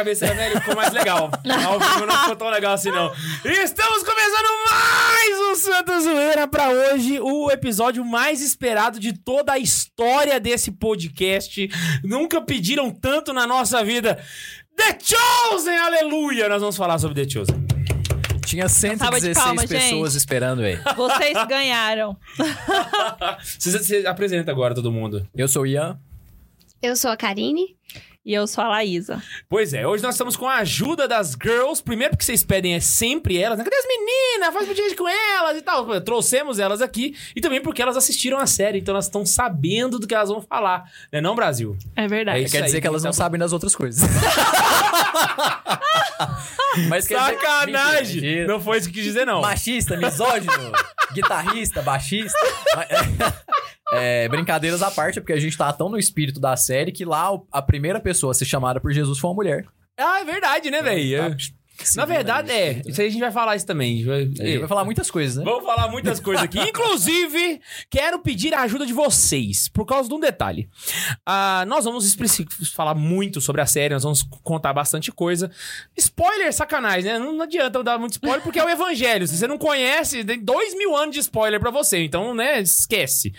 cabeça, velho, ficou mais legal. Ao vivo não ficou tão legal assim, não. Estamos começando mais um Santa Zoeira pra hoje, o episódio mais esperado de toda a história desse podcast. Nunca pediram tanto na nossa vida. The Chosen, aleluia! Nós vamos falar sobre The Chosen. Tinha Salva de 116 palmas, pessoas gente. esperando aí. Vocês ganharam. Você, você apresenta agora todo mundo. Eu sou o Ian. Eu sou a Karine. E eu sou a Laísa. Pois é, hoje nós estamos com a ajuda das girls. Primeiro porque vocês pedem é sempre elas, né? Cadê as meninas? Faz podcast com elas e tal. Trouxemos elas aqui. E também porque elas assistiram a série, então elas estão sabendo do que elas vão falar. Né não, Brasil? É verdade. É isso Quer aí, dizer que elas não tá bom. sabem das outras coisas. Mas dizer- Sacanagem! Mentira. Não foi isso que quis dizer, não. Machista, misógino, guitarrista, baixista. É, brincadeiras à parte, porque a gente tá tão no espírito da série que lá a primeira pessoa a ser chamada por Jesus foi uma mulher. Ah, é verdade, né, velho? Na verdade, é. Isso aí a gente vai falar isso também. A gente vai- A gente vai falar muitas coisas, né? Vamos falar muitas coisas aqui. Inclusive, quero pedir a ajuda de vocês, por causa de um detalhe. Ah, nós vamos falar muito sobre a série, nós vamos contar bastante coisa. Spoiler, sacanagem, né? Não, adianta eu dar muito spoiler, porque é o evangelho. Se você não conhece, tem dois mil anos de spoiler pra você. Então, né, esquece.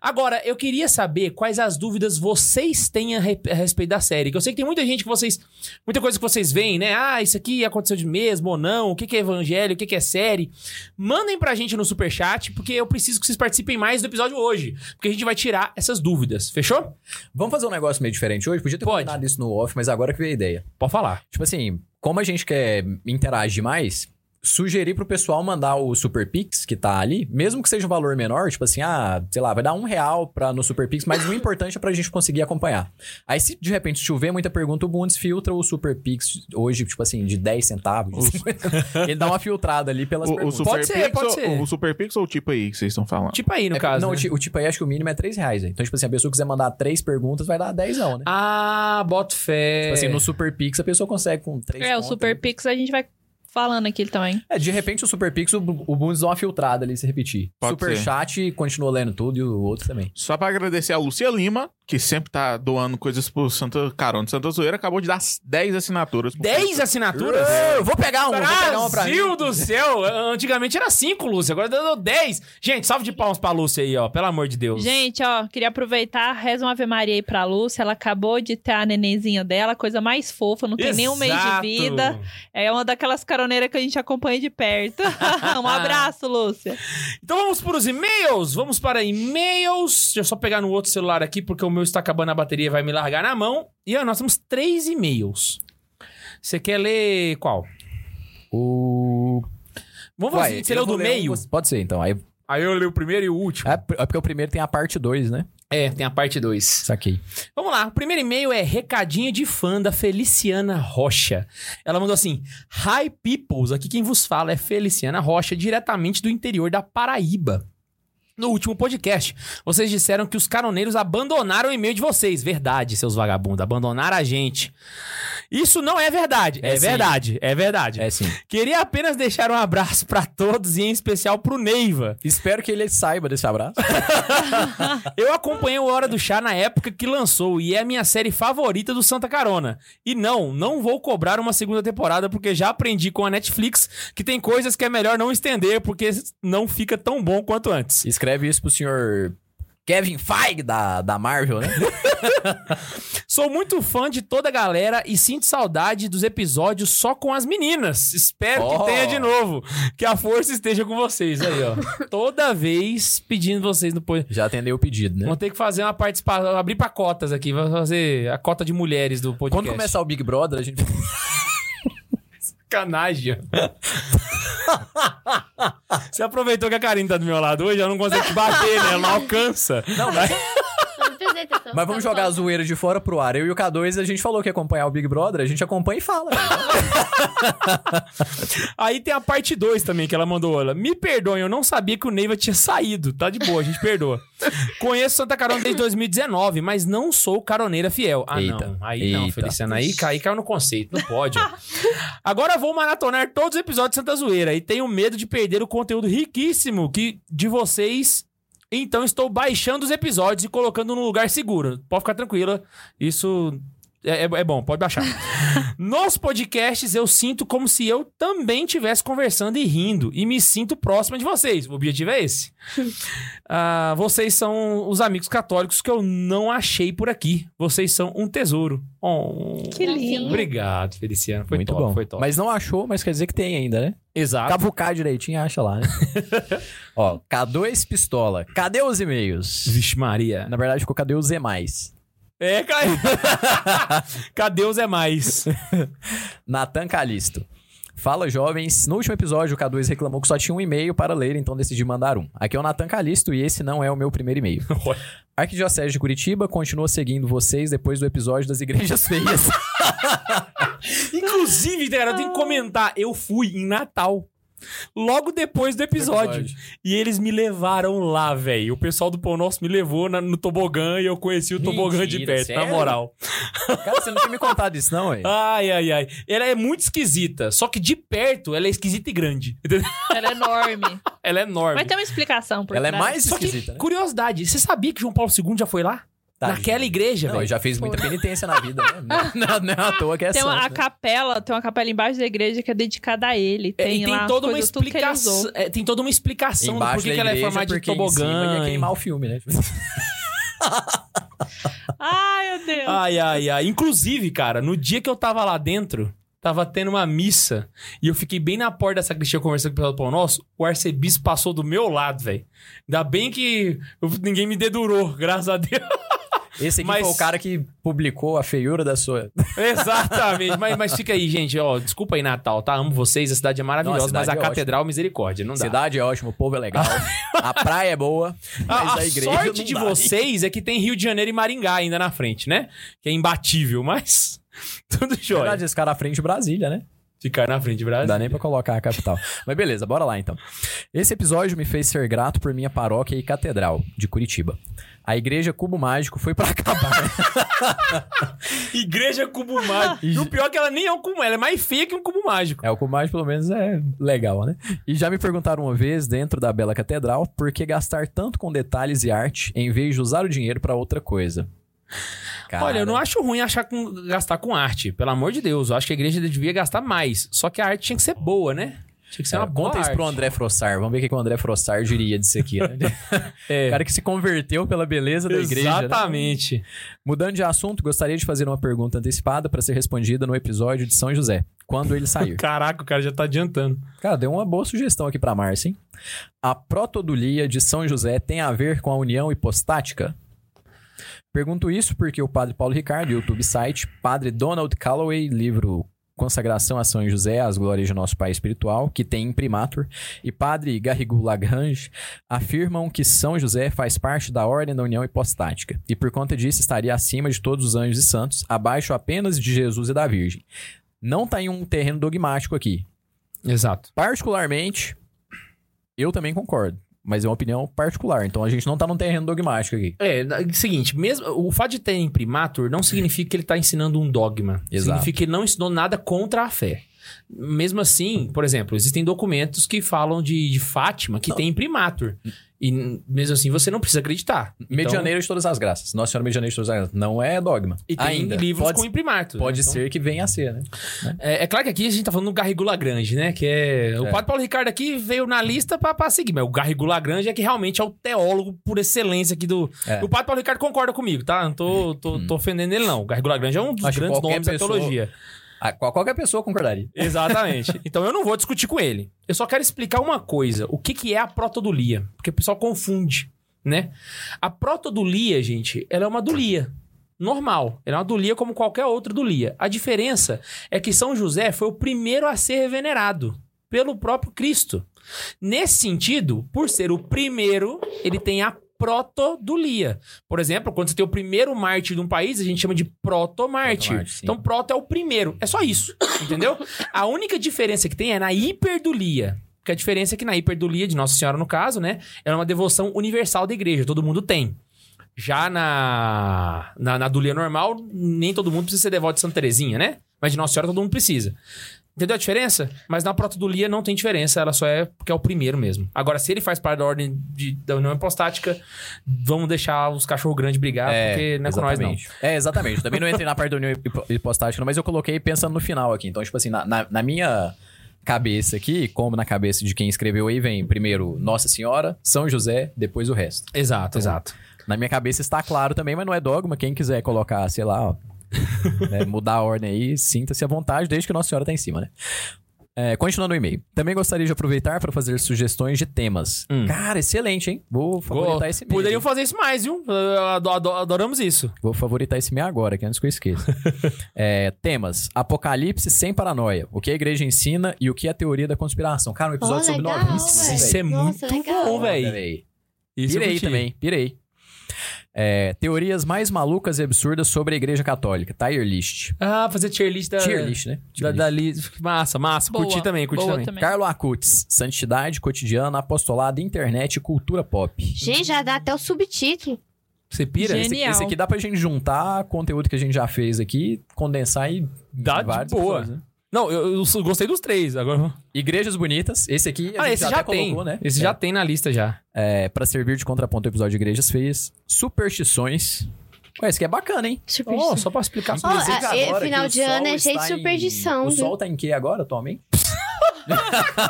Agora, eu queria saber quais as dúvidas vocês têm a, re- a respeito da série. Que eu sei que tem muita gente que vocês. Muita coisa que vocês veem, né? Ah, isso aqui aconteceu de mesmo ou não? O que que é evangelho? O que que é série? Mandem pra gente no superchat, porque eu preciso que vocês participem mais do episódio hoje. Porque a gente vai tirar essas dúvidas. Fechou? Vamos fazer um negócio meio diferente hoje? Podia ter Pode. combinado isso no off, mas agora que veio a ideia. Pode falar. Tipo assim, como a gente quer interagir mais, sugerir pro pessoal mandar o Super Pix que tá ali, mesmo que seja um valor menor, tipo assim, ah, sei lá, vai dar um real pra, no Super Pix, mas o importante é pra gente conseguir acompanhar. Aí se de repente chover muita pergunta, o Bundes filtra o Super Pix hoje, tipo assim, de 10 centavos. de 50. Ele dá uma filtrada ali pelas O, o perguntas. Super Pode ser, Pix pode ou- ser. O Super Pix ou o tipo aí que vocês estão falando? Tipo aí, no É, caso. não, né? o ti- o tipo aí acho que o mínimo é 3 reais. aí. Então, tipo assim, a pessoa quiser mandar três perguntas, vai dar 10 né? Ah, boto fé. Tipo assim, no Super Pix a pessoa consegue com três É, o contas, Super né? Pix a gente vai falando aqui também. É, de repente o Super Pix, o, o Bundes dá uma filtrada ali se repetir. Pode Super ser. Chat continua lendo tudo e o outro também. Só pra agradecer a Lucia Lima, que sempre tá doando coisas pro Santa Carona Santa Zoeira, acabou de dar 10 assinaturas. pro 10 assinaturas? Eu vou pegar um, vou pegar uma pra mim. Brasil do céu! Antigamente era 5, Lúcia, agora deu 10. Gente, salve de palmas pra Lúcia aí, ó. Pelo amor de Deus. Gente, ó, queria aproveitar, reza uma Ave Maria aí pra Lúcia. Ela acabou de ter a nenenzinha dela, coisa mais fofa, não tem nem um mês de Exato. vida. É uma daquelas caroneiras que a gente acompanha de perto. um abraço, Lúcia. Então vamos para os e-mails. Vamos para e-mails. Deixa eu só pegar no outro celular aqui, porque o meu está acabando a bateria e vai me largar na mão. E ó, nós temos três e-mails. Você quer ler qual? O. Vamos fazer. Você eu leu do meio? um, Pode ser, então. Aí, Aí eu leio o primeiro e o último. é, é porque o primeiro tem a parte 2, né? É, tem a parte 2. Saquei. Vamos lá, o primeiro e-mail é recadinho de fã da Feliciana Rocha. Ela mandou assim: Hi peoples, aqui quem vos fala é Feliciana Rocha, diretamente do interior da Paraíba. No último podcast, vocês disseram que os caroneiros abandonaram o e-mail de vocês. Verdade, seus vagabundos, abandonaram a gente. Isso não é verdade. É, É verdade, é verdade. É sim. Queria apenas deixar um abraço pra todos e em especial pro Neiva. Espero que ele saiba desse abraço. Eu acompanhei o Hora do Chá na época que lançou e é a minha série favorita do Santa Carona. E não, não vou cobrar uma segunda temporada porque já aprendi com a Netflix que tem coisas que é melhor não estender porque não fica tão bom quanto antes. Escreve isso pro senhor Kevin Feige da, da Marvel, né? Sou muito fã de toda a galera e sinto saudade dos episódios só com as meninas. Espero Oh. que tenha de novo. Que a força esteja com vocês aí, ó. Toda vez pedindo vocês no podcast. Já atendeu o pedido, né? Vamos ter que fazer uma participação, abrir pra cotas aqui, vamos fazer a cota de mulheres do podcast. Quando começar o Big Brother, a gente. Sacanagem. Você aproveitou que a Karine tá do meu lado hoje, ela não consegue te bater, né? Ela não alcança. Não, mas Mas vamos Tá jogar a zoeira de fora pro ar. Eu e o K2, a gente falou que ia acompanhar o Big Brother, a gente acompanha e fala. velho. Aí tem a parte 2 também que ela mandou. Ela, me perdoem, eu não sabia que o Neiva tinha saído. Tá de boa, a gente perdoa. Conheço Santa Carona desde 2019, mas não sou caroneira fiel. Ah, Eita, não. Aí não, eita. Feliciano. Aí, cai- aí caiu no conceito. Não pode. Agora vou maratonar todos os episódios de Santa Zoeira e tenho medo de perder o conteúdo riquíssimo que de vocês. Então estou baixando os episódios e colocando num lugar seguro. Pode ficar tranquila. Isso é, é- é bom, pode baixar. Nos podcasts eu sinto como se eu também estivesse conversando e rindo. E me sinto próxima de vocês. O objetivo é esse. Ah, vocês são os amigos católicos que eu não achei por aqui. Vocês são um tesouro. Oh, Que lindo. Obrigado, Feliciano. Foi Muito top, bom. foi top. Mas não achou, mas quer dizer que tem ainda, né? Exato. Cavucar direitinho, acha lá, né? Ó, K2 Pistola. Cadê os e-mails? Vixe Maria. Na verdade, ficou cadê os E+. mais? É, cai. Cadê Zé Mais? Natan Calisto. Fala, jovens. No último episódio, o K2 reclamou que só tinha um e-mail para ler, então decidi mandar um. Aqui é o Natan Calisto e esse não é o meu primeiro e-mail. Arquidiocese de Curitiba continua seguindo vocês depois do episódio das igrejas feias. Inclusive, cara, eu tenho que comentar. Eu fui em Natal. Logo depois do episódio. episódio. E eles me levaram lá, velho. O pessoal do Pão Nosso me levou na- no tobogã e eu conheci o tobogã de Mentira, perto, na sério? moral. Cara, você não tinha me contado isso, não, ué? Ai, ai, ai. Ela é muito esquisita. Só que de perto ela é esquisita e grande. Ela é enorme. Ela é enorme. Mas tem uma explicação por Ela é trás. mais Só que, esquisita, né? curiosidade, você sabia que João Paulo II já foi lá? Tá, Naquela gente. igreja, velho. já fez muita penitência na vida, né? Não, não é à toa que é Tem uma, santo, a né? capela, tem uma capela embaixo da igreja que é dedicada a ele. É, Tem, e lá tem as toda uma explicação. é, tem toda uma explicação do Embaixo porquê da que ela é formada de porque em cima tobogã. ia queimar o filme, né? Ai, meu Deus. Ai, ai, ai. Inclusive, cara, no dia que eu tava lá dentro, tava tendo uma missa e eu fiquei bem na porta da sacristia conversando com o pessoal do Pão Nosso, o arcebispo passou do meu lado, velho. Ainda bem que eu- ninguém me dedurou, graças a Deus. Esse aqui Mas- foi o cara que publicou a feiura da sua... Exatamente. Mas, mas fica aí, gente, ó. Desculpa aí, Natal, tá? Amo vocês, a cidade é maravilhosa, Não, cidade mas a é catedral, misericórdia, não dá. Cidade é ótima, o povo é legal, a praia é boa, mas A, a, a sorte não de dá. vocês é que tem Rio de Janeiro e Maringá ainda na frente, né? Que é imbatível, mas tudo Na jóia. verdade, esse cara à frente de Brasília, né? Ficar na frente, Não Brasil. dá nem pra colocar a capital. Mas beleza, bora lá então. Esse episódio me fez ser grato por minha paróquia e catedral de Curitiba. A igreja Cubo Mágico foi pra acabar. Igreja Cubo Mágico. E o pior é que ela nem é um cubo, ela é mais feia que um cubo mágico. É, o Cubo Mágico pelo menos é legal, né? E já me perguntaram uma vez, dentro da bela catedral, por que gastar tanto com detalhes e arte em vez de usar o dinheiro pra outra coisa? Cara, Olha, eu não acho ruim achar com, gastar com arte, pelo amor de Deus. Eu acho que a igreja devia gastar mais. Só que a arte tinha que ser boa, né? Tinha que ser É, uma conta isso pro André Frossar. Vamos ver o que, o André Frossar diria disso aqui, né? É, O cara que se converteu pela beleza da igreja. né? Exatamente. Mudando de assunto, gostaria de fazer uma pergunta antecipada para ser respondida no episódio de São José, quando ele sair. Caraca, o cara já tá adiantando. Cara, deu uma boa sugestão aqui pra Márcia, hein? A protodulia de São José tem a ver com a união hipostática? Pergunto isso porque o padre Paulo Ricardo, YouTube site, padre Donald Calloway, livro Consagração a São José, as glórias de nosso Pai Espiritual, que tem imprimatur, e padre Garrigou Lagrange afirmam que São José faz parte da ordem da união hipostática, e por conta disso estaria acima de todos os anjos e santos, abaixo apenas de Jesus e da Virgem. Não tá em um terreno dogmático aqui, Exato. Particularmente, eu também concordo. Mas é uma opinião particular. Então a gente não tá num terreno dogmático aqui. É, seguinte, mesmo o fato de ter imprimatur não significa que ele tá ensinando um dogma. Exato. Significa que ele não ensinou nada contra a fé. Mesmo assim, por exemplo, existem documentos que falam de, de Fátima que tem imprimatur. E mesmo assim você não precisa acreditar. Então- Medianeiro de todas as graças. Nossa Senhora Medianeiro de todas as graças. Não é dogma. E tem Ainda. livros pode, com imprimatur. Pode né? Então, ser que venha a ser, né? É, é claro que aqui a gente tá falando do Garrigo Lagrange, né? Que é. O É. padre Paulo Ricardo aqui veio na lista pra, pra seguir, mas o Garrigo Lagrange é que realmente é o teólogo por excelência aqui do. É. O padre Paulo Ricardo concorda comigo, tá? Não tô, tô, tô ofendendo ele, não. O Garrigo Lagrange é um dos Acho grandes nomes da pessoa- teologia. Ah, qual- qualquer pessoa concordaria. Exatamente. então eu não vou discutir com ele. Eu só quero explicar uma coisa. O que, que é a protodulia? Porque o pessoal confunde, né? A protodulia, gente, ela é uma dulia. Normal. Ela é uma dulia como qualquer outra dulia. A diferença é que São José foi o primeiro a ser venerado pelo próprio Cristo. Nesse sentido, por ser o primeiro, ele tem a protodulia. Por exemplo, quando você tem o primeiro mártir de um país, a gente chama de protomártir. Sim. Então, proto é o primeiro. É só isso, entendeu? A única diferença que tem é na hiperdulia. Porque a diferença é que na hiperdulia, de Nossa Senhora no caso, né? É uma devoção universal da igreja, todo mundo tem. Já na, na, na dulia normal, nem todo mundo precisa ser devoto de Santa Terezinha, né? Mas de Nossa Senhora todo mundo precisa. Entendeu a diferença? Mas na protodulia não tem diferença, ela só é porque é o primeiro mesmo. Agora, se ele faz parte da ordem de- da União Hipostática, vamos deixar os cachorros grandes brigar, porque não é com nós, não. exatamente. É, exatamente. Também não entrei na parte da união hipo- hipostática, mas eu coloquei pensando no final aqui. Então, tipo assim, na, na, na minha cabeça aqui, como na cabeça de quem escreveu aí, vem primeiro Nossa Senhora, São José, depois o resto. Exato, exato. Na minha cabeça está claro também, mas não é dogma. Quem quiser colocar, sei lá, ó, né, mudar a ordem aí, sinta-se à vontade, desde que Nossa Senhora tá em cima, né? É, continuando o e-mail. Também gostaria de aproveitar para fazer sugestões de temas. Hum. Cara, excelente, hein? Vou favoritar esse e-mail. Poderiam fazer isso mais, viu? Adoramos isso. Vou favoritar esse e-mail agora, que antes que eu esqueça. É, temas: Apocalipse sem paranoia. O que a igreja ensina e o que é a teoria da conspiração. Cara, um episódio sobre legal, novíssimo, velho. Isso é Nossa, muito legal. bom, velho. Pirei também, pirei. É, teorias mais malucas e absurdas sobre a igreja católica. Tier list. Ah, fazer tier list da... Tier list, né? Da, list. da li- Massa, massa. Boa, curti também, curti boa também. Carlo Acutis. Santidade cotidiana, apostolado, internet e cultura pop. Gente, já dá até o subtítulo. Você pira? Esse, Genial. esse aqui dá pra gente juntar conteúdo que a gente já fez aqui, condensar e... Dá de boa. episódios, né? Não, eu, eu gostei dos três. Agora... Igrejas bonitas. Esse aqui a Ah, gente esse já, já, tem. colocou, né? Esse É. já tem na lista já. É, para servir de contraponto ao episódio de igrejas feias. Superstições. Ué, esse aqui é bacana, hein? Superstição. Oh, só pra explicar. Inclusive, é, agora final de ano é cheio de está em- superstição, O sol tá em que agora, atualmente?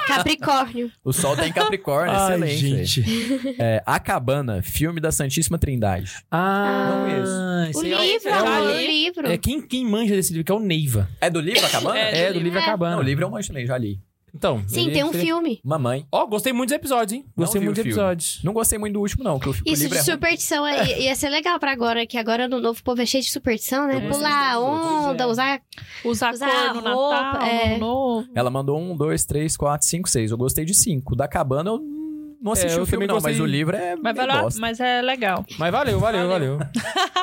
Capricórnio. O sol tá em Capricórnio, Ai, excelente. gente. É, a Cabana, filme da Santíssima Trindade. Ah, Não conheço. O é livro, é já o li. livro. É quem, quem manja desse livro, que é o Neiva. É do livro A Cabana? É, É, do livro É. Acabando. Não, o livro é um manjo também, já li. Então. Sim, tem um filme. Mamãe. Ó, gostei muito dos episódios, hein? Gostei muito dos episódios. Não gostei muito do último, não, que o, o Isso de é superstição é- ia ser legal pra agora, que agora no novo povo é cheio de superstição, né? Eu Pular onda, é. usar. Usar, Usar cor no roupa, Natal, é. no novo. Ela mandou um, dois, três, quatro, cinco, seis. Eu gostei de cinco. Da Cabana eu não assisti É, eu o filme, não, mas gostei. o livro é. Mas, meio vai lá, bosta. mas é legal. Mas valeu, valeu, valeu.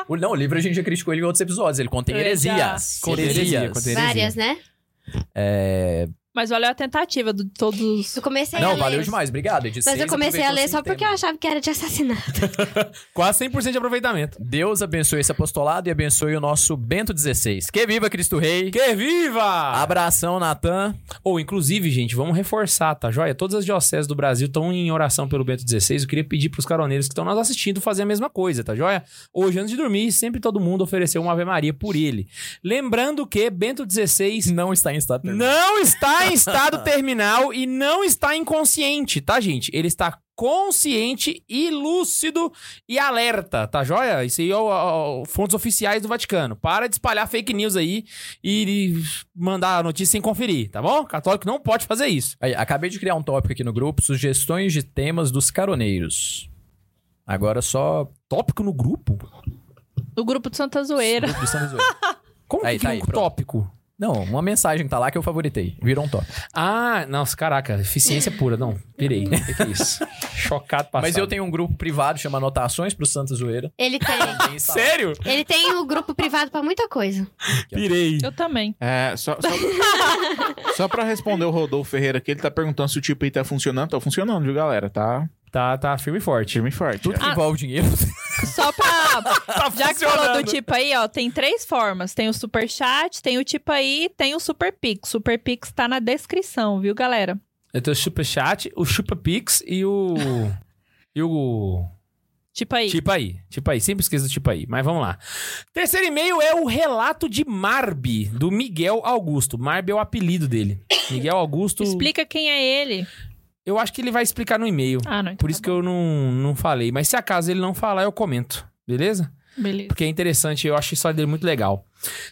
O, não, o livro a gente já criticou ele em outros episódios. Ele contém Heresia. heresias. Contém Heresias. Várias, né? É... Mas valeu a tentativa de todos. Eu comecei a Não, ler. valeu demais. Obrigado. De Mas eu comecei a ler só cinco porque eu achava que era de assassinato. Quase 100% de aproveitamento. Deus abençoe esse apostolado e abençoe o nosso Bento XVI. Que viva Cristo Rei! Que viva! Abração, Natan. Ou, inclusive, gente, vamos reforçar, tá joia? Todas as dioceses do Brasil estão em oração pelo Bento XVI. Eu queria pedir pros caroneiros que estão nos assistindo fazer a mesma coisa, tá joia? Hoje, antes de dormir, sempre todo mundo ofereceu uma Ave Maria por ele. Lembrando que Bento XVI Não está em estado terminal. não está em estado terminal e não está inconsciente, tá, gente? Ele está consciente e lúcido e alerta, tá joia? Isso aí é o, o- fontes oficiais do Vaticano. Para de espalhar fake news aí e mandar a notícia sem conferir, tá bom? Católico não pode fazer isso. Aí, acabei de criar um tópico aqui no grupo: sugestões de temas dos caroneiros. Agora só. Tópico no grupo? O grupo de Santa Zoeira. Grupo de Santa Zoeira. Como Aí, que tá é aí, um pronto. tópico? Não, uma mensagem que tá lá que eu favoritei. Virou um tópico. Ah, nossa, caraca, eficiência pura. Não, pirei. O que, que é isso? Chocado passado. Mas eu tenho um grupo privado chama Anotações pro Santa Zoeira. Ele tem. Sério? Ele tem o grupo privado pra muita coisa. Pirei. Eu também. É, só, só, só pra responder o Rodolfo Ferreira aqui, ele tá perguntando se o tipo aí tá funcionando. Tá funcionando, viu, galera? Tá Tá, tá firme e forte. firme e forte. Tudo que é. envolve dinheiro. Só pra. Tá Já que falou do tipo aí, ó, tem três formas. Tem o super chat, tem o tipo aí, tem o super pix. Super pix tá na descrição, viu, galera? Eu tenho o Superchat, o Chupapix e o... e o... Tipo aí. Tipo aí, tipo aí, sempre esqueço do tipo aí, mas vamos lá. Terceiro e-mail é o relato de Marbi, do Miguel Augusto. Marbi é o apelido dele. Miguel Augusto. Explica quem é ele. Eu acho que ele vai explicar no e-mail. Ah, não. então Por tá isso que eu não, não falei. Mas se acaso ele não falar, eu comento. Beleza? Beleza. Porque é interessante, eu acho a história dele muito legal.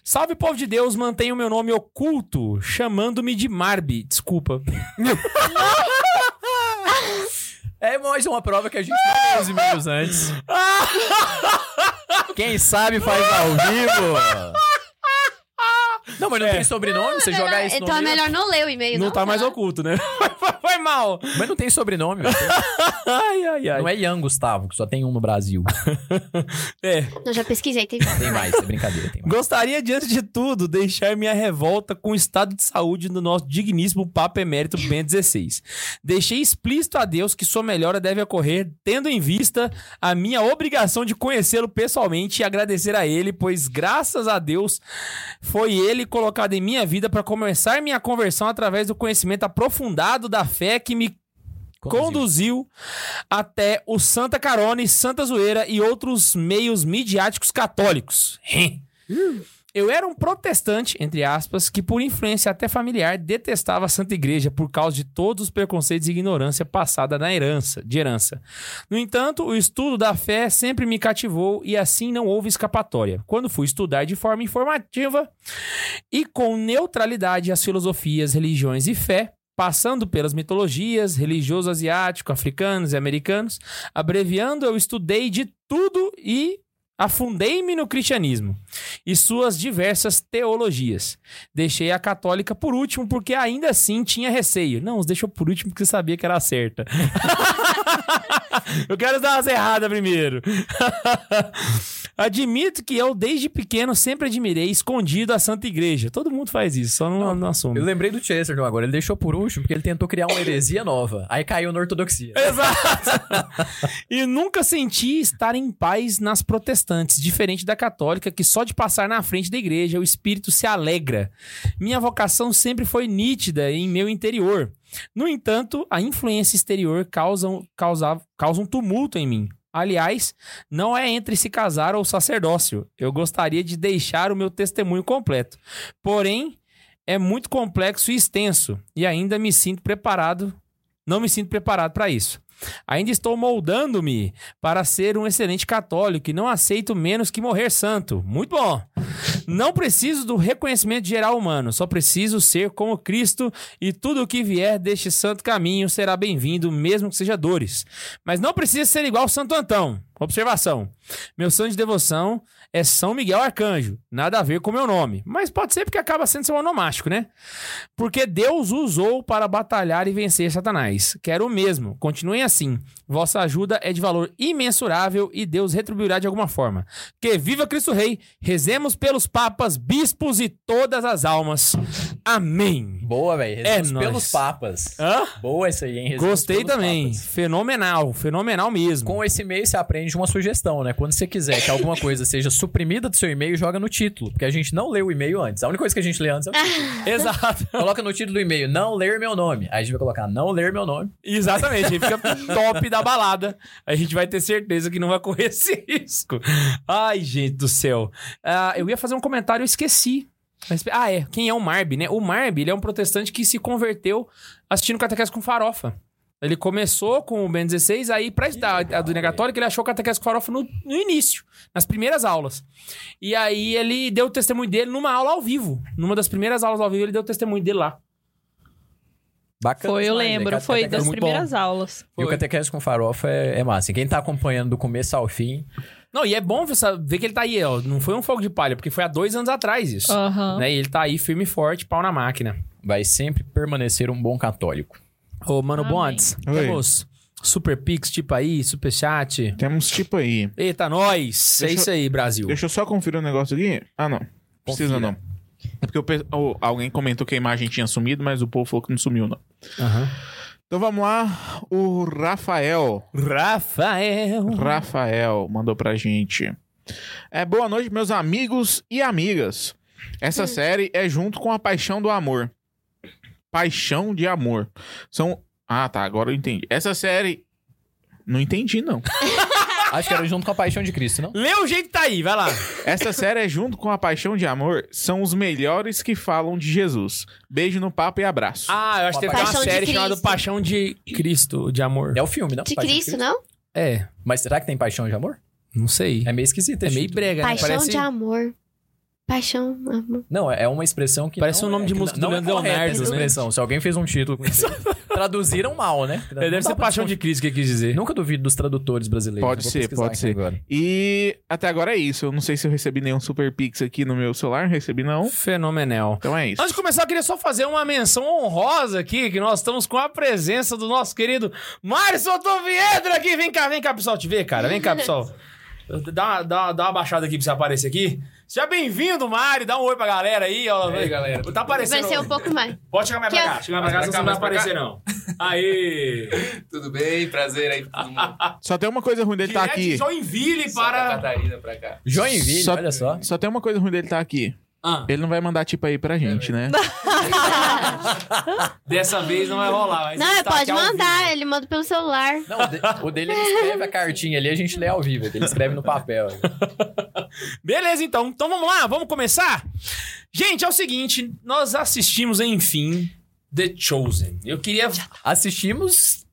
Salve, povo de Deus, mantenha o meu nome oculto, chamando-me de Marbi. Desculpa. É mais uma prova que a gente não os e-mails antes. Quem sabe faz ao vivo. Não, mas não É. tem sobrenome? Você jogar esse então é melhor não ler o e-mail, Não, não. tá mais oculto, né? Vai mal. Mas não tem sobrenome, velho. Ai, ai, ai. Não é Ian Gustavo, que só tem um no Brasil. É. Eu já pesquisei, tem. Tem mais, é brincadeira, tem mais. Gostaria, diante de tudo, deixar minha revolta com o estado de saúde do nosso digníssimo Papa Emérito Bento XVI. Deixei explícito a Deus que sua melhora deve ocorrer, tendo em vista a minha obrigação de conhecê-lo pessoalmente e agradecer a ele, pois graças a Deus foi ele colocado em minha vida para começar minha conversão através do conhecimento aprofundado da fé que me conduziu. até o Santa Carone, Santa Zoeira e outros meios midiáticos católicos. Eu era um protestante, entre aspas, que por influência até familiar detestava a Santa Igreja por causa de todos os preconceitos e ignorância passada na herança, de herança. No entanto, o estudo da fé sempre me cativou e assim não houve escapatória. Quando fui estudar de forma informativa e com neutralidade as filosofias, religiões e fé, passando pelas mitologias, religioso asiático, africanos e americanos, abreviando, eu estudei de tudo e afundei-me no cristianismo e suas diversas teologias. Deixei a católica por último porque ainda assim tinha receio. Não, os deixou por último porque sabia que era a certa. eu quero dar umas erradas primeiro. Admito que eu, desde pequeno, sempre admirei escondido a Santa Igreja. Todo mundo faz isso, só não, não assume. Eu lembrei do Chesterton agora. Ele deixou por último porque ele tentou criar uma heresia nova. Aí caiu na ortodoxia. Exato. e nunca senti estar em paz nas protestantes, diferente da católica, que só de passar na frente da igreja o espírito se alegra. Minha vocação sempre foi nítida em meu interior. No entanto, a influência exterior causa, causa, causa um tumulto em mim. Aliás, não é entre se casar ou sacerdócio. Eu gostaria de deixar o meu testemunho completo. Porém, é muito complexo e extenso, e ainda me sinto preparado não me sinto preparado para isso. Ainda estou moldando-me para ser um excelente católico e não aceito menos que morrer santo. Muito bom. Não preciso do reconhecimento geral humano, só preciso ser como Cristo e tudo o que vier deste santo caminho será bem-vindo, mesmo que seja dores. Mas não precisa ser igual Santo Antão. Observação: meu santo de devoção é São Miguel Arcanjo, nada a ver com meu nome, mas pode ser porque acaba sendo seu onomástico, né? Porque Deus o usou para batalhar e vencer Satanás. Quero o mesmo. Continuem assim. Vossa ajuda é de valor imensurável e Deus retribuirá de alguma forma. Que viva Cristo Rei! Rezemos pelos papas, bispos e todas as almas. Amém. Boa, velho. É nóis. pelos papas. Hã? Boa essa aí, hein? Rezemos Gostei também. papas. Fenomenal, fenomenal mesmo. Com esse e-mail você aprende uma sugestão, né? Quando você quiser que alguma coisa seja suprimida do seu e-mail, joga no título. Porque a gente não lê o e-mail antes. A única coisa que a gente lê antes é o título. Exato. Coloca no título do e-mail, não ler meu nome. Aí a gente vai colocar, não ler meu nome. Exatamente, aí fica top da balada. A gente vai ter certeza que não vai correr esse risco. Ai, gente do céu. Ah, eu ia fazer um comentário, eu esqueci. Mas- Ah, é. Quem é o Marb, né? O Marb, ele é um protestante que se converteu assistindo catequese com farofa. Ele começou com o Ben 16, aí pra estudar a do católica, ele achou catequese com farofa no, no início, nas primeiras aulas. E aí ele deu o testemunho dele numa aula ao vivo. Numa das primeiras aulas ao vivo, ele deu o testemunho dele lá. Bacana. Foi, eu demais, né? lembro. Cate- Foi das primeiras aulas. E o catequese com farofa é, é massa. E quem tá acompanhando do começo ao fim, Não, e é bom ver, ver que ele tá aí, ó. Não foi um fogo de palha, porque foi há dois anos atrás isso. Aham. Né? E ele tá aí firme e forte, pau na máquina. vai sempre permanecer um bom católico. Ô, Mano Amém. Bonds, Oi. temos Super Pix, tipo aí, Super Chat. Temos tipo aí. Eita, nós! é Deixa eu- isso aí, Brasil. Deixa eu só conferir um negócio aqui. Ah, não. Precisa Confira. não. É porque pe- alguém comentou que a imagem tinha sumido, mas o povo falou que não sumiu, não. Aham. Então vamos lá. O Rafael. Rafael. Rafael mandou pra gente. É, boa noite, meus amigos e amigas. Essa série é junto com a Paixão do Amor. Paixão de Amor. São. Ah, tá. Agora eu entendi. Essa série. Não entendi, não. Acho que era junto com a Paixão de Cristo, não? Lê o jeito que tá aí, vai lá. Essa série é junto com a Paixão de Amor. São os melhores que falam de Jesus. Beijo no papo e abraço. Ah, eu acho que teve uma de série chamada Cristo. Paixão de Cristo, de amor. É o filme, não? De Paixão Cristo, não? É, Mas será que tem Paixão de Amor? não sei. É meio esquisito. É meio brega, né? Paixão Parece, de amor. Paixão, amor. Não, é uma expressão que. Parece não um nome é- de música não do é Leonardo, né? expressão. Se alguém fez um título com isso, Traduziram mal, né? Não Deve ser paixão de Cristo que quis dizer. Nunca duvido dos tradutores brasileiros. Pode ser, pode ser. agora. E até agora é isso. Eu não sei se eu recebi nenhum Super Pix aqui no meu celular. Recebi não. Fenomenal. Então é isso. Antes de começar, eu queria só fazer uma menção honrosa aqui, que nós estamos com a presença do nosso querido Mário Sotoviedro aqui. Vem cá, vem cá, pessoal, te ver, cara. Vem cá, pessoal. Dá, dá, dá uma baixada aqui pra você aparecer aqui. Seja bem-vindo, Mário. Dá um oi pra galera aí, ó. E aí, galera? Tá aparecendo. Vai ser um pouco mais. Pode chegar mais pra Que cá. Chegar mais pra cá, pra senão não vai pra aparecer, não. Aí. Tudo bem? Prazer aí pra todo mundo. Só tem uma coisa ruim dele estar Direto aqui. Joinville Santa para... Catarina pra cá. Joinville, Só- olha só. Só tem uma coisa ruim dele estar aqui. Ah, Ele não vai mandar tipo aí pra gente, né? dessa vez não vai rolar. mas Não, ele tá pode aqui ao mandar, vivo. ele manda pelo celular. Não, o, de- o dele ele escreve a cartinha ali, a gente lê ao vivo. Ele escreve no papel. Beleza, então. Então vamos lá, vamos começar? Gente, é o seguinte, nós assistimos, enfim, The Chosen. Eu queria... Assistimos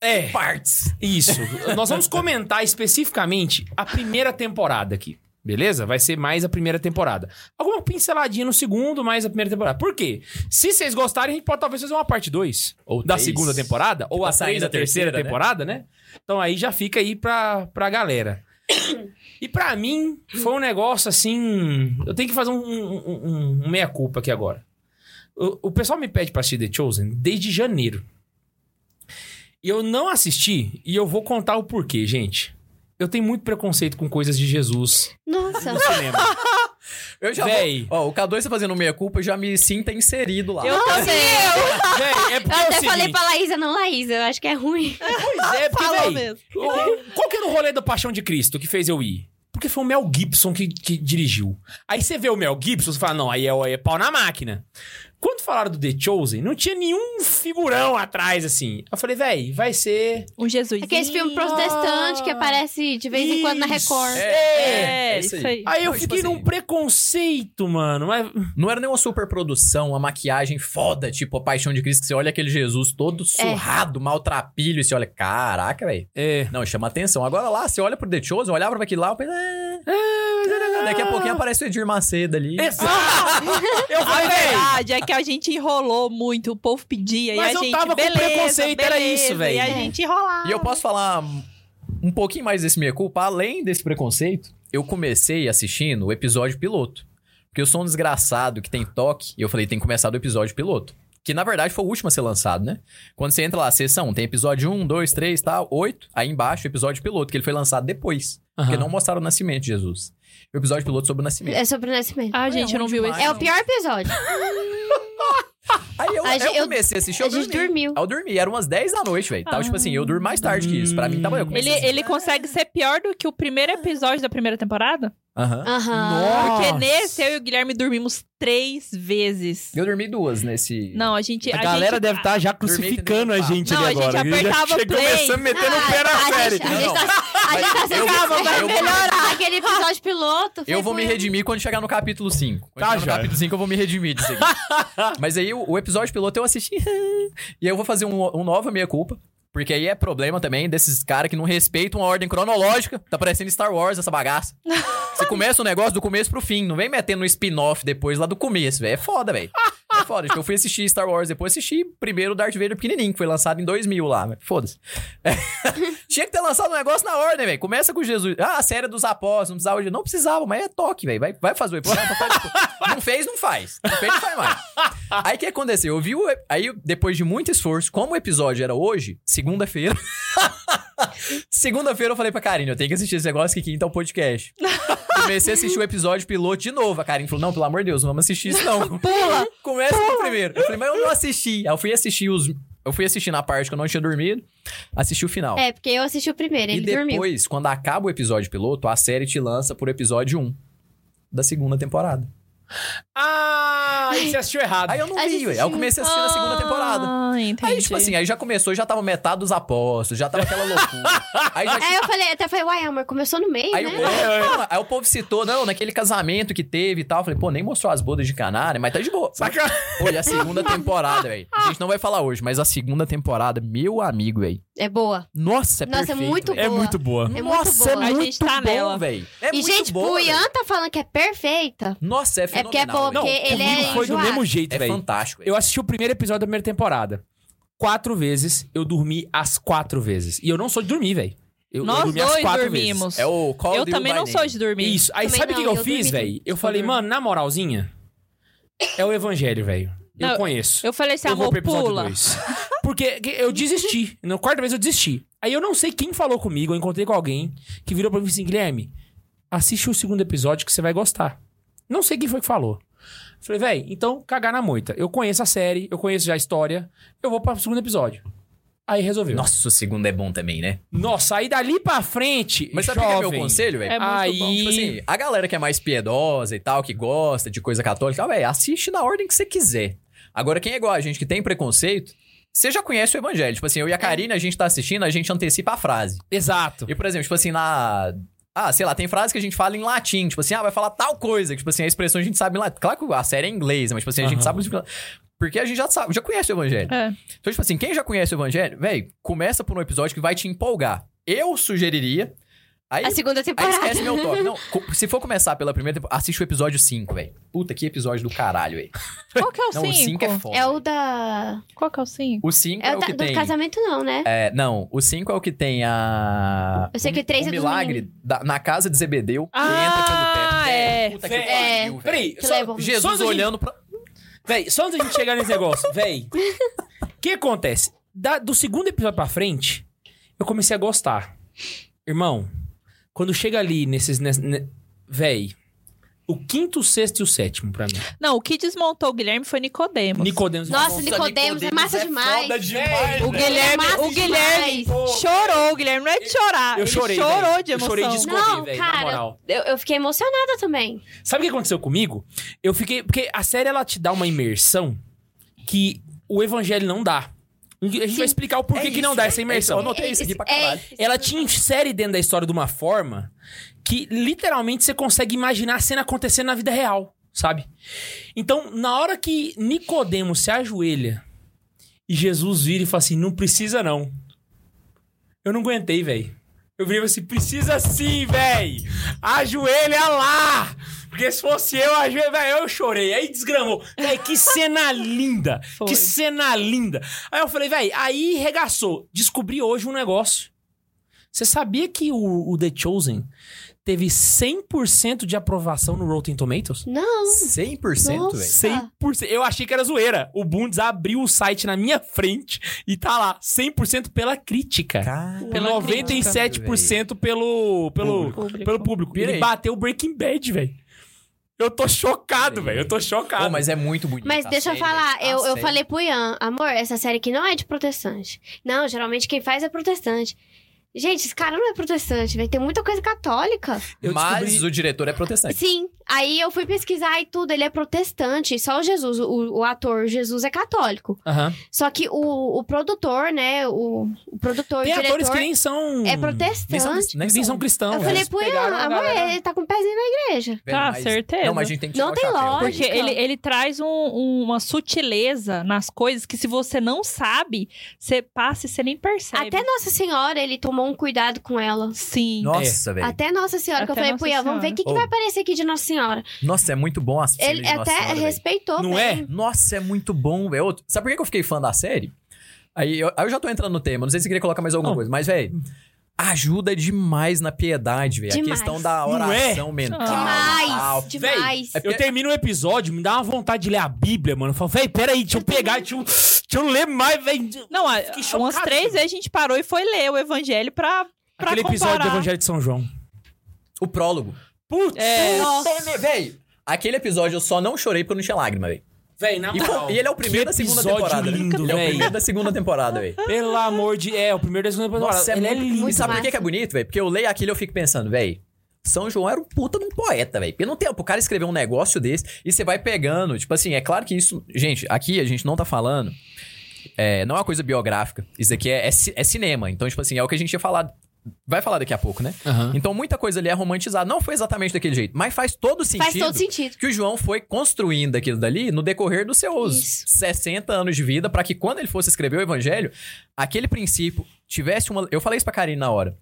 É, partes. isso. nós vamos comentar especificamente a primeira temporada aqui. Beleza? Vai ser mais a primeira temporada. Alguma pinceladinha no segundo, mais a primeira temporada. Por quê? Se vocês gostarem, a gente pode talvez fazer uma parte 2 Ou da três. segunda temporada, ou tá a três da terceira, terceira, né? temporada, né? Então aí já fica aí pra, pra galera. E pra mim, foi um negócio assim. Eu tenho que fazer um, um, um- um meia-culpa aqui agora. O, o pessoal me pede pra assistir The Chosen desde janeiro. E eu não assisti, e eu vou contar o porquê, gente. Eu tenho muito preconceito com coisas de Jesus Nossa. no cinema. Eu já Véi. vou... Ó, o K2 tá fazendo meia-culpa, eu já me sinto inserido lá. Eu também. Véi, é porque Eu é o até falei seguinte, pra Laísa, não, Laísa, eu acho que é ruim. Pois é, porque, Falou véi, mesmo. o- qual que era o rolê da Paixão de Cristo que fez eu ir? Porque foi o Mel Gibson que, que dirigiu. Aí você vê o Mel Gibson, você fala, não, aí é, é pau na máquina. Quando falaram do The Chosen, não tinha nenhum figurão atrás, assim. Eu falei, véi, vai ser... Um Jesus. Aqueles filmes protestantes que aparece de vez em quando na. Record. É, É, isso aí. Aí eu Não, tipo fiquei assim- num preconceito, mano. Mas... Não era nenhuma superprodução, uma maquiagem foda, tipo a Paixão de Cristo, que você olha aquele Jesus todo surrado, maltrapilho, e você olha, caraca, velho. É. Não, chama atenção. Agora lá, você olha pro The Chosen, eu olhava pra aquilo lá, eu pensei, "Ah, daqui a pouquinho aparece o Edir Macedo ali. Exato! Eu falei, véi, verdade é que a gente enrolou muito, o povo pedia Mas e a eu gente, tava com beleza, preconceito, era beleza, isso, velho. E a gente enrolava. E eu posso falar um pouquinho mais desse minha culpa, além desse preconceito, eu comecei assistindo o episódio piloto. Porque eu sou um desgraçado que tem toque, e eu falei, tem que começar do episódio piloto. Que na verdade foi o último a ser lançado, né? Quando você entra lá, sessão, tem episódio 1, 2, 3, tal, 8. Aí embaixo, o episódio piloto, que ele foi lançado depois. Porque Aham. não mostraram o nascimento de Jesus. O episódio piloto sobre o nascimento. É sobre o nascimento. Ah, gente, eu não vi esse. É o pior episódio. Aí eu, A aí gente- eu comecei a assistir, eu a gente dormi. dormiu. Aí eu dormi, era umas 10 da noite, velho. Tava tipo assim, eu durmo mais tarde que isso. Pra mim tava eu comecei Ele, a assistir. ele consegue ser pior do que o primeiro episódio da primeira temporada? Aham. Aham. Porque nesse eu e o Guilherme dormimos três vezes. Eu dormi duas nesse. Não, a gente. A, galera gente, deve estar já Dormir crucificando a gente Não, ali a gente agora. apertava já chegou play. começando metendo o Ah, pé na a série. gente- a gente Não, tá- a gente tá eu Calma, vai melhorar. Aquele episódio piloto. Eu vou me redimir quando chegar no capítulo 5. Quando Tá, chegar no já. capítulo 5 eu vou me redimir disso aqui. Mas aí o, o episódio piloto eu assisti. e aí eu vou fazer um, um novo meia culpa. Porque aí é problema também desses caras que não respeitam a ordem cronológica. Tá parecendo Star Wars essa bagaça. Você começa o negócio do começo pro fim. Não vem metendo um spin-off depois lá do começo, velho. É foda, velho. É foda. Tipo, eu fui assistir Star Wars, depois assisti primeiro o Darth Vader pequenininho, que foi lançado em 2000 lá. Foda-se. É. Tinha que ter lançado um negócio na ordem, velho. Começa com Jesus. Ah, a série dos apóstolos, não precisava de... Não precisava, mas é toque, velho. Vai, vai fazer o episódio. Depois. não fez, não faz. Não fez, não faz mais. Aí o que aconteceu? Eu vi o... Aí, depois de muito esforço, como o episódio era hoje, segunda-feira... Segunda-feira eu falei pra Karine, eu tenho que assistir esse negócio que quinta é o podcast. Comecei a assistir o episódio piloto de novo. A Karine falou, não, pelo amor de Deus, não vamos assistir isso não. Pula! Começa no primeiro. Eu falei, mas eu não assisti. Aí eu fui assistir os... Eu fui assistir na parte que eu não tinha dormido, assisti o final. É, porque eu assisti o primeiro, e ele dormiu. depois, quando acaba o episódio piloto, a série te lança por episódio 1 da segunda temporada. Ah, aí você assistiu errado. Aí eu não A vi, ué. Aí eu comecei a assistir na segunda temporada. Ah, entendi. Aí, tipo assim, aí já começou, já tava metade dos apóstolos, já tava aquela loucura. Aí já Aí eu falei, até falei, uai, amor, começou no meio, Aí, né? o povo, aí o povo citou, não, naquele casamento que teve e tal. Eu falei, pô, nem mostrou as bodas de canário, mas tá de boa. Saca? Olha, a segunda temporada, velho. A gente não vai falar hoje, mas a segunda temporada, meu amigo, velho. É boa. Nossa, é Nossa, é perfeito. muito velho. É boa. muito boa. É muito Nossa, boa. é A muito gente tá bom, nela. velho. É e, muito gente, boa, o. Ian tá falando que é perfeita. Nossa, é É porque é boa, velho. porque ele Comigo é foi do enjoado. mesmo jeito, É velho. fantástico. Eu assisti o primeiro episódio da primeira temporada. quatro vezes, eu dormi as quatro vezes. E eu não sou de dormir, velho. Eu, eu Nós dormi as dois quatro dormimos. vezes. É o Call Eu também não sou de dormir. Isso. Aí Também sabe o que, não, que eu, eu fiz, dormi velho? Eu falei, mano, na moralzinha, é o evangelho, velho. Eu Não, conheço. Eu falei assim, amor, pula. 2. Porque que- eu desisti. Na quarta vez eu desisti. Aí eu não sei quem falou comigo, eu encontrei com alguém que virou pra mim assim, Guilherme, assiste o segundo episódio que você vai gostar. Não sei quem foi que falou. Falei, véi, então cagar na moita. Eu conheço a série, eu conheço já a história, eu vou pro segundo episódio. Aí resolveu. Nossa, Nossa, o segundo é bom também, né? aí dali pra frente, Mas sabe o que é meu conselho, velho? É muito Aí- bom. Tipo assim, a galera que é mais piedosa e tal, que gosta de coisa católica, velho, assiste na ordem que você quiser. Agora, quem é igual a gente que tem preconceito, você já conhece o evangelho. Tipo assim, eu e a Karina, a gente tá assistindo, a gente antecipa a frase. Exato. E, por exemplo, tipo assim, na. Ah, sei lá, tem frases que a gente fala em latim, tipo assim, ah, vai falar tal coisa, que, tipo assim, a expressão a gente sabe em latim. Claro que a série é em inglês, mas, tipo assim, a gente Aham. sabe. Porque a gente já sabe, já conhece o evangelho. É. Então, tipo assim, quem já conhece o evangelho, velho, começa por um episódio que vai te empolgar. Eu sugeriria. Aí, A segunda aí temporada. esquece meu toque. Não, se for começar pela primeira temporada, assiste o episódio 5, velho. Puta, que episódio do caralho, velho. Qual que é o Não, o 5 5? é foda. É o da. Qual que é o 5? O 5 é, É o o da- que do tem. casamento, não, né? É, não, o 5 é o que tem a. Eu sei que o, o três o é dos milagre da- na casa de Zebedeu que Ah, entra pelo teto. é. Velho, Puta que pariu, é. Peraí, Que só, só Jesus antes da gente- olhando pra. Véi, só antes da gente chegar nesse negócio, véi. O que acontece? Da- do segundo episódio pra frente, eu comecei a gostar. Irmão, quando chega ali nesses. Nesse, ne- véi, o quinto, o sexto e o sétimo pra mim. Não, o que desmontou o Guilherme foi Nicodemos. Nicodemos. Nossa, Nicodemos é massa demais. Foda demais, O velho. Guilherme, massa o Guilherme demais. chorou. O Guilherme não é de chorar. Eu ele chorei. chorou véi. de Eu emoção. chorei de escorrer, Não, velho, na cara, moral. eu, eu fiquei emocionada também. Sabe o que aconteceu comigo? Eu fiquei. Porque a série ela te dá uma imersão que o evangelho não dá. A gente vai explicar o porquê É que não dá é essa isso. imersão. Eu anotei isso aqui pra É, caralho. Ela te insere dentro da história de uma forma que literalmente você consegue imaginar a cena acontecendo na vida real, sabe? Então, na hora que Nicodemos se ajoelha e Jesus vira e fala assim: "Não precisa não". Eu não aguentei, velho. Eu virei assim: "Precisa sim, velho. Ajoelha lá". Porque se fosse eu, ajoelha, velho, eu chorei. Aí desgramou. Véi, que cena linda. Foi. Que cena linda. Aí eu falei, velho, aí regaçou. Descobri hoje um negócio. Você sabia que o, o The Chosen teve 100% de aprovação no Rotten Tomatoes? Não. 100%, Nossa. velho. 100%. Eu achei que era zoeira. O Bundes abriu o site na minha frente e tá lá, 100% pela crítica. Cara, Pela 97% pelo, pelo, Público. pelo público. Ele bateu o Breaking Bad, velho. Eu tô chocado, velho. Eu tô chocado. Pô, mas é muito bonito. Mas a deixa eu série, falar, velho. eu, eu falei pro Ian, amor, essa série aqui não é de protestante. Não, geralmente quem faz é protestante. Gente, esse cara não é protestante, vai ter muita coisa católica. Eu Mas descobri- o diretor é protestante. Sim, aí eu fui pesquisar e tudo, ele é protestante, só o Jesus, o, o ator Jesus é católico. Aham. Só que o, o produtor, né, o, o produtor, Tem o diretor... atores que nem são. É Nem são, protestante. nem são cristãos. Eu falei a amor, ele tá com o pezinho na igreja. Velho, Tá, mas- certeza. Não, mas a gente tem que Não tem lógica. Porque ele, ele traz um- uma sutileza nas coisas que se você não sabe, você passa e você nem percebe. Até Nossa Senhora, ele tomou um cuidado com ela. Sim. Nossa, velho. Até Nossa Senhora, que eu Até falei Nossa vamos ver o que, que vai aparecer aqui de Nossa Senhora. Nossa, é muito bom a cena Ele de Nossa até Senhora, velho. respeitou Não bem. é? Nossa, é muito bom, velho. Outro- Sabe por que que eu fiquei fã da série? Aí eu, aí eu já tô entrando no tema, não sei se você queria colocar mais alguma Não. coisa, mas, velho, ajuda demais na piedade, velho. A Demais. questão da é? oração mental. Demais, tal. demais. É Eu termino o episódio, me dá uma vontade de ler a Bíblia, mano. Eu falo, véi, peraí, deixa eu pegar, deixa eu, deixa eu ler mais, véi. Não, a- Fiquei umas chocado. três vezes a gente parou e foi ler o evangelho pra, pra Aquele episódio do comparar. Evangelho de São João. O prólogo. Putz, É. Nossa, velho. Aquele episódio eu só não chorei porque eu não tinha lágrima, velho. Véi, na E, moral. pô, e ele é o primeiro da segunda episódio temporada. né? lindo, ele é o véi. primeiro da segunda temporada, velho. Pelo amor de... É, o primeiro da segunda temporada. Nossa, é ele muito, é lindo. E sabe por que é bonito, velho? Porque eu leio aquilo e eu fico pensando, velho. São João era um puta de um poeta, velho. Porque não tem pro cara escrever um negócio desse e você vai pegando. Tipo assim, é claro que isso. Gente, aqui a gente não tá falando. é, não é uma coisa biográfica. Isso aqui é, é, é cinema. Então, tipo assim, é o que a gente ia falar. Vai falar daqui a pouco, né? Aham. Então, muita coisa ali é romantizada. Não foi exatamente daquele jeito, mas faz todo sentido. Faz todo sentido. Que o João foi construindo aquilo dali no decorrer dos seus Isso. 60 anos de vida, pra que quando ele fosse escrever o evangelho, aquele princípio tivesse uma. Eu falei isso pra Karine na hora.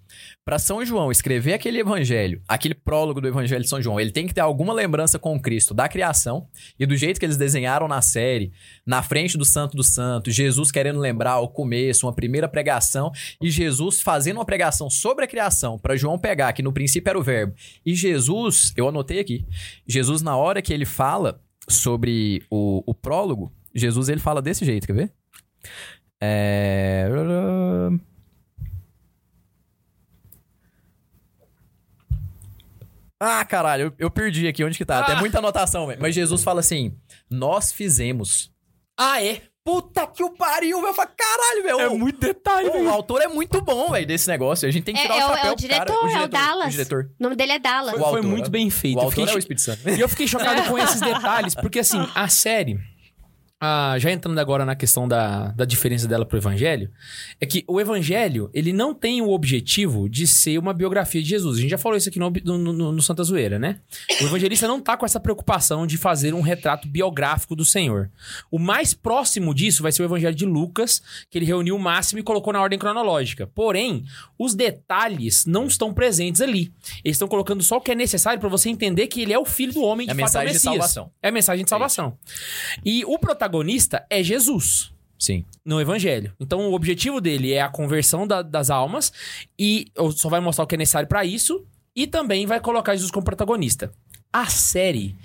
Pra São João escrever aquele evangelho, aquele prólogo do evangelho de São João, ele tem que ter alguma lembrança com Cristo da criação e do jeito que eles desenharam na série, na frente do Santo do Santo, Jesus querendo lembrar o começo, uma primeira pregação, e Jesus fazendo uma pregação sobre a criação, pra João pegar, que no princípio era o verbo. E Jesus, eu anotei aqui, Jesus, na hora que ele fala sobre o, o prólogo, Jesus ele fala desse jeito, quer ver? É. Ah, caralho, eu, eu perdi aqui onde que tá. Tem muita anotação, velho. Mas Jesus fala assim: Nós fizemos. Ah, é? Puta que o pariu, velho. Eu falo, caralho, velho. É o- muito detalhe, o, velho. autor é muito bom, velho, desse negócio. A gente tem que É, tirar é o o- chapéu é o pro cara. diretor, é o Dallas. O diretor. O nome dele é Dallas. O Foi autor, muito é- bem feito. O Eu fiquei autor é o Espírito Santo. E eu fiquei chocado com esses detalhes, porque assim, a série, ah, já entrando agora na questão da, da diferença dela pro evangelho, é que o evangelho, ele não tem o objetivo de ser uma biografia de Jesus. A gente já falou isso aqui no, no, no- Santa Zoeira, né? O evangelista não tá com essa preocupação de fazer um retrato biográfico do Senhor. O mais próximo disso vai ser o evangelho de Lucas, que ele reuniu o máximo e colocou na ordem cronológica. Porém, os detalhes não estão presentes ali. Eles estão colocando só o que é necessário para você entender que ele é o filho do homem, É de fato é o mensagem de Messias. salvação. É a mensagem de salvação. E o protagonista é Jesus Sim. no evangelho. Então o objetivo dele é a conversão da- das almas e só vai mostrar o que é necessário para isso e também vai colocar Jesus como protagonista. A série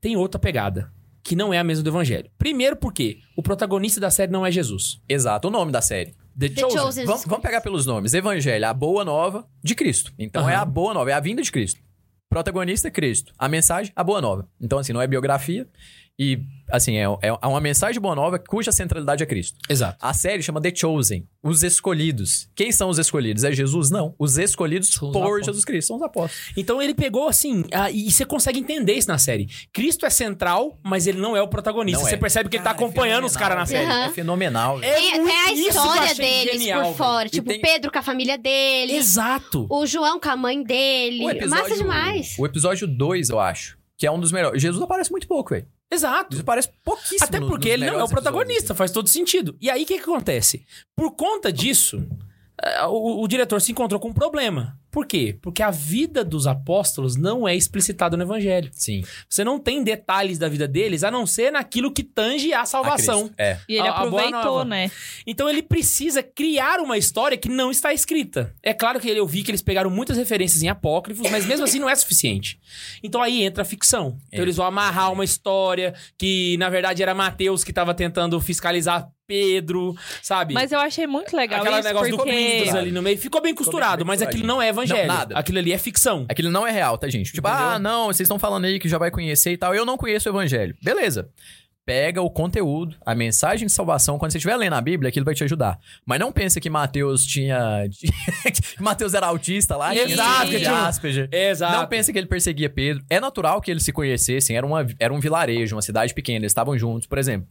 tem outra pegada, que não é a mesma do evangelho. Primeiro porque o protagonista da série não é Jesus. Exato, o nome da série. The, The Chosen. Chosen. Vamos, vamos pegar pelos nomes. Evangelho, a boa nova de Cristo. Então é Aham. a boa nova, é a vinda de Cristo. Protagonista, Cristo. A mensagem, a boa nova. Então, assim, não é biografia. E, assim, é, é uma mensagem boa nova cuja centralidade é Cristo. Exato. A série chama The Chosen, os escolhidos. Quem são os escolhidos? É Jesus? Não. Os escolhidos São os por apóstolos. Jesus Cristo, são os apóstolos. Então ele pegou assim, ah, e você consegue entender isso na série. Cristo é central, mas ele não é o protagonista. Não você é. percebe que ele tá Cara, é acompanhando os caras na série. fenomenal, Aham. É fenomenal. É Tem, tem a história deles genial, por fora. E Tipo, tem- Pedro com a família dele. Exato. O João com a mãe dele. O episódio, Massa demais. O episódio 2, eu acho, que é um dos melhores. Jesus aparece muito pouco, velho. Exato. Jesus aparece pouquíssimo. Até porque ele não é o protagonista, faz todo sentido. E aí o que, que acontece? Por conta disso, o, o diretor se encontrou com um problema. Por quê? Porque a vida dos apóstolos não é explicitada no evangelho. Sim. Você não tem detalhes da vida deles a não ser naquilo que tange a a salvação. Cristo. É. E ele A- a aproveitou, nova. né? Então ele precisa criar uma história que não está escrita. É claro que eu vi que eles pegaram muitas referências em apócrifos, mas mesmo assim não é suficiente. Então aí entra a ficção. Então É. eles vão amarrar uma história que na verdade era Mateus que estava tentando fiscalizar Pedro, sabe? Mas eu achei muito legal Aquele isso, negócio do porque... Cristo ali no meio ficou bem costurado, bem mas aquilo não é evangelho. Não, nada. Aquilo ali é ficção. Aquilo não é real, tá, gente? Tipo, Entendeu? ah, não, vocês estão falando aí que já vai conhecer e tal. Eu não conheço o evangelho. Beleza. Pega o conteúdo, a mensagem de salvação. Quando você estiver lendo a Bíblia, aquilo vai te ajudar. Mas não pensa que Mateus tinha. Mateus era autista lá, tinha Exato, tinha Asperger. Exato. Não pensa que ele perseguia Pedro. É natural que eles se conhecessem. Era, uma, era um vilarejo, uma cidade pequena. Eles estavam juntos, por exemplo.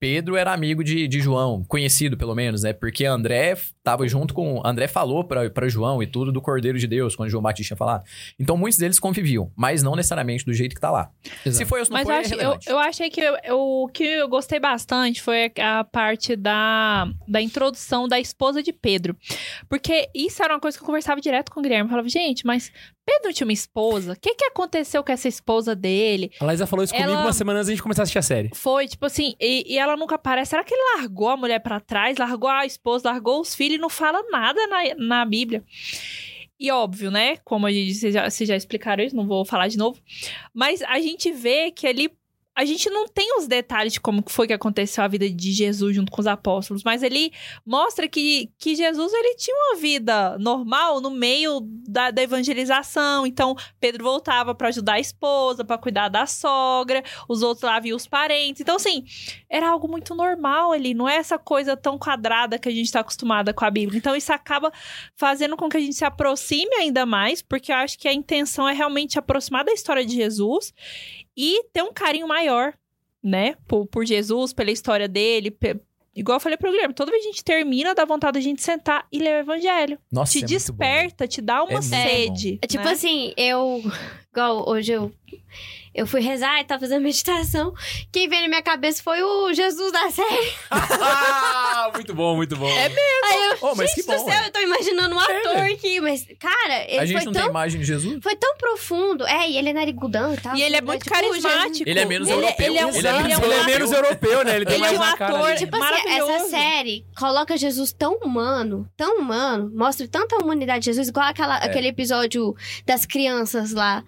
Pedro era amigo de, de João, conhecido pelo menos, né? Porque André tava junto com. André falou pra, pra João e tudo do Cordeiro de Deus, quando João Batista tinha falado. Então muitos deles conviviam, mas não necessariamente do jeito que tá lá. Exato. Se foi ou se não Mas foi, eu, é acho- eu, eu achei que eu- eu- o que eu gostei bastante foi a, parte da, da introdução da esposa de Pedro. Porque isso era uma coisa que eu conversava direto com o Guilherme. Eu falava, gente, mas Pedro tinha uma esposa? O que, que aconteceu com essa esposa dele? A Laísa falou isso comigo Ela- uma semana antes de a gente começar a assistir a série. Foi, tipo assim, e, e ela nunca aparece. Será que ele largou a mulher pra trás, largou a esposa, largou os filhos não fala nada na, na Bíblia? E óbvio, né? Como a gente, vocês, já, vocês já explicaram isso, não vou falar de novo. Mas a gente vê que ali. A gente não tem os detalhes de como foi que aconteceu a vida de Jesus junto com os apóstolos, mas ele mostra que, que Jesus ele tinha uma vida normal no meio da, da evangelização. Então, Pedro voltava pra ajudar a esposa, pra cuidar da sogra, os outros lá viam os parentes. Então, assim, era algo muito normal ali, não é essa coisa tão quadrada que a gente tá acostumada com a Bíblia. Então, isso acaba fazendo com que a gente se aproxime ainda mais, porque eu acho que a intenção é realmente aproximar da história de Jesus e ter um carinho maior, né, por, por Jesus, pela história dele, pe- igual eu falei pro Guilherme, toda vez que a gente termina, dá vontade da gente sentar e ler o evangelho. Nossa, te é desperta, te dá uma É sede. É tipo né? assim, eu. Igual hoje eu. Eu fui rezar e tava fazendo meditação. Quem veio na minha cabeça foi o Jesus da série. Ah, muito bom, muito bom. É Aí eu, Oh, mas gente que bom, do céu, ué. eu tô imaginando um ator aqui. Mas, cara, ele A gente foi não tão. tem imagem de Jesus? Foi tão profundo. É, e ele é narigudão e tal. E ele é né? muito Tipo, carismático. Ele é menos ele, europeu. Ele é um, Ele é, é ele é menos, ele é menos europeu, né? Ele tem Ele mais é um uma cara. ator, ali. Tipo assim, Maravilhoso. essa série coloca Jesus tão humano, tão humano, mostra tanta humanidade de Jesus, igual aquela, É. aquele episódio das crianças lá.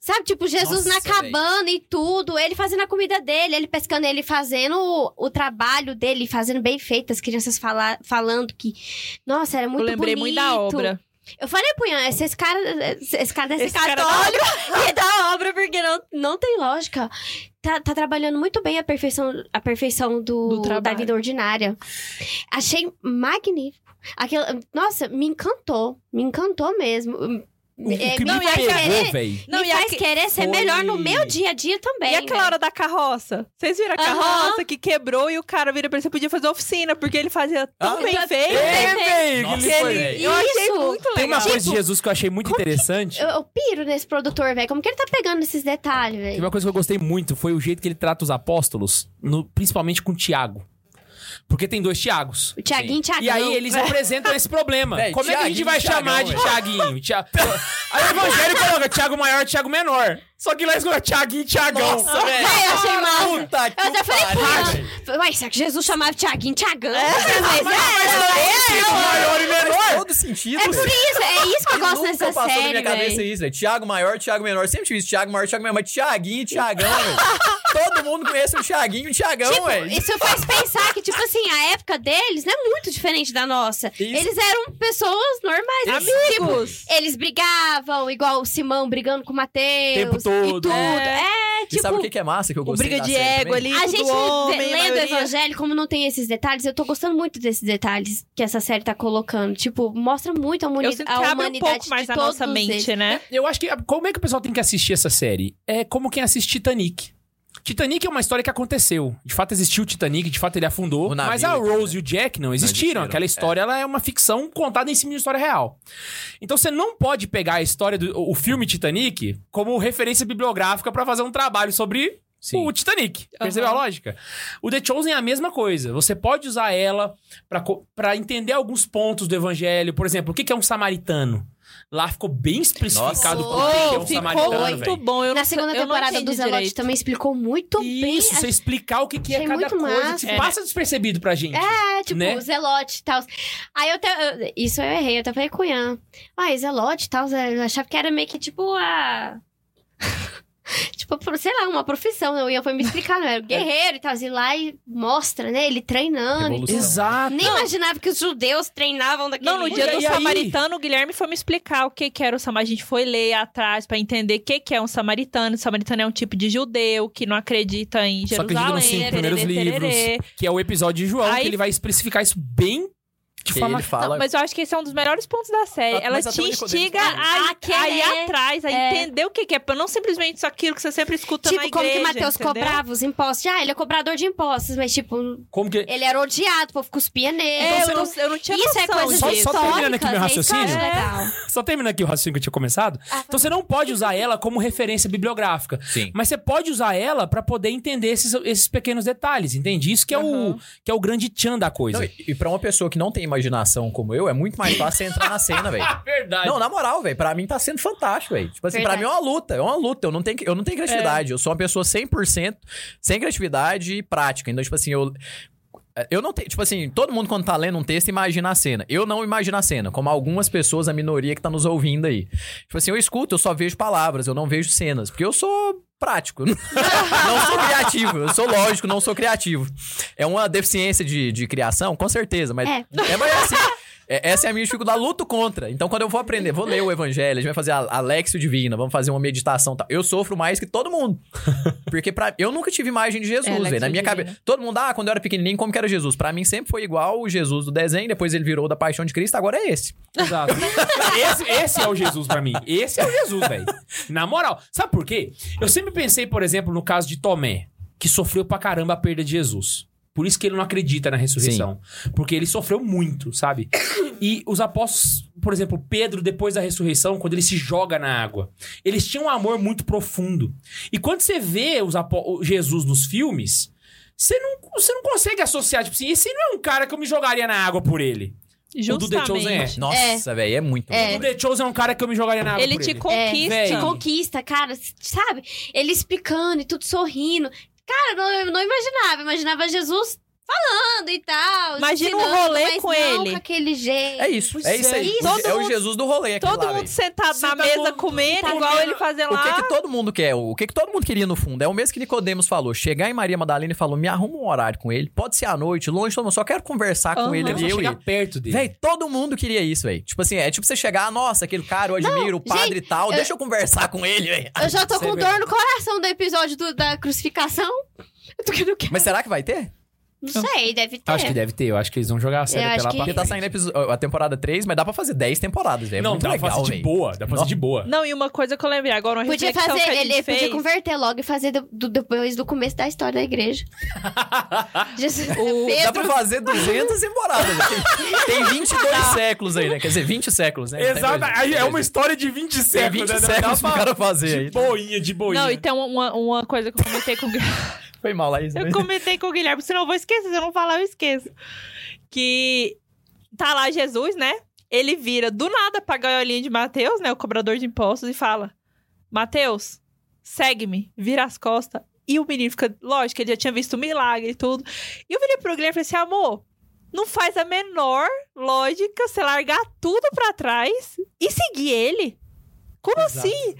Sabe, tipo, Jesus Nossa, na cabana e tudo, ele fazendo a comida dele, ele pescando, ele fazendo o, o trabalho dele, fazendo bem feito, as crianças fala, falando que, nossa, era muito Eu lembrei bonito. muito da obra. Eu falei pro Ian, esse cara, esse cara deve Esse ser cara da católico e da obra, porque não, não tem lógica. Tá, tá trabalhando muito bem a perfeição, a perfeição do, Do da vida ordinária. Achei magnífico. Aquilo, nossa, me encantou. Me encantou mesmo. O É, que me me e aí, faz pegou, querer, velho. Não, me e faz aque- querer ser foi- melhor no meu dia a dia também. E aquela velho. hora da carroça? Vocês viram a carroça que quebrou e o cara vira pra ele, você podia fazer oficina, porque ele fazia tão Ah, bem então- feito. É, velho. Nossa, que que ele Eu achei Isso. muito legal. Tem uma coisa de Tipo, Jesus que eu achei muito interessante. Eu, eu piro nesse produtor, velho. Como que ele tá pegando esses detalhes, Tem velho? uma coisa que eu gostei muito, foi o jeito que ele trata os apóstolos, no- principalmente com Tiago. Porque tem dois Tiagos. O Tiaguinho, Tiagão. E aí eles apresentam esse problema. Véi, Como é que a gente vai Tiagão, chamar de. Tiaguinho? Tia... Aí o Evangelho coloca Tiago maior, Tiago menor. Só que lá eles colocam Tiaguinho e Tiagão. Nossa, velho. É, eu achei mal. Puta que Eu até falei. Ian, Ué, será que Jesus chamava Tiaguinho, Tiagão? É, maior e menor. Faz todo sentido, É por velho. isso, é isso que eu gosto nunca dessa passou na série, minha cabeça velho. isso, velho. Tiago maior, Tiago menor. Sempre tive isso, Tiago maior, Tiago menor. Mas Tiaguinho e Tiagão, velho. Todo mundo conhece o Tiaguinho e o Tiagão, Tipo, velho. isso faz pensar que, tipo assim, a época deles não é muito diferente da nossa. Isso. Eles eram pessoas normais. Tipo, Amigos. eles brigavam, igual o Simão brigando com o Mateus. Tempo E todo. tudo. É. É, E tipo... sabe o que é massa que eu gostei briga de ego ali, A tudo gente homem, vê- lendo o evangelho, como não tem esses detalhes, eu tô gostando muito desses detalhes que essa série tá colocando. Tipo, mostra muito a, humani Eu sinto a que abre um humanidade pouco mais de a nossa mente, eles. né? Eu acho que. Como é que o pessoal tem que assistir essa série? É como quem assiste Titanic. Titanic é uma história que aconteceu. De fato existiu o Titanic, de fato ele afundou. Navio, mas a né? Rose e o Jack não existiram. existiram, Aquela é. história ela é uma ficção contada em cima de uma história real. Então você não pode pegar a história do o filme Titanic como referência bibliográfica pra fazer um trabalho sobre Sim. o Titanic. Percebeu Aham. a lógica? O The Chosen é a mesma coisa. Você pode usar ela pra entender alguns pontos do evangelho. Por exemplo, o que que é um samaritano? Lá ficou bem especificado Nossa. o que que é Oh, um ficou samaritano, muito velho. bom. Eu Na não, segunda temporada do Zelote direito. também explicou muito bem. Isso, você explicar o que, que é cada coisa massa. que É. passa despercebido pra gente. É, tipo, né? Zelote e tal. Aí eu, te, eu- Isso eu errei, eu até falei com o Ian. Ah, Zelote e tal, eu achava que era meio que tipo a. tipo, sei lá, uma profissão. né? O Ian foi me explicar, não era guerreiro e tal. E lá e mostra, né? Ele treinando. Exato. Nem imaginava que os judeus treinavam daquele Não, no dia do samaritano, o Guilherme foi me explicar o que, que era o samaritano. A gente foi ler atrás pra entender o que, que é um samaritano. O samaritano é um tipo de judeu que não acredita em Só acredita Jerusalém. nos cinco primeiros livros. Que é o episódio de João, Aí- que ele vai especificar isso bem de Que forma... ele fala... Não, mas eu acho que esse é um dos melhores pontos da série. Ah, Ela mas te o instiga fala a, a, A querer. ir atrás, a É. entender o que, que é. Pra não simplesmente isso aquilo que você sempre escuta na Tipo, como igreja, que Mateus entendeu? cobrava os impostos. Ah, ele é cobrador de impostos, mas tipo, Como que... ele era odiado, o povo cuspia nele. É, Então eu, não- eu não tinha Isso é noção coisa Só- de só terminando aqui meu é raciocínio. legal. Só terminando aqui o raciocínio que eu tinha começado. Ah, Então você não pode usar ela como referência bibliográfica. Sim. Mas você pode usar ela pra poder entender esses, esses pequenos detalhes, entende? Isso que é, o, Uhum. que é o grande tchan da coisa. Não, e, e pra uma pessoa que não tem imaginação como eu, é muito mais fácil você entrar na cena, velho. Verdade. Não, na moral, velho, pra mim tá sendo fantástico, velho. Tipo assim, pra Verdade. mim é uma luta, é uma luta. Eu não tenho, eu não tenho criatividade. É. Eu sou uma pessoa 100% sem criatividade e prática. Então, tipo assim, eu. Eu não tenho. Tipo assim, todo mundo quando tá lendo um texto imagina a cena. Eu não imagino a cena, como algumas pessoas, a minoria que tá nos ouvindo aí. Tipo assim, eu escuto, eu só vejo palavras, eu não vejo cenas. Porque eu sou prático. não sou criativo. Eu sou lógico, não sou criativo. É uma deficiência de, de criação, com certeza, mas. É. É, mas assim. É- Essa é a minha dificuldade, luto contra. Então, quando eu vou aprender, vou ler o Evangelho, a gente vai fazer a Alexio Divina, vamos fazer uma meditação e tal. Eu sofro mais que todo mundo. Porque pra, eu nunca tive imagem de Jesus, É, velho. Na minha Divina. cabeça. Todo mundo, ah, quando eu era pequenininho, como que era Jesus? Pra mim sempre foi igual o Jesus do desenho, depois ele virou da paixão de Cristo, agora é esse. Exato. esse, esse é o Jesus pra mim. Esse é o Jesus, velho. Na moral. Sabe por quê? Eu sempre pensei, por exemplo, no caso de Tomé, que sofreu pra caramba a perda de Jesus. Por isso que ele não acredita na ressurreição. Porque ele sofreu muito, sabe? E os apóstolos, por exemplo, Pedro, depois da ressurreição, quando ele se joga na água, eles tinham um amor muito profundo. E quando você vê os apó- Jesus nos filmes, você não, você não consegue associar, tipo assim, esse não é um cara que eu me jogaria na água por ele. O do The Chosen é. Justamente. Nossa, velho, é muito É. O The Chosen é um cara que eu me jogaria na água Ele te ele. conquista. Véi. Te conquista, cara, sabe? Ele explicando e tudo sorrindo. Cara, não, não imaginava. Imaginava Jesus falando e tal. Imagina um rolê mas com não ele. com aquele jeito. É isso, Pois é isso é, aí. todo é o mundo- Jesus do rolê Todo lá, mundo sentado na tá mesa com- comendo, tá igual ele fazendo O que, lá. que todo mundo quer? O que, que todo mundo queria no fundo? É o mesmo que Nicodemos falou. Chegar em Maria Madalena e falou: me arruma um horário com ele. Pode ser à noite, longe, todo mundo. Só quero conversar com Aham. ele. Ali, eu e chegar ele. perto dele. Véi, todo mundo queria isso, velho. Tipo assim, é tipo você chegar, nossa, aquele cara, eu admiro, o padre e tal, eu- deixa eu conversar com ele, velho. Eu já tô Isso é com dor no coração do episódio do- da crucificação. Eu tô querendo que. Mas será que vai ter? Não sei, deve ter. Acho que deve ter. Eu acho que eles vão jogar a série Eu até acho lá que- pra Porque tá frente. saindo episo- a temporada 3, mas dá pra fazer 10 temporadas, velho. É Não, muito dá pra legal, fazer de velho. boa. Dá pra fazer de boa. Não, e uma coisa que eu lembrei agora, uma Podia reflexão fazer, que a gente ele fez. podia converter logo e fazer do, do- depois do começo da história da igreja. Jesus, O- Dá Pedro, pra fazer 200 temporadas. Tem, tem 22 séculos aí, né? Quer dizer, 20 séculos, né? Exato. Aí É uma história de 20 Tem séculos. 20 né? Dá séculos pra- pro cara fazer aí. De boinha, de boinha. Não, e tem uma, uma coisa que eu comentei com o. Foi mal, Laís. Eu comentei com o Guilherme, senão eu vou esquecer. Se eu não falar, eu esqueço. Que tá lá Jesus, né? Ele vira do nada pra gaiolinha de Mateus, né? O cobrador de impostos, e fala: Mateus, segue-me, vira as costas. E o menino fica, lógico, ele já tinha visto o milagre e tudo. E eu virei pro Guilherme e falei assim: amor, não faz a menor lógica você largar tudo pra trás e seguir ele. Como Exato. assim?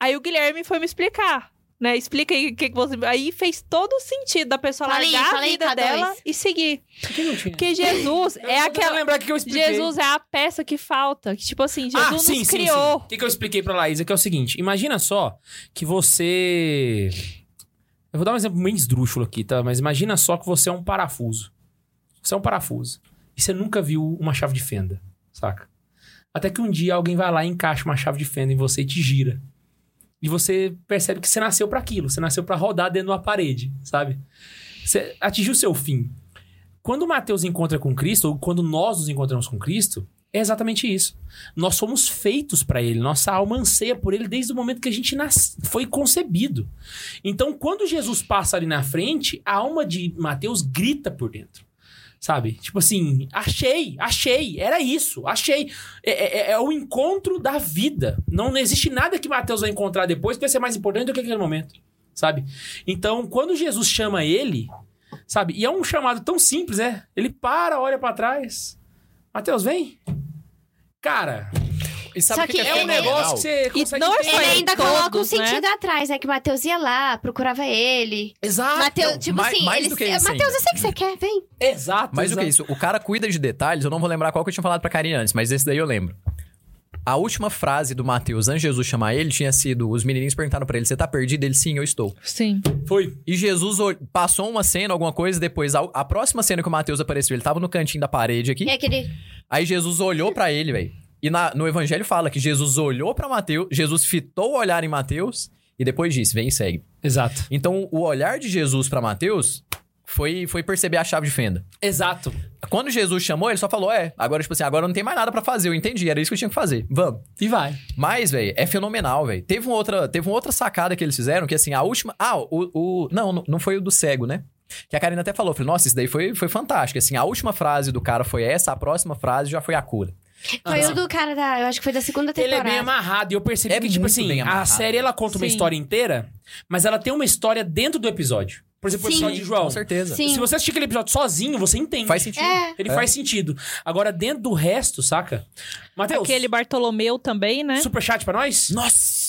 Aí o Guilherme foi me explicar. Né, explica aí o que, que você. Aí fez todo o sentido da pessoa Fala aí, largar fala a vida K2. dela e seguir. Não tinha? Porque Jesus é aquela. lembrar o que eu expliquei. Jesus é a peça que falta. Que, tipo assim, Jesus ah, nos sim, sim, criou. sim. O que, que eu expliquei pra Laísa? Que é o seguinte: imagina só que você. Eu vou dar um exemplo bem esdrúxulo aqui, tá? Mas imagina só que você é um parafuso. Você é um parafuso. E você nunca viu uma chave de fenda, saca? Até que um dia alguém vai lá e encaixa uma chave de fenda em você e te gira. E você percebe que você nasceu pra aquilo. Você nasceu pra rodar dentro de uma parede, sabe? Você atingiu o seu fim. Quando Mateus encontra com Cristo, ou quando nós nos encontramos com Cristo, é exatamente isso. Nós somos feitos para Ele. Nossa alma anseia por Ele desde o momento que a gente nas... foi concebido. Então, quando Jesus passa ali na frente, a alma de Mateus grita por dentro. Sabe? Tipo assim, achei, achei, era isso, achei. É, é- é o encontro da vida. Não existe nada que Mateus vai encontrar depois que vai ser mais importante do que aquele momento. Sabe? Então, quando Jesus chama ele, sabe? E é um chamado tão simples, né? Ele para, olha pra trás. Mateus, vem. Cara, E sabe Só o que, que que é é um ele- negócio que você consegue não é entender. Ele Foi ainda todos, coloca um né? sentido atrás, né? Que o Matheus ia lá, procurava ele. Exato. Mateus, tipo mais- assim, mais ele, do que isso Matheus, eu sei que você quer, vem. Exato. Mais do que isso, o cara cuida de detalhes, eu não vou lembrar qual que eu tinha falado pra Karine antes, mas esse daí eu lembro. A última frase do Mateus antes de Jesus chamar ele tinha sido: os menininhos perguntaram pra ele, você tá perdido? Ele, sim, eu estou. Sim. Foi. E Jesus passou uma cena, alguma coisa, depois, a, a próxima cena que o Mateus apareceu, ele tava no cantinho da parede aqui. É aquele. Aí Jesus olhou pra ele, velho. E na- no evangelho fala que Jesus olhou pra Mateus, Jesus fitou o olhar em Mateus e depois disse: vem e segue. Exato. Então, o olhar de Jesus pra Mateus foi, foi perceber a chave de fenda. Exato. Quando Jesus chamou, ele só falou: É, agora, tipo assim, agora não tem mais nada pra fazer. Eu entendi, era isso que eu tinha que fazer. Vamos. E vai. Mas, velho, é fenomenal, velho. Teve, uma outra, teve uma outra sacada que eles fizeram, que assim, a última. Ah, o. o não, não- não foi o do cego, né? Que a Karina até falou, falei, nossa, isso daí foi, foi fantástico. Assim, a última frase do cara foi essa, a próxima frase já foi a cura. Foi o do cara da. Eu acho que foi da segunda Ele é temporada. bem amarrado. E eu percebi É que, tipo muito assim, a amarrado. série ela conta uma Sim. história inteira, mas ela tem uma história dentro do episódio. Por exemplo, o Sim. episódio de João. Com certeza. Sim. Se você assistir aquele episódio sozinho, você entende. Faz sentido. É. Ele É. faz sentido. Agora, dentro do resto, saca? Matheus, Aquele Bartolomeu também, né? superchat pra nós? Nossa!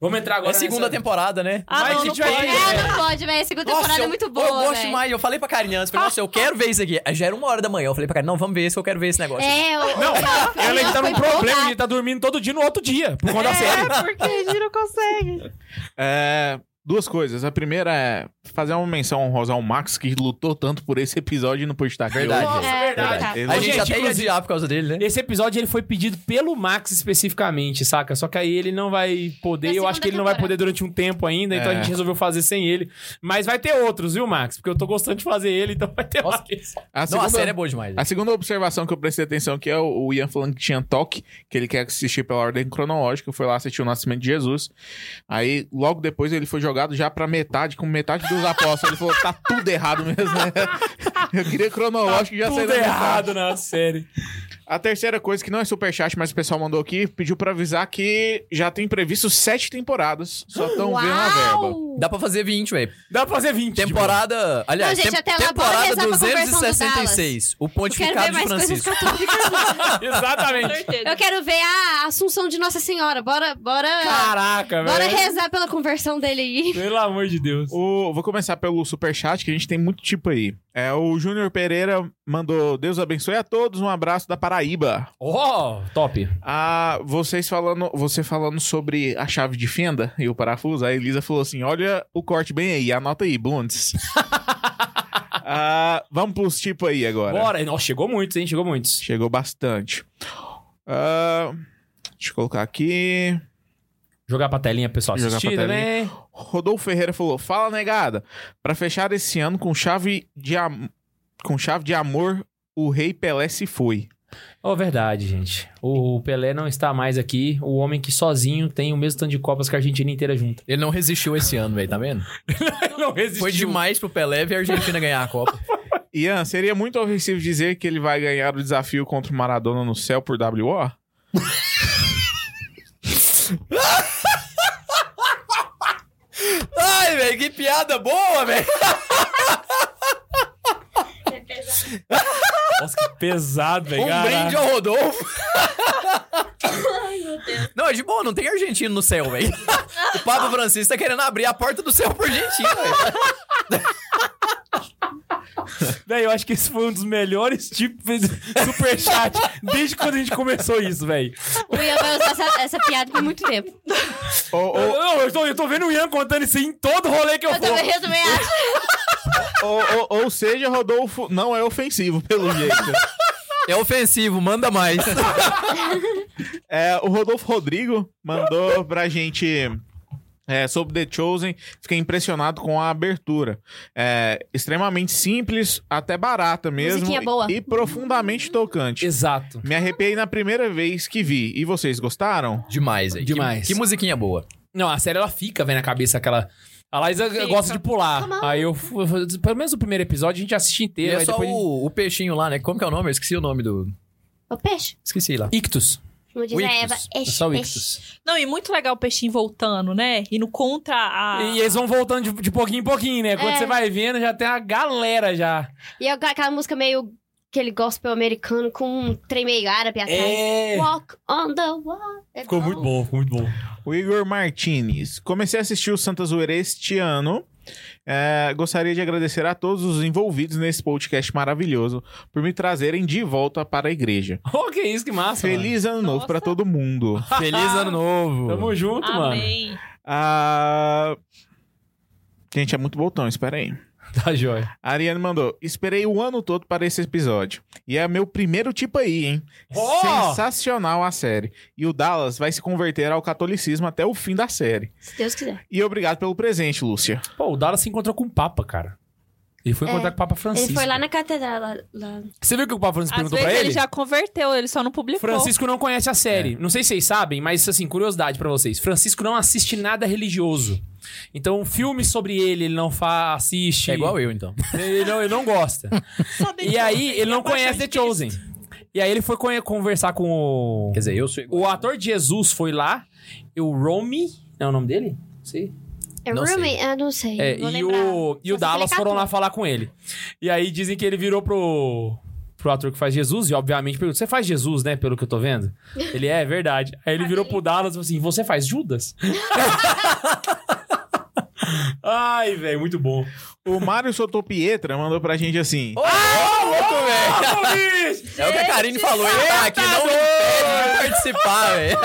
Vamos entrar agora é segunda nessa- temporada, né? Ah, Mas não, a não gente vai- pode. É, não pode, velho. A segunda temporada eu, é muito eu boa. gosto véi. demais. Eu falei pra Karina antes, falei, nossa, eu quero ver isso aqui. Já era uma hora da manhã. Eu falei pra Karina, não, vamos ver que eu quero ver esse negócio. É, o. Não, ela tá foi num problema de estar dormindo todo dia no outro dia, por conta da série. É, porque a gente não consegue. É, duas coisas. A primeira é fazer uma menção honrosa ao Max, que lutou tanto por esse episódio e não pôde estar aqui Verdade. Nossa, É, verdade. verdade. A gente Gente, até ia adiar por causa dele, né? Esse episódio ele foi pedido pelo Max especificamente, saca? Só que aí ele não vai poder, Na eu acho que ele não vai poder durante um tempo ainda, então É. a gente resolveu fazer sem ele. Mas vai ter outros, viu, Max? Porque eu tô gostando de fazer ele, então vai ter Nossa. mais. A Não, segunda, a série é boa demais. a segunda observação que eu prestei atenção aqui é o, o Ian falando que tinha toque, que ele quer assistir pela ordem cronológica, foi lá assistir o Nascimento de Jesus. Aí, logo depois, ele foi jogado já pra metade, com metade dos apóstolos. Ele falou, tá tudo errado mesmo, né? Eu queria cronológico e já saiu Tudo errado na série. A terceira coisa, que não é superchat, mas o pessoal mandou aqui, pediu pra avisar que já tem previsto sete temporadas. Só estão vendo a verba. Dá pra fazer 20, velho. Dá pra fazer 20. Temporada. Aliás, Não, gente, tem- até lá, bora temporada rezar pra conversão do 266. O quero ver pontificado de mais coisas Francisco. católicas. Exatamente. Eu quero ver a Assunção de Nossa Senhora. Bora, bora. Caraca, bora velho. rezar pela conversão dele aí. Pelo amor de Deus. O- vou começar pelo superchat, que a gente tem muito tipo aí. É, o Júnior Pereira mandou Deus abençoe a todos, um abraço da Paraíba. Oh, top. Ah, vocês falando, você falando sobre a chave de fenda e o parafuso, a Elisa falou assim: olha o corte bem aí, anota aí, Bundes. Ah, vamos pros tipos aí agora. Bora. Nossa, chegou muitos, hein? Chegou muitos. Chegou bastante. Ah, deixa eu colocar aqui. Jogar pra telinha, pessoal Jogar assistir pra telinha. também. Rodolfo Ferreira falou: Fala, negada. Pra fechar esse ano com chave de, am- com chave de amor, o rei Pelé se foi. Oh, verdade, gente. O Pelé não está mais aqui. O homem que sozinho tem o mesmo tanto de Copas que a Argentina inteira junta. Ele não resistiu esse ano, velho, tá vendo? não resistiu. Foi demais pro Pelé ver a Argentina ganhar a Copa. Ian, seria muito ofensivo dizer que ele vai ganhar o desafio contra o Maradona no céu por WO? Ai, velho, que piada boa, velho. Nossa, que pesado, velho. Um Caraca. brinde ao Rodolfo. Não, é de boa, não tem argentino no céu, velho. O Papa Francisco tá querendo abrir a porta do céu pro argentino, velho. Velho, eu acho que esse foi um dos melhores tipos de superchat desde quando a gente começou isso, velho. O Ian vai usar essa, essa piada por muito tempo. Ô, ô, Não, eu tô, eu tô vendo o Ian contando isso em todo rolê que eu Eu também, eu também acho. ô, ô, ou seja, Rodolfo não é ofensivo, pelo jeito. É ofensivo, manda mais. É, o Rodolfo Rodrigo mandou pra gente é, sobre The Chosen. Fiquei impressionado com a abertura. É, extremamente simples, até barata mesmo. Musiquinha boa. E profundamente tocante. Exato. Me arrepiei na primeira vez que vi. E vocês gostaram? Demais, velho. Demais. Que, que musiquinha boa. Não, a série ela fica, velho, na cabeça aquela. A Laísa Fica. gosta de pular. Aí eu, fui- pelo menos o primeiro episódio, a gente assiste E inteiro. é aí só depois. o, o peixinho lá, né? Como que é o nome? Eu esqueci o nome do... O peixe. Esqueci lá. Ictus. Como diz a. Eva. É Ixi, só. Ictus. Não, e muito legal o peixinho voltando, né? Indo contra a. E eles vão voltando de, de pouquinho em pouquinho, né? Quando É. você vai vendo, já tem a galera já. E eu- aquela música meio... Aquele gospel americano com um trem meio árabe atrás. É. Walk on the wall. É Ficou muito bom, ficou muito bom. O Igor Martinez. Comecei a assistir o Santa Zoeira este ano. É, gostaria de agradecer a todos os envolvidos nesse podcast maravilhoso por me trazerem de volta para a igreja. Oh, que isso, que massa. Feliz ano novo para todo mundo. Feliz ano novo. mano. Tamo junto, mano. Amém. Ah, Gente, é muito botão, espera aí. Tá jóia. A Ariane mandou: Esperei o ano todo para esse episódio. E é meu primeiro tipo aí, hein? Oh! Sensacional a série. E o Dallas vai se converter ao catolicismo até o fim da série. Se Deus quiser. E obrigado pelo presente, Lúcia. Pô, o Dallas se encontrou com o Papa, cara. Ele foi É. encontrar com o Papa Francisco. Ele foi lá na catedral. Lá, lá. Você viu o que o Papa Francisco Às perguntou vezes pra ele ele? já converteu, ele só não publicou. Francisco não conhece a série. Não sei se vocês sabem, mas assim, curiosidade pra vocês. Francisco não assiste nada religioso. Então, filme sobre ele, ele não fa assiste. É igual eu, então. Ele não, ele não gosta. E aí, ele não é conhece The Chosen. E aí, ele foi conversar com o... Quer dizer, eu sou igual. O ator de Jesus foi lá. E o Romy... É o nome dele? Sei. É Não Rumi? Eu não sei. É, vou e o, e o sei Dallas é foram lá falar com ele. E aí dizem que ele virou pro, pro ator que faz Jesus, e obviamente perguntou: Você faz Jesus, né? Pelo que eu tô vendo? Ele é, é verdade. Aí ele virou pro Dallas e falou assim: Você faz Judas? Ai, velho, muito bom. O Mário Sotopietra mandou pra gente assim: Ô, louco, velho! É o que a Karine falou. Ele tá aqui, não impede de participar, velho.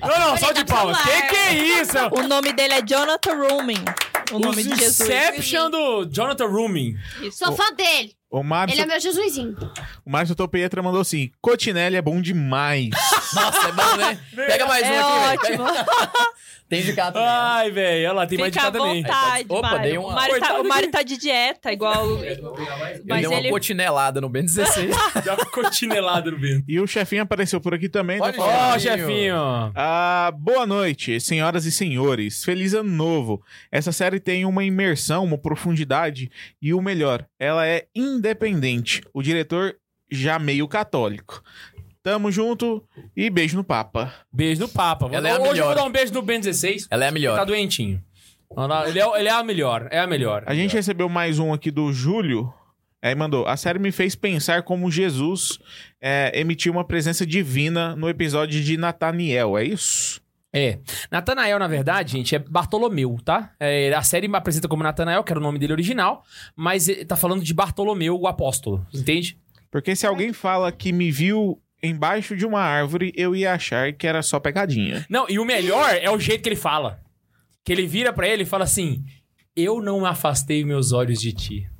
Não, não, só de tá palmas. Que que é isso? O nome dele é Jonathan Rumin. o nome Os de Jesus. Inception do Jonathan Rubin. Sou fã dele. O Mário, Ele é meu Jesusinho. o Mário Topietra mandou assim: Cotinelli é bom demais. Nossa, é bom, né? Pega mais um É aqui, velho. ótimo. Tem de cá também. Ai, velho. Olha lá, tem mais de Fica cá à também. vontade, Opa, Mário. dei uma- O Mário, tá, o Mário tá de dieta, igual... Ele Mas deu uma ele... cotinelada no Ben 16. Já ficou chinelado no vento. E o chefinho apareceu por aqui também. tá Ó, Chefinho. chefinho. Ah, boa noite, senhoras e senhores. Feliz ano novo. Essa série tem uma imersão, uma profundidade e o melhor, ela é independente. O diretor já meio católico. Tamo junto e beijo no Papa. Beijo no Papa. Ela é a Hoje eu melhor. vou dar um beijo no Ben 16. Ela é a melhor. Tá doentinho. Ele é, ele é a melhor. É a melhor. A gente recebeu mais um aqui do Júlio. Aí mandou: A série me fez pensar como Jesus é, emitiu uma presença divina no episódio de Nataniel, é isso? É. Natanael, na verdade, gente, é Bartolomeu, tá? É, a série me apresenta como Natanael, que era o nome dele original, mas ele tá falando de Bartolomeu, o apóstolo, entende? Porque se alguém fala que me viu embaixo de uma árvore, eu ia achar que era só pegadinha. Não, e o melhor é o jeito que ele fala. Que ele vira pra ele e fala assim: Eu não afastei meus olhos de ti.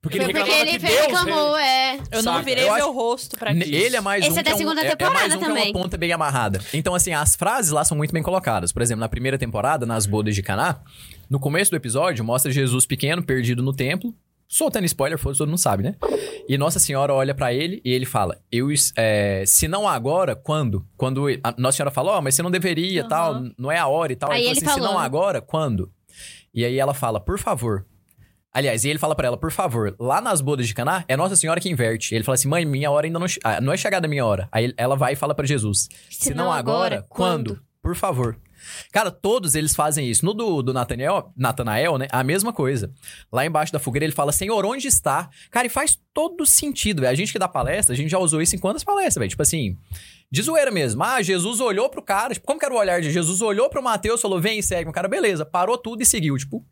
Porque ele porque ele que Deus... reclamou, é. Eu não Saca, virei eu meu acho- rosto pra ti. Ele é mais Esse um é da que um- segunda é- é, temporada mais um que é também. uma ponta bem amarrada. Então, assim, as frases lá são muito bem colocadas. Por exemplo, na primeira temporada, nas bodas de Caná, no começo do episódio, mostra Jesus pequeno, perdido no templo. Soltando spoiler, foda todo mundo sabe, né? E Nossa Senhora olha pra ele e ele fala: Eu, é, se não agora, quando? Quando a Nossa Senhora falou, ó, mas você não deveria, Aham. tal, não é a hora e tal. Aí ele ele falou assim, se não falou. agora, quando? E aí ela fala, por favor. Aliás, e ele fala pra ela, por favor, lá nas bodas de Caná, é Nossa Senhora que inverte. Ele fala assim, mãe, minha hora ainda não, ah, não é chegada a minha hora. Aí ela vai e fala pra Jesus, se, não agora, quando? Por favor. Cara, todos eles fazem isso. No do, do Natanael, Natanael, né? A mesma coisa. Lá embaixo da fogueira ele fala, Senhor, onde está? Cara, e faz todo sentido, velho. A gente que dá palestra, a gente já usou isso em quantas palestras, velho? Tipo assim, de zoeira mesmo. Ah, Jesus olhou pro cara. Tipo, como que era o olhar de Jesus? Olhou pro Mateus, falou, vem e segue. O cara, beleza. Parou tudo e seguiu. Tipo,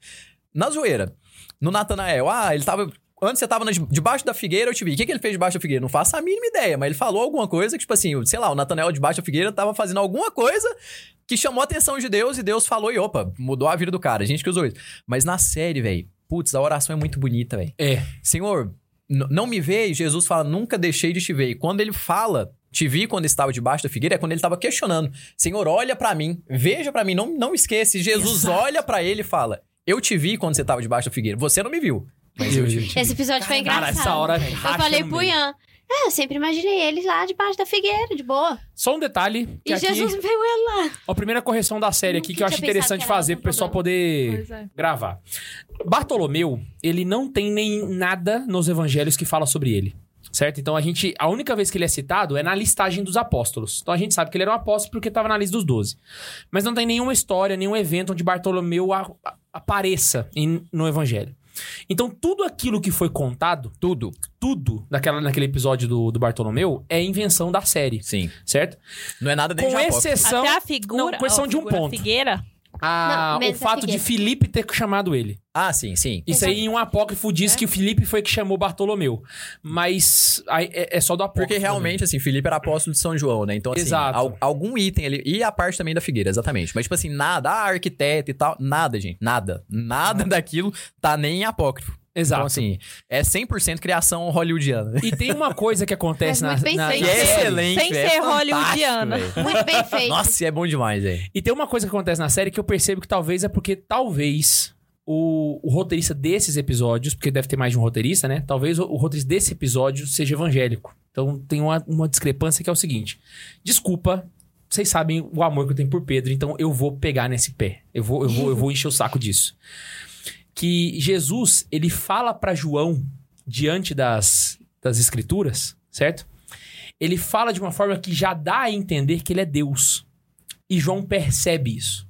na zoeira. No Natanael, ah, ele tava... Antes você tava na- debaixo da figueira, eu te vi. O que, que ele fez debaixo da figueira? Não faço a mínima ideia, mas ele falou alguma coisa que, tipo assim, sei lá, o Natanael debaixo da figueira tava fazendo alguma coisa que chamou a atenção de Deus e Deus falou e opa, mudou a vida do cara. A gente que usou isso. Mas na série, velho, putz, a oração é muito bonita, velho. É. Senhor, não me vê, e Jesus fala, nunca deixei de te ver. E quando ele fala, te vi quando estava debaixo da figueira, é quando ele estava questionando. Senhor, olha pra mim, veja pra mim, não, não esqueça. E Jesus Exato. olha pra ele e fala, eu te vi quando você estava debaixo da figueira. Você não me viu. Mas eu te vi. Esse episódio foi Cara, engraçado. essa hora Eu falei pro. Ian. É, eu sempre imaginei eles lá debaixo da figueira, de boa. Só um detalhe. Que E aqui, Jesus veio ele lá. A primeira correção da série aqui Nunca que eu acho interessante que fazer pro pessoal poder é. gravar. Bartolomeu, ele não tem nem nada nos evangelhos que fala sobre ele. Certo? Então a gente. A única vez que ele é citado é na listagem dos apóstolos. Então a gente sabe que ele era um apóstolo porque estava na lista dos doze. Mas não tem nenhuma história, nenhum evento onde Bartolomeu a- a- apareça em- no evangelho. Então tudo aquilo que foi contado, Tudo. tudo naquela, naquele episódio do, do Bartolomeu é invenção da série. Sim. Certo? Não é nada nem Com exceção. Até a figura... Não, com exceção ó, de um figura ponto. Figueira. a- Não, o fato de. Filipe ter chamado ele. Ah, sim, sim. Isso aí em um apócrifo diz É? que o Filipe foi que chamou Bartolomeu. Mas aí é, é só do apócrifo. Porque realmente, assim, Felipe era apóstolo de São João, né? Então, assim, Exato. al- algum item ali. E a parte também da figueira, exatamente. Mas, tipo assim, nada, ah, arquiteto e tal. Nada, gente. Nada. Nada daquilo tá nem em apócrifo. Exato. Então, assim, é 100% criação hollywoodiana. E tem uma coisa que acontece Mas na, muito bem na, na Que é série. excelente, Sem ser É fantástico, hollywoodiana. Muito bem feito. Nossa, é bom demais, velho. E tem uma coisa que acontece na série que eu percebo que talvez é porque talvez o, o roteirista desses episódios, porque deve ter mais de um roteirista, né? Talvez o, o roteirista desse episódio seja evangélico. Então tem uma, uma discrepância que é o seguinte: desculpa. Vocês sabem o amor que eu tenho por Pedro, então eu vou pegar nesse pé. Eu vou, eu vou, eu vou encher o saco disso. Que Jesus, ele fala pra João, diante das, das escrituras, certo? Ele fala de uma forma que já dá a entender que ele é Deus. E João percebe isso.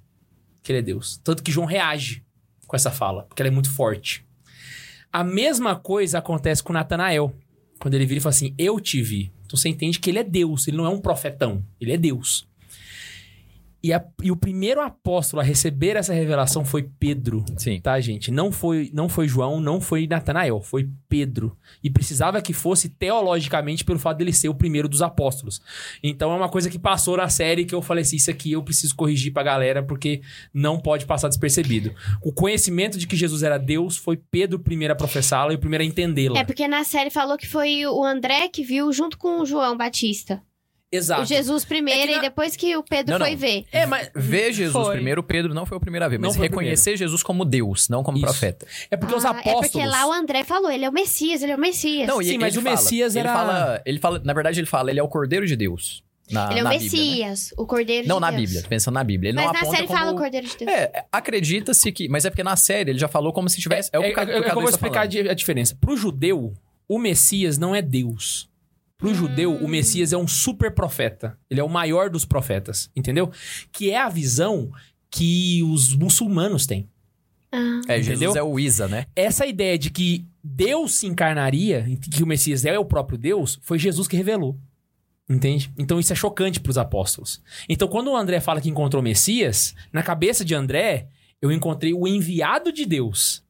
Que ele é Deus. Tanto que João reage com essa fala, porque ela é muito forte. A mesma coisa acontece com Natanael. Quando ele vira e fala assim: Eu te vi. Então você entende que ele é Deus, ele não é um profetão, ele é Deus. E, a- e o primeiro apóstolo a receber essa revelação foi Pedro. Sim. Tá, gente? Não foi, não foi João, não foi Natanael, foi Pedro. E precisava que fosse teologicamente pelo fato dele ser o primeiro dos apóstolos. Então é uma coisa que passou na série que eu falei assim: isso aqui eu preciso corrigir pra galera, porque não pode passar despercebido. O conhecimento de que Jesus era Deus foi Pedro o primeiro a professá-la e o primeiro a entendê-la. É porque na série falou que foi o André que viu junto com o João Batista. Exato. O Jesus primeiro É na- e depois que o Pedro Não, foi não. ver. É, mas. Ver Jesus Foi. primeiro, Pedro não foi o primeiro a ver, Não mas foi o reconhecer Jesus como Deus, não como Isso. profeta. É porque os Ah, apóstolos. É porque lá o André falou, ele é o Messias, ele é o Messias. Não, e Sim, ele mas o fala, Messias ele era- Fala, ele fala, na verdade, ele fala, ele é o Cordeiro de Deus. Na, ele é o na Bíblia, né? Messias, o Cordeiro Não, de na Deus. Bíblia, pensando na Bíblia. Ele Mas não na série como... fala o Cordeiro de Deus. É, acredita-se que... Mas é porque na série ele já falou como se tivesse... É, o É, o é, é o que eu vou está explicar falando. a diferença. Pro judeu, o Messias não é Deus. Pro judeu, o Messias é um super profeta. Ele é o maior dos profetas, entendeu? Que é a visão que os muçulmanos têm. Ah, É, Jesus Entendeu? é o Isa, né? Essa ideia de que Deus se encarnaria, que o Messias é o próprio Deus, foi Jesus que revelou. Entende? Então isso é chocante pros apóstolos. Então quando o André fala que encontrou o Messias, na cabeça de André, eu encontrei o enviado de Deus.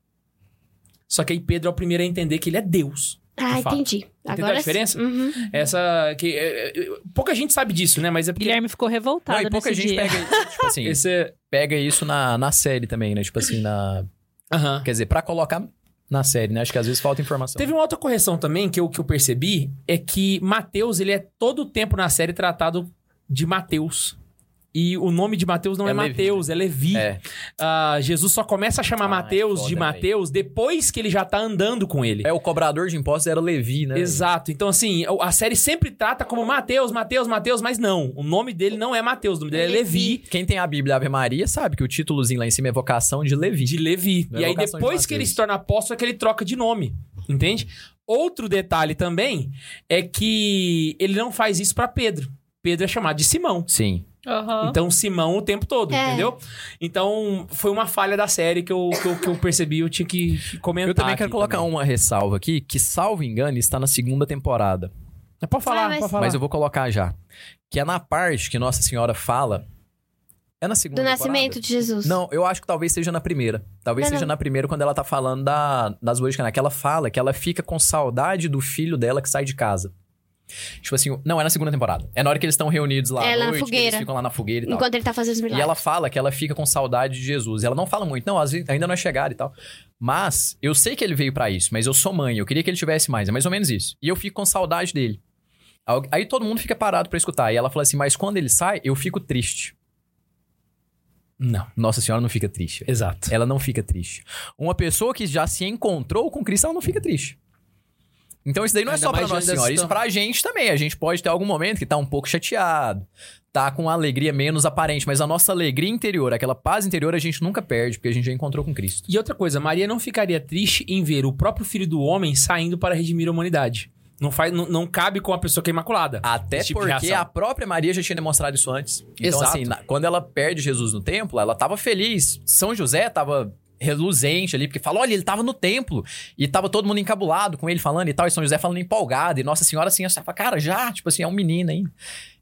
Só que aí Pedro é o primeiro a entender que ele é Deus. Ah, entendi. A Agora sim. diferença? Uhum. Essa. que é, é, Pouca gente sabe disso, né? Mas é porque. Guilherme ficou revoltado Não, e pouca nesse gente dia. pega, tipo assim, Esse pega isso na, na série também, né? Tipo assim, na... Aham. Quer dizer, pra colocar na série, né? Acho que às vezes falta informação. Teve uma outra correção também que eu, que eu percebi, é que Mateus, ele é todo o tempo na série tratado de Mateus. E o nome de Mateus não é, É Levi. Mateus, é Levi. É, Ah, Jesus só começa a chamar Ah, Mateus é de foda, Mateus depois que ele já tá andando com ele. é, o cobrador de impostos era Levi, né? Exato. Então, assim, a série sempre trata como Mateus, Mateus, Mateus, mas não. O nome dele não é Mateus, o nome dele é Levi. Quem tem a Bíblia Ave Maria sabe que o títulozinho lá em cima é vocação de Levi. de Levi. É e aí, vocação de depois que ele Mateus. se torna apóstolo, é que ele troca de nome. Entende? Outro detalhe também é que ele não faz isso pra Pedro. Pedro é chamado de Simão. Sim. Aham. Então, Simão o tempo todo, É. entendeu? Então, foi uma falha da série que eu, que eu, que eu percebi, eu tinha que comentar. Eu também quero colocar também. uma ressalva aqui, que, salvo engano, está na segunda temporada. Mas Pode falar, Ah, mas- pode falar. Mas eu vou colocar já. Que é na parte que Nossa Senhora fala. É na segunda Do temporada? nascimento de Jesus. Não, eu acho que talvez seja na primeira. Talvez Não, seja não. na primeira quando ela tá falando da, das boas de Caná. Que ela fala que ela fica com saudade do filho dela que sai de casa. Tipo assim, não, é na segunda temporada. É na hora que eles estão reunidos lá É, à noite, fogueira. eles ficam lá na fogueira e tal. Enquanto ele tá fazendo os E milagres. ela fala que ela fica com saudade de Jesus. E ela não fala muito, não, às vezes ainda não é chegada e tal. Mas eu sei que ele veio pra isso, mas eu sou mãe, eu queria que ele tivesse mais. É mais ou menos isso. E eu fico com saudade dele. Aí todo mundo fica parado pra escutar. E ela fala assim: Mas quando ele sai, eu fico triste. Não, Nossa Senhora não fica triste. exato. Ela não fica triste. Uma pessoa que já se encontrou com Cristo, ela não fica triste. Então isso daí não é Ainda só pra Nossa Senhora, isso pra gente também. A gente pode ter algum momento que tá um pouco chateado, tá com uma alegria menos aparente, mas a nossa alegria interior, aquela paz interior, a gente nunca perde, porque a gente já encontrou com Cristo. E outra coisa, Maria não ficaria triste em ver o próprio filho do homem saindo para redimir a humanidade. Não, faz, não, não cabe com a pessoa que é imaculada. Até tipo porque a própria Maria já tinha demonstrado isso antes. Então, Exato. assim, na- quando ela perde Jesus no templo, ela tava feliz. São José tava reluzente ali, porque falou, olha, ele tava no templo. E tava todo mundo encabulado com ele falando e tal. E São José falando empolgado. E Nossa Senhora, assim, achava, cara, já, tipo assim, é um menino ainda.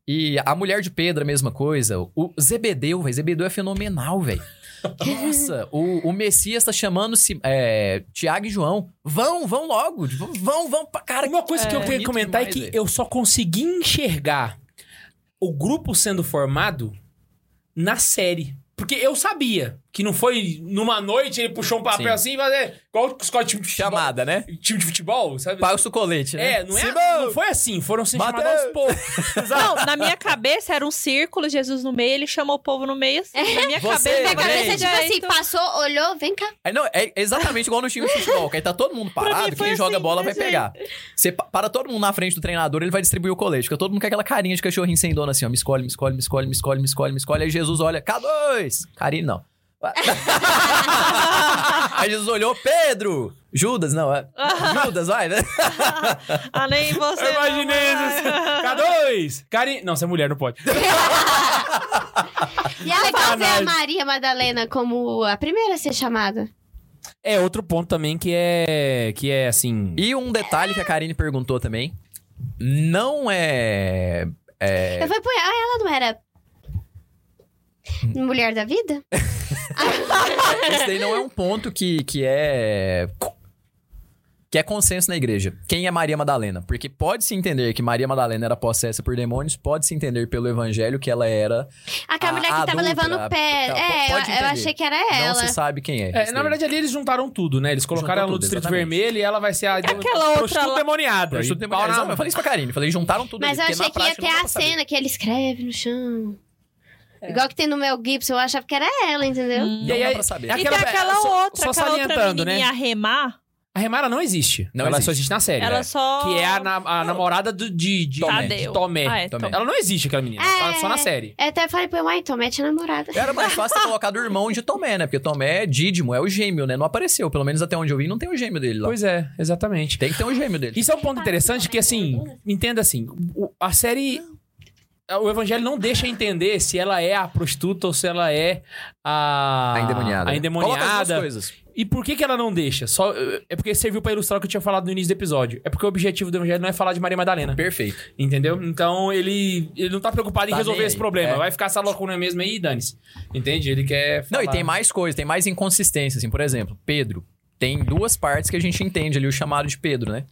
E a mulher de Pedro, a mesma coisa. O Zebedeu, velho. Zebedeu é fenomenal, velho. Nossa, o, o Messias tá chamando é, Tiago e João. Vão, vão logo. tipo, Vão, vão pra cara. Uma coisa que eu É, queria bonito comentar é demais, que velho. eu só consegui enxergar o grupo sendo formado na série. Porque eu sabia que não foi numa noite ele puxou um papel Sim. assim e fazer. Igual os time de futebol. Chamada, né? Time de futebol, sabe? Passa o colete, né? É, não, é, não foi assim. Foram se Mateus! chamados aos poucos. Não, na minha cabeça era um círculo, Jesus no meio, ele chamou o povo no meio. Assim, na minha Você, cabeça, Minha tava cabeça é tipo assim, passou, olhou, vem cá. É, não, é exatamente igual no time de futebol, que aí tá todo mundo parado, quem joga assim, bola vai desse pegar. Você pa- para todo mundo na frente do treinador, ele vai distribuir o colete, porque todo mundo com aquela carinha de cachorrinho sem dono assim, ó, me escolhe, me escolhe, me escolhe, me escolhe, me escolhe, me escolhe. Aí Jesus olha, K2! Carinho não. Aí Jesus olhou, Pedro! Judas, não, é. Judas, vai, né? Ah, nem você. Eu imaginei não, isso. vai. K2! Carinho. Não, você é mulher, não pode. E é legal ver a. Maria Madalena como a primeira a ser chamada. É outro ponto também que é. Que é assim. E um detalhe que a Karine perguntou também, não é... é Eu falei, pô, ah, ela não era. Mulher da vida? Esse daí não é um ponto que, que é. Que é consenso na igreja. Quem é Maria Madalena? Porque pode-se entender que Maria Madalena era possessa por demônios, pode-se entender pelo evangelho que ela era. Aquela A- mulher que a tava levando o pé. a- É, eu, eu achei que era ela. Não se sabe quem é. É, na verdade, ali eles juntaram tudo, né? Eles colocaram Juntou ela no tudo, Distrito exatamente. Vermelho e ela vai ser a aquela outra prostituta lá- demoniada. Prostituta pau demoniada. na- Eu falei isso pra Karine. Falei, juntaram tudo Mas ali, eu achei que ia ter não a cena que ele escreve no chão. É. Igual que tem no Mel Gibson, eu achava que era ela, entendeu? Hum. E Não aí, dá pra saber. é E tem aquela só- outra, só aquela outra salientando, né? menininha Remar, A Remara não existe. Não ela existe. só existe na série. ela né? só... Que é a, na- a namorada do, de, de, Tomé. de. Tomé. Ah, é, Tomé. Ela não existe, aquela menina. Ela tá só na série. Eu até falei pra ele, uai, Tomete é namorada. Era mais fácil ter colocado o irmão de Tomé, né? Porque Tomé é Dídimo, é o gêmeo, né? Não apareceu. Pelo menos até onde eu vi, não tem o gêmeo dele lá. Pois é, exatamente. Tem que ter um gêmeo dele. Isso é um ponto interessante que, assim, entenda assim, a série... O evangelho não deixa entender se ela é a prostituta ou se ela é a... A endemoniada. A endemoniada. E por que, que ela não deixa? Só, é porque serviu pra ilustrar o que eu tinha falado no início do episódio. É porque o objetivo do evangelho não é falar de Maria Madalena. Perfeito. Entendeu? Então ele, ele não tá preocupado em Tá resolver nem esse problema. é. Vai ficar essa loucura mesmo aí dane-se. Entende? Ele quer. Não, e falar- tem mais coisas, tem mais inconsistência, assim. Por exemplo, Pedro. Tem duas partes que a gente entende ali o chamado de Pedro, né?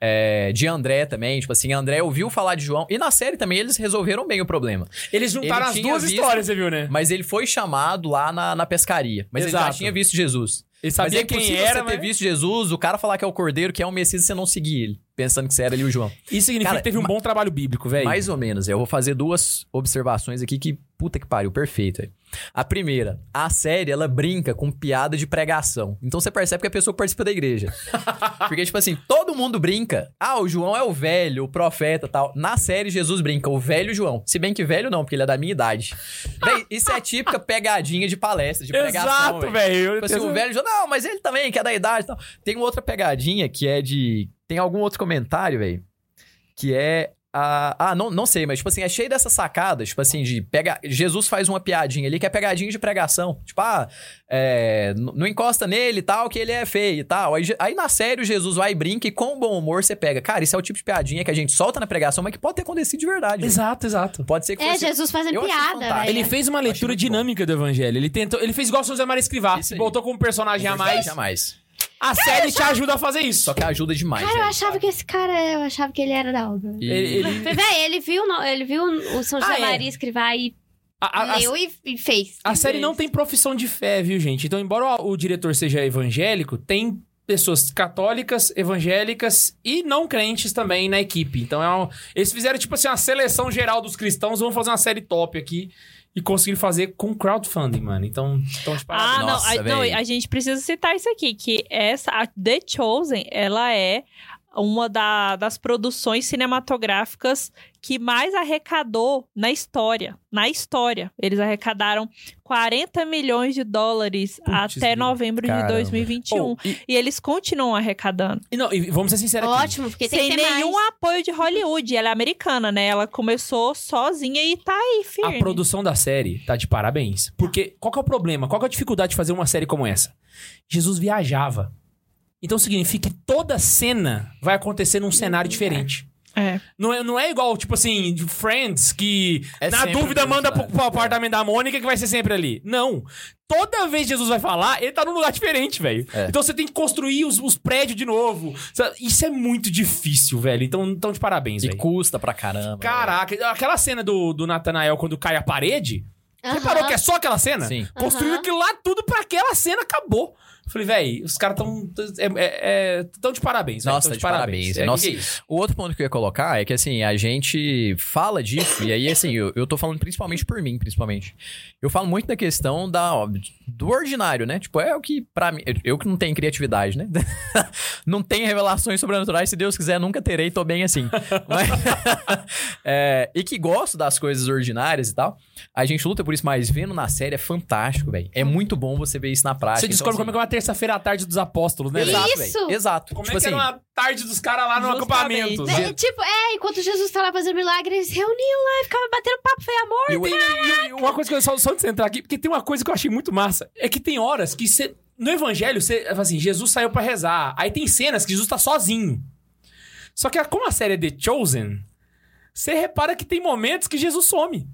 É, de André também, tipo assim, André ouviu falar de João. E na série também eles resolveram bem o problema. Eles juntaram Ele as duas visto- histórias, você viu, né? Mas ele foi chamado lá na, na pescaria. Mas ele já Exato. tinha visto Jesus. Ele Mas sabia é quem era, você ter mas... visto Jesus, o cara falar que é o Cordeiro, que é o Messias, e você não seguir ele. Pensando que você era ali o João. Isso significa Cara, que teve um bom trabalho bíblico, velho. Mais ou menos. Eu vou fazer duas observações aqui que, puta que pariu, perfeito. A primeira, a série, ela brinca com piada de pregação. Então você percebe que a pessoa participa da igreja. Porque, tipo assim, todo mundo brinca. Ah, o João é o velho, o profeta tal. Na série, Jesus brinca, o velho João. Se bem que velho não, porque ele é da minha idade. Véi, isso é típica pegadinha de palestra, de pregação. Exato, velho. Tipo assim, o velho João, não, mas ele também, que é da idade e tal. Tem uma outra pegadinha que é de. Tem algum outro comentário, velho? Que é. A- ah, não, não sei, mas, tipo assim, é cheio dessas sacadas, tipo assim, de pega... Jesus faz uma piadinha ali que é pegadinha de pregação. Tipo, ah, é, não encosta nele e tal, que ele é feio e tal. Aí, aí na série o Jesus vai e brinca e com bom humor você pega. Cara, isso é o tipo de piadinha que a gente solta na pregação, mas que pode ter acontecido de verdade. velho. Exato, exato. Pode ser que É, fosse... Jesus fazendo piada, velho. Ele fez uma leitura muito bom. dinâmica do evangelho. Ele tentou, ele fez igual o José Maria Escrivá. Se botou como personagem a mais. Jamais. A série te ajuda a fazer isso. Só que ajuda demais. Cara, eu achava que esse cara, eu achava que ele era da obra. E- Ele- ele- Véi, ele viu, no- ele viu o São José Ah, é. Maria escrever e A, a- a- leu e, e fez. A série não tem profissão de fé, viu, gente? Então, embora o, o diretor seja evangélico, tem pessoas católicas, evangélicas e não crentes também na equipe. Então, é um- eles fizeram, tipo assim, uma seleção geral dos cristãos. Vamos fazer uma série top aqui. E conseguiram fazer com crowdfunding, mano. Então, então de Ah, não, Nossa, a, não, a gente precisa citar isso aqui, que essa, a The Chosen, ela é uma da- das produções cinematográficas que mais arrecadou na história. Na história. Eles arrecadaram 40 milhões de dólares Putz, até novembro de Caramba. 2021. Oh, e, E eles continuam arrecadando. e não, e vamos ser sinceros aqui. Ótimo, porque tem Sem nenhum mais. apoio de Hollywood. Ela é americana, né? Ela começou sozinha e tá aí, firme. A produção da série tá de parabéns. Porque qual que é o problema? Qual que é a dificuldade de fazer uma série como essa? Jesus viajava. Então significa que toda cena vai acontecer num cenário diferente. É. Não é, não é igual, tipo assim, de Friends, que É na dúvida manda pro, pro apartamento da Mônica que vai ser sempre ali. Não. Toda vez que Jesus vai falar, ele tá num lugar diferente, velho. É. Então você tem que construir os, os prédios de novo. Isso é muito difícil, velho. Então, então de parabéns, E velho. custa pra caramba. Caraca, aquela cena do, do Nathanael quando cai a parede. Reparou que é só aquela cena? Sim. Construiu Aham. aquilo lá tudo pra aquela cena, acabou. Falei, velho, os caras tão, é, é, é, tão de parabéns. velho, Nossa, tão de parabéns. É, Nossa, que que é isso? O outro ponto que eu ia colocar é que, assim, a gente fala disso, e aí, assim, eu, eu tô falando principalmente por mim, principalmente. Eu falo muito da questão da, ó, do ordinário, né? Tipo, é o que, pra mim, eu- eu que não tenho criatividade, né? não tenho revelações sobrenaturais, se Deus quiser, nunca terei, tô bem assim. Mas- É, e que gosto das coisas ordinárias e tal. A gente luta por isso, mas vendo na série é fantástico, velho. É muito bom você ver isso na prática. Você descobre então, como é que é uma terça-feira à tarde dos apóstolos, né? Isso! velho? Exato, velho. Exato. Como tipo é que assim, era uma tarde dos caras lá no Justamente. acampamento? Né? É, tipo, é, enquanto Jesus tá lá fazendo milagre, eles reuniam lá e ficavam batendo papo, foi amor. e o- E, e uma coisa que eu só, só antes de você entrar aqui, porque tem uma coisa que eu achei muito massa, é que tem horas que você. No evangelho, você. fala Assim, Jesus saiu pra rezar. Aí tem cenas que Jesus tá sozinho. Só que como a série é The Chosen, você repara que tem momentos que Jesus some.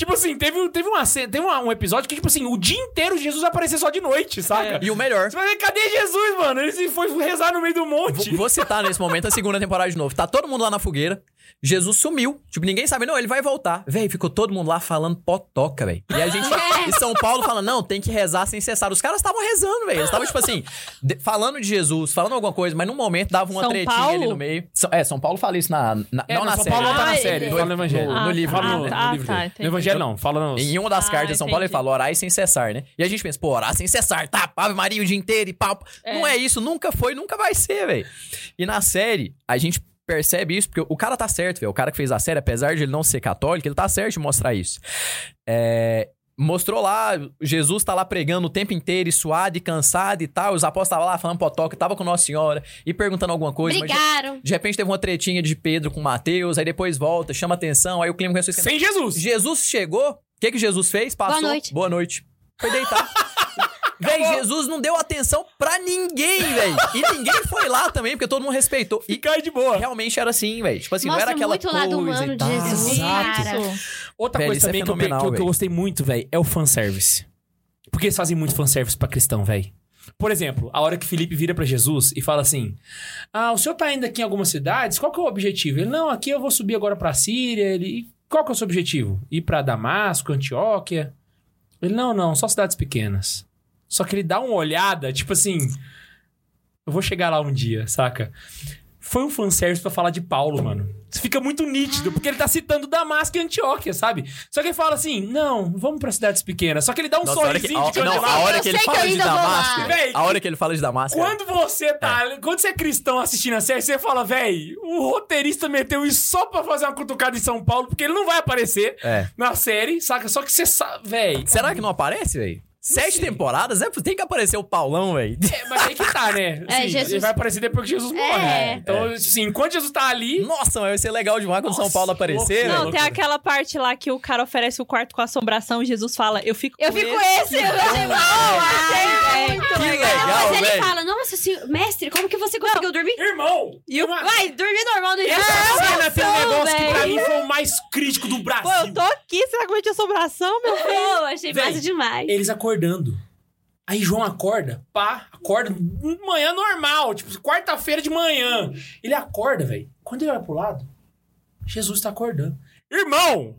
Tipo assim, teve, teve, uma, teve uma- um episódio que, tipo assim, o dia inteiro Jesus aparecer só de noite, saca? E o melhor, Você vai ver, cadê Jesus, mano? Ele se foi rezar no meio do monte. vou vou citar nesse momento a segunda temporada de novo. Tá todo mundo lá na fogueira. Jesus sumiu. Tipo, ninguém sabe, não, ele vai voltar. Véi, ficou todo mundo lá falando potoca, véi. E a gente em São Paulo fala, não, tem que rezar sem cessar. Os caras estavam rezando, véi. Eles estavam, tipo assim, de- falando de Jesus, falando alguma coisa, mas num momento dava uma São tretinha Paulo? ali no meio. São- é, São Paulo fala isso na. na- É, não na São série. Paulo não tá na Ah, série, ele- fala no Evangelho. no- Ah, no livro. Fala no, Ah, no livro tá, dele. entendi. No Evangelho não, fala no... Em uma das Ah, cartas de São Paulo ele fala orar sem cessar, né? E a gente pensa, pô, orar sem cessar, tá? Ave Maria o dia inteiro e pau. É. Não é isso, nunca foi, nunca vai ser, velho. E na série, a gente percebe isso, porque o cara tá certo, velho. O cara que fez a série, apesar de ele não ser católico, ele tá certo de mostrar isso. É, Mostrou lá, Jesus tá lá pregando o tempo inteiro, e suado e cansado e tal. Os apóstolos estavam lá falando potoca, tava com Nossa Senhora e perguntando alguma coisa. mas de- Brigaram. de repente teve uma tretinha de Pedro com Mateus, aí depois volta, chama atenção, aí o clima começou a esquentar. Sem Jesus. Jesus chegou, o que que Jesus fez? Passou. Boa noite. Boa noite. Foi deitar. Véi, Jesus não deu atenção pra ninguém, véi. E ninguém foi lá também, porque todo mundo respeitou. E aí de boa. realmente era assim, véi. Tipo assim, não Mostra era aquela muito coisa lado humano e de. Jesus, Exato. cara. Outra Velho, coisa isso é também que, eu, pe- fenomenal, que eu- que eu velho. gostei muito, velho, é o fanservice. Porque eles fazem muito fanservice pra cristão, velho. Por exemplo, a hora que Felipe vira pra Jesus e fala assim: Ah, o senhor tá indo aqui em algumas cidades, qual que é o objetivo? Ele, não, aqui eu vou subir agora pra Síria. Ele, "E qual que é o seu objetivo? Ir pra Damasco, Antioquia? Ele, não, não, só cidades pequenas. Só que ele dá uma olhada, tipo assim, eu vou chegar lá um dia, saca? Foi um fanservice pra falar de Paulo, mano. Isso fica muito nítido, porque ele tá citando Damasco e Antioquia, sabe? Só que ele fala assim, não, vamos pra cidades pequenas. Só que ele dá um Nossa, a hora que, sorrisinho de a, não, a hora que ele fala de. Damasco, Véi, a hora que ele fala de Damasco. Quando você tá. Quando você é cristão assistindo a série, você fala, véi, o roteirista meteu isso só pra fazer uma cutucada em São Paulo, porque ele não vai aparecer É. na série, saca? Só que você sabe, véi. Será que não aparece, véi? Sete sei. temporadas? É, tem que aparecer o Paulão, véi. É, mas aí que tá, né? É, Assim, Jesus- Ele vai aparecer depois que Jesus morre. É. Então, assim, enquanto Jesus tá ali. Nossa, mas vai ser legal demais quando São Nossa, Paulo aparecer, velho. Não, tem aquela parte lá que o cara oferece o quarto com assombração e Jesus fala, eu fico Eu com fico esse. esse, eu achei muito Que legal, Mas ele velho. fala, nossa senhor, mestre, como que você conseguiu dormir? Irmão! E o- uma- Vai, dormir normal no Essa cena tem um Não, negócio que pra mim foi o mais crítico do Brasil. Pô, eu tô aqui, será que eu de assombração, meu filho? Pô, achei massa demais. Eles acordando. Aí João acorda, pá, acorda manhã normal, tipo, quarta-feira de manhã. Ele acorda, velho. Quando ele olha pro lado, Jesus tá acordando. Irmão!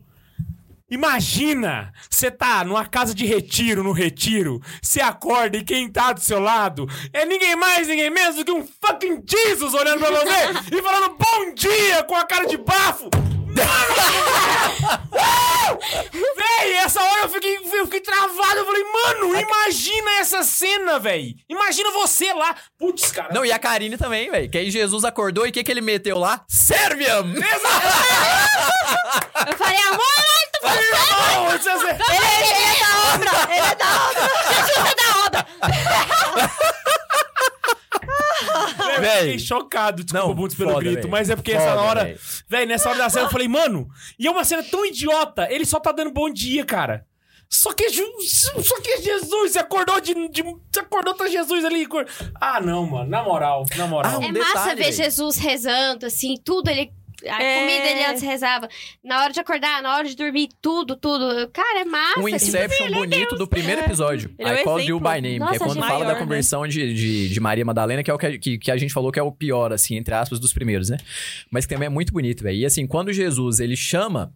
Imagina! Você tá numa casa de retiro, no retiro, você acorda e quem tá do seu lado é ninguém mais, ninguém menos do que um fucking Jesus olhando pra você e falando bom dia com a cara de bafo! Véi, essa hora eu fiquei, eu fiquei travado. Eu falei, mano, imagina essa cena, véi. Imagina você lá. Putz, cara. Não, e a Karine também, velho. Que aí Jesus acordou e o que, que ele meteu lá? Serviam! Eu falei, amor, tu é- Ele, ele é da obra! Ele é da obra! Jesus é da obra! Véi. fiquei chocado, desculpa, Não, Bundes, pelo foda, grito. véi. Mas é porque Foda, essa hora. Véi, nessa hora da cena eu falei, mano. E é uma cena tão idiota. Ele só tá dando bom dia, cara. Só que, é só que é Jesus, você acordou de, de. Você acordou tá Jesus ali. cor- Ah, não, mano. Na moral, na moral. Ah, um É massa detalhe, ver velho. Jesus rezando, assim, tudo ele. A É. comida ele antes rezava. Na hora de acordar, na hora de dormir, tudo, tudo. Cara, é massa. Um tipo, Inception bonito do primeiro episódio. Ele é o I Called You. By Name. Nossa, que é quando fala Maior, da conversão de, de, de Maria Madalena, que é o que, que, que a gente falou que é o pior, assim, entre aspas, dos primeiros, né? Mas que também é muito bonito, velho. E assim, quando Jesus, ele chama...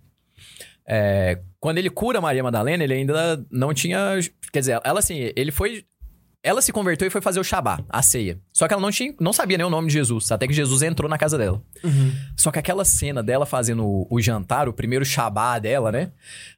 é, quando ele cura Maria Madalena, ele ainda não tinha... Quer dizer, ela assim, ele foi... Ela se converteu e foi fazer o Shabá, a ceia. Só que ela não, tinha, não sabia nem o nome de Jesus, até que Jesus entrou na casa dela. Só que aquela cena dela fazendo o, o jantar, o primeiro Shabá dela, né?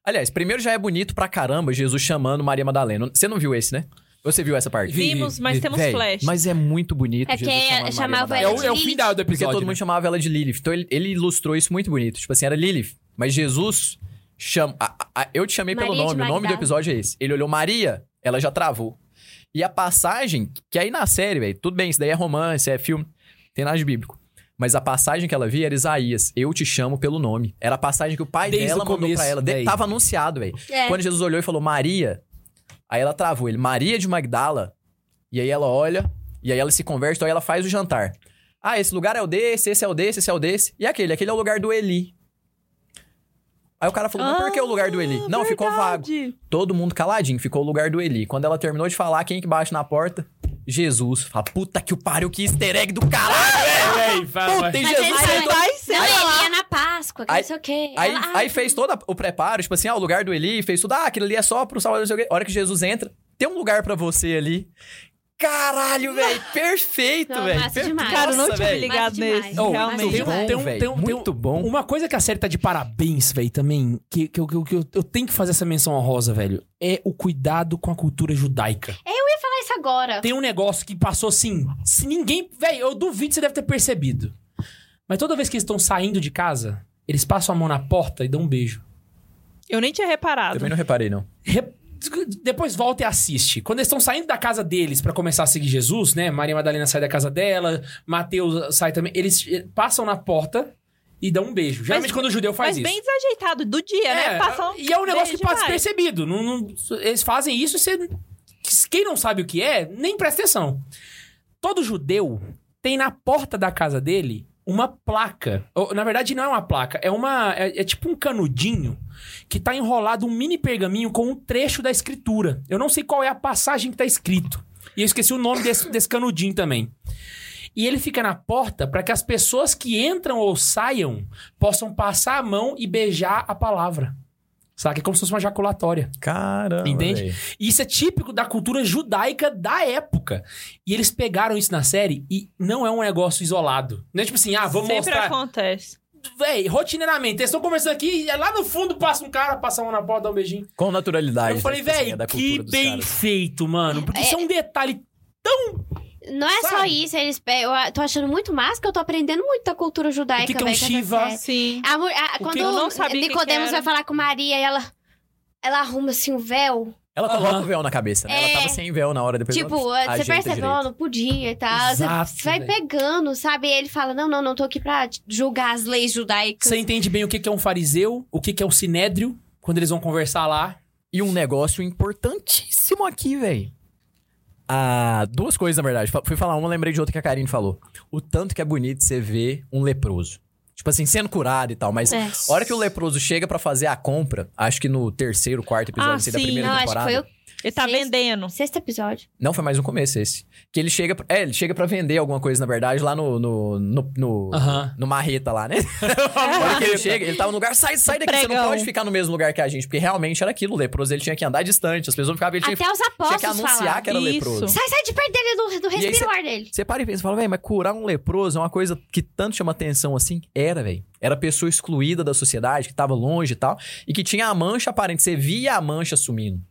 Aliás, primeiro já é bonito pra caramba Jesus chamando Maria Madalena. Você não viu esse, né? Ou Você viu essa parte? Vi. Vimos, mas temos Véi, flash. Mas é muito bonito. É Jesus que Maria chamava. É ela o, de é o Lilith. final do Porque episódio. todo né? mundo chamava ela de Lilith. Então ele, ele ilustrou isso muito bonito. Tipo assim, era Lilith. Mas Jesus chama. a- a- eu te chamei pelo Maria de nome. O nome do episódio é esse. Ele olhou Maria, ela já travou. E a passagem, que aí na série, velho, tudo bem, isso daí é romance, é filme, tem nada de bíblico. Mas a passagem que ela via era Isaías, eu te chamo pelo nome. Era a passagem que o pai Desde dela o mandou começo, pra ela. De- tava anunciado, velho. É. Quando Jesus olhou e falou Maria, aí ela travou ele, Maria de Magdala. E aí ela olha, e aí ela se converte, então aí ela faz o jantar. Ah, esse lugar é o desse, esse é o desse, esse é o desse. E aquele, aquele é o lugar do Eli. Aí o cara falou, mas por que o lugar do Eli? Não, ficou vago. Verdade. Todo mundo caladinho, ficou o lugar do Eli. Quando ela terminou de falar, quem que bate na porta? Jesus. Fala, puta que o pariu, que easter egg do caralho, velho! Puta, e Mas Jesus sentou- Vai ser. Não, ele ia na Páscoa, que Aí- não sei o quê. Aí, Ela, aí ah, fez todo o preparo, tipo assim, ah, o lugar do Eli, fez tudo, ah, aquilo ali é só pro Salvador, não sei o quê. A hora que Jesus entra, tem um lugar pra você ali. Caralho, velho, perfeito, velho. massa demais. Cara, eu não Nossa, tinha me ligado Massa demais. nesse. Oh, realmente. tem um- bom, tem um- velho, tem um- tem um- muito bom. Uma coisa que a série tá de parabéns, velho, também, que, que, eu- que, eu- que eu, eu tenho que fazer essa menção honrosa, velho, é o cuidado com a cultura judaica. Fala isso agora. Tem um negócio que passou assim, se ninguém... Velho, eu duvido que você deve ter percebido. Mas toda vez que eles estão saindo de casa, eles passam a mão na porta e dão um beijo. Eu nem tinha reparado. Também não reparei, não. Re- Depois volta e assiste. Quando eles estão saindo da casa deles pra começar a seguir Jesus, né? Maria Madalena sai da casa dela, Mateus sai também. Eles eh, passam na porta e dão um beijo. Geralmente quando o judeu faz Mas isso. bem desajeitado do dia, né? Passam e é um negócio que passa despercebido. Não, não- eles fazem isso e você. Quem não sabe o que é, nem presta atenção. Todo judeu tem na porta da casa dele uma placa. Ou, na verdade, não é uma placa, é uma. É, é tipo um canudinho que tá enrolado um mini pergaminho com um trecho da escritura. Eu não sei qual é a passagem que tá escrito. E eu esqueci o nome desse, desse canudinho também. E ele fica na porta para que as pessoas que entram ou saiam possam passar a mão e beijar a palavra. Saca? É como se fosse uma jaculatória. Caramba, Entende? E isso é típico da cultura judaica da época. E eles pegaram isso na série e não é um negócio isolado. Não é tipo assim, ah, vamos Sempre mostrar. acontece. Véi, rotineiramente. Eles estão conversando aqui e lá no fundo passa um cara, passa a mão na porta, dá um beijinho. Com naturalidade. Eu falei, né? Tipo assim, véi, é da que bem caras. feito, mano. Porque isso é um detalhe Não é só Sabe? isso, eles eu tô achando muito massa que eu tô aprendendo muito da cultura judaica. O que que é um Shiva? série. Sim. A, a- O quando que eu não sabia o que Nicodemos vai falar com Maria e ela, ela arruma assim o véu. Ela coloca Aham. o véu na cabeça, né? Ela É. tava sem véu na hora depois. tipo, ela você ajeita percebe, direito. ó, não podia e tal. Exato, você vai velho. pegando, sabe? E ele fala: não, não, não tô aqui pra julgar as leis judaicas. Você entende bem o que é um fariseu, o que que é o sinédrio, quando eles vão conversar lá. E um negócio importantíssimo aqui, velho. Ah, duas coisas, na verdade. Fui falar uma, lembrei de outra que a Karine falou. O tanto que é bonito você ver um leproso. Tipo assim, sendo curado e tal. Mas É. a hora que o leproso chega pra fazer a compra, acho que no terceiro, quarto episódio Ah, assim, da primeira Não, acho que temporada. foi o Ele tá Sexto- vendendo. sexto episódio. Não, foi mais no começo esse. Que ele chega. É, ele chega pra vender alguma coisa, na verdade, lá no. no. no. no, Aham. no marreta lá, né? Na hora que ele chega, ele tava no lugar, sai, sai daqui, você não pregão. pode ficar no mesmo lugar que a gente. Porque realmente era aquilo, o leproso ele tinha que andar distante, as pessoas ficavam. Ele tinha, Até os tinha apóstolos que anunciar falavam. que era Isso. leproso. Sai, sai de perto dele, do, do ar dele. Você para e pensa, fala, velho, mas curar um leproso é uma coisa que tanto chama atenção assim? Era, velho. Era pessoa excluída da sociedade, que tava longe e tal, e que tinha a mancha aparente. Você via a mancha sumindo.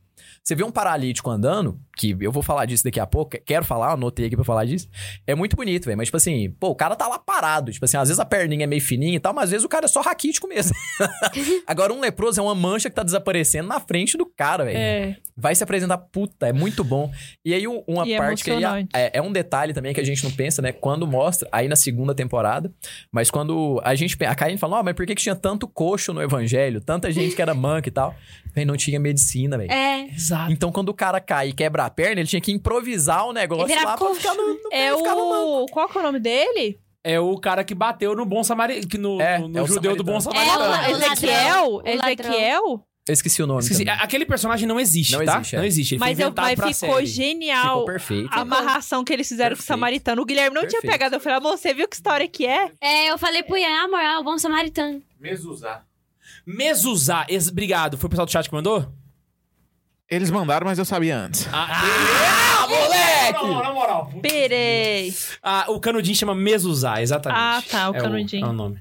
Você vê um paralítico andando, que eu vou falar disso daqui a pouco, quero falar, anotei aqui pra falar disso. É muito bonito, velho. Mas, tipo assim, pô, o cara tá lá parado. Tipo assim, às vezes a perninha é meio fininha e tal, mas às vezes o cara é só raquítico mesmo. Agora, um leproso é uma mancha que tá desaparecendo na frente do cara, velho É. vai se apresentar, puta, é muito bom. E aí, um- uma E é parte que aí emocionante. é, é um detalhe também que a gente não pensa, né? Quando mostra, aí na segunda temporada, mas quando a gente, a Karine fala, ó, mas por que, que tinha tanto coxo no evangelho? Tanta gente que era manca e tal. Véi, não tinha medicina, velho. É. Exato. Então, quando o cara cai e quebra a perna, ele tinha que improvisar o negócio lá pra coxo. ficar no, no É pra ficar no o. Qual que é o nome dele? É o cara que bateu no bom samaritano. No, É, no- no é o judeu do bom samaritano. É, o ladrão. Ezequiel? O. Ezequiel? Eu esqueci o nome Esqueci. Aquele personagem não existe, Não tá? existe, é. Não existe. Ele Mas, foi eu, mas pra ficou série. genial Ficou perfeito. a amarração que eles fizeram com o Perfeito. samaritano. O Guilherme não tinha Perfeito. pegado. Eu falei, amor, você viu que história que é? É, eu falei pro Ian, amor, é o bom samaritano. Mesuzá. Mezuzá. Ex- Obrigado. Foi o pessoal do chat que mandou? Eles mandaram, mas eu sabia antes. Ah, moleque! Na moral, na moral. Perei. Ah, o canudinho chama Mezuzá, exatamente. Ah, tá, o É canudinho. É o nome.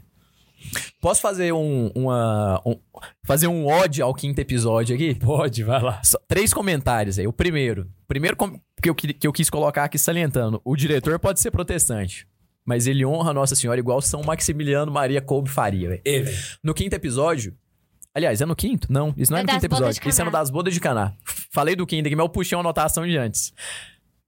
Posso fazer um, uma, um- fazer um ode ao quinto episódio aqui? Pode, vai lá. Só- três comentários aí. O primeiro. Primeiro com- que eu, que eu quis colocar aqui salientando. O diretor pode ser protestante. Mas ele honra Nossa Senhora igual São Maximiliano Maria Kolbe faria, velho. No quinto episódio... Aliás, é no quinto? Não, isso não é, É no quinto episódio. Isso é no das bodas de Caná. Falei do quinto aqui, mas eu puxei uma anotação de antes.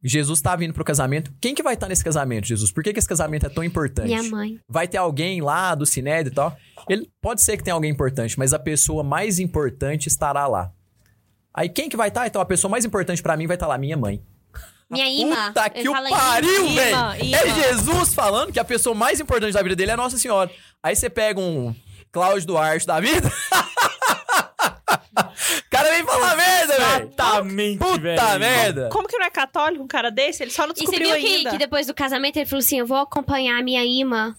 Jesus tá vindo pro casamento. Quem que vai estar nesse casamento, Jesus? Por que, que esse casamento é tão importante? Minha mãe. vai ter alguém lá do Sinédrio e tal. Ele pode ser que tenha alguém importante, mas a pessoa mais importante estará lá. Aí quem que vai estar? Então a pessoa mais importante pra mim vai estar lá, minha mãe. Minha imã. ima. Puta que o pariu, velho! É Jesus falando que a pessoa mais importante da vida dele é Nossa Senhora. Aí você pega um Cláudio Duarte da vida. O cara vem falar merda, velho. Exatamente, Puta velho. merda. Como que não é católico um cara desse? Ele só não descobriu ainda. E você viu que, que, depois do casamento ele falou assim, eu vou acompanhar a minha imã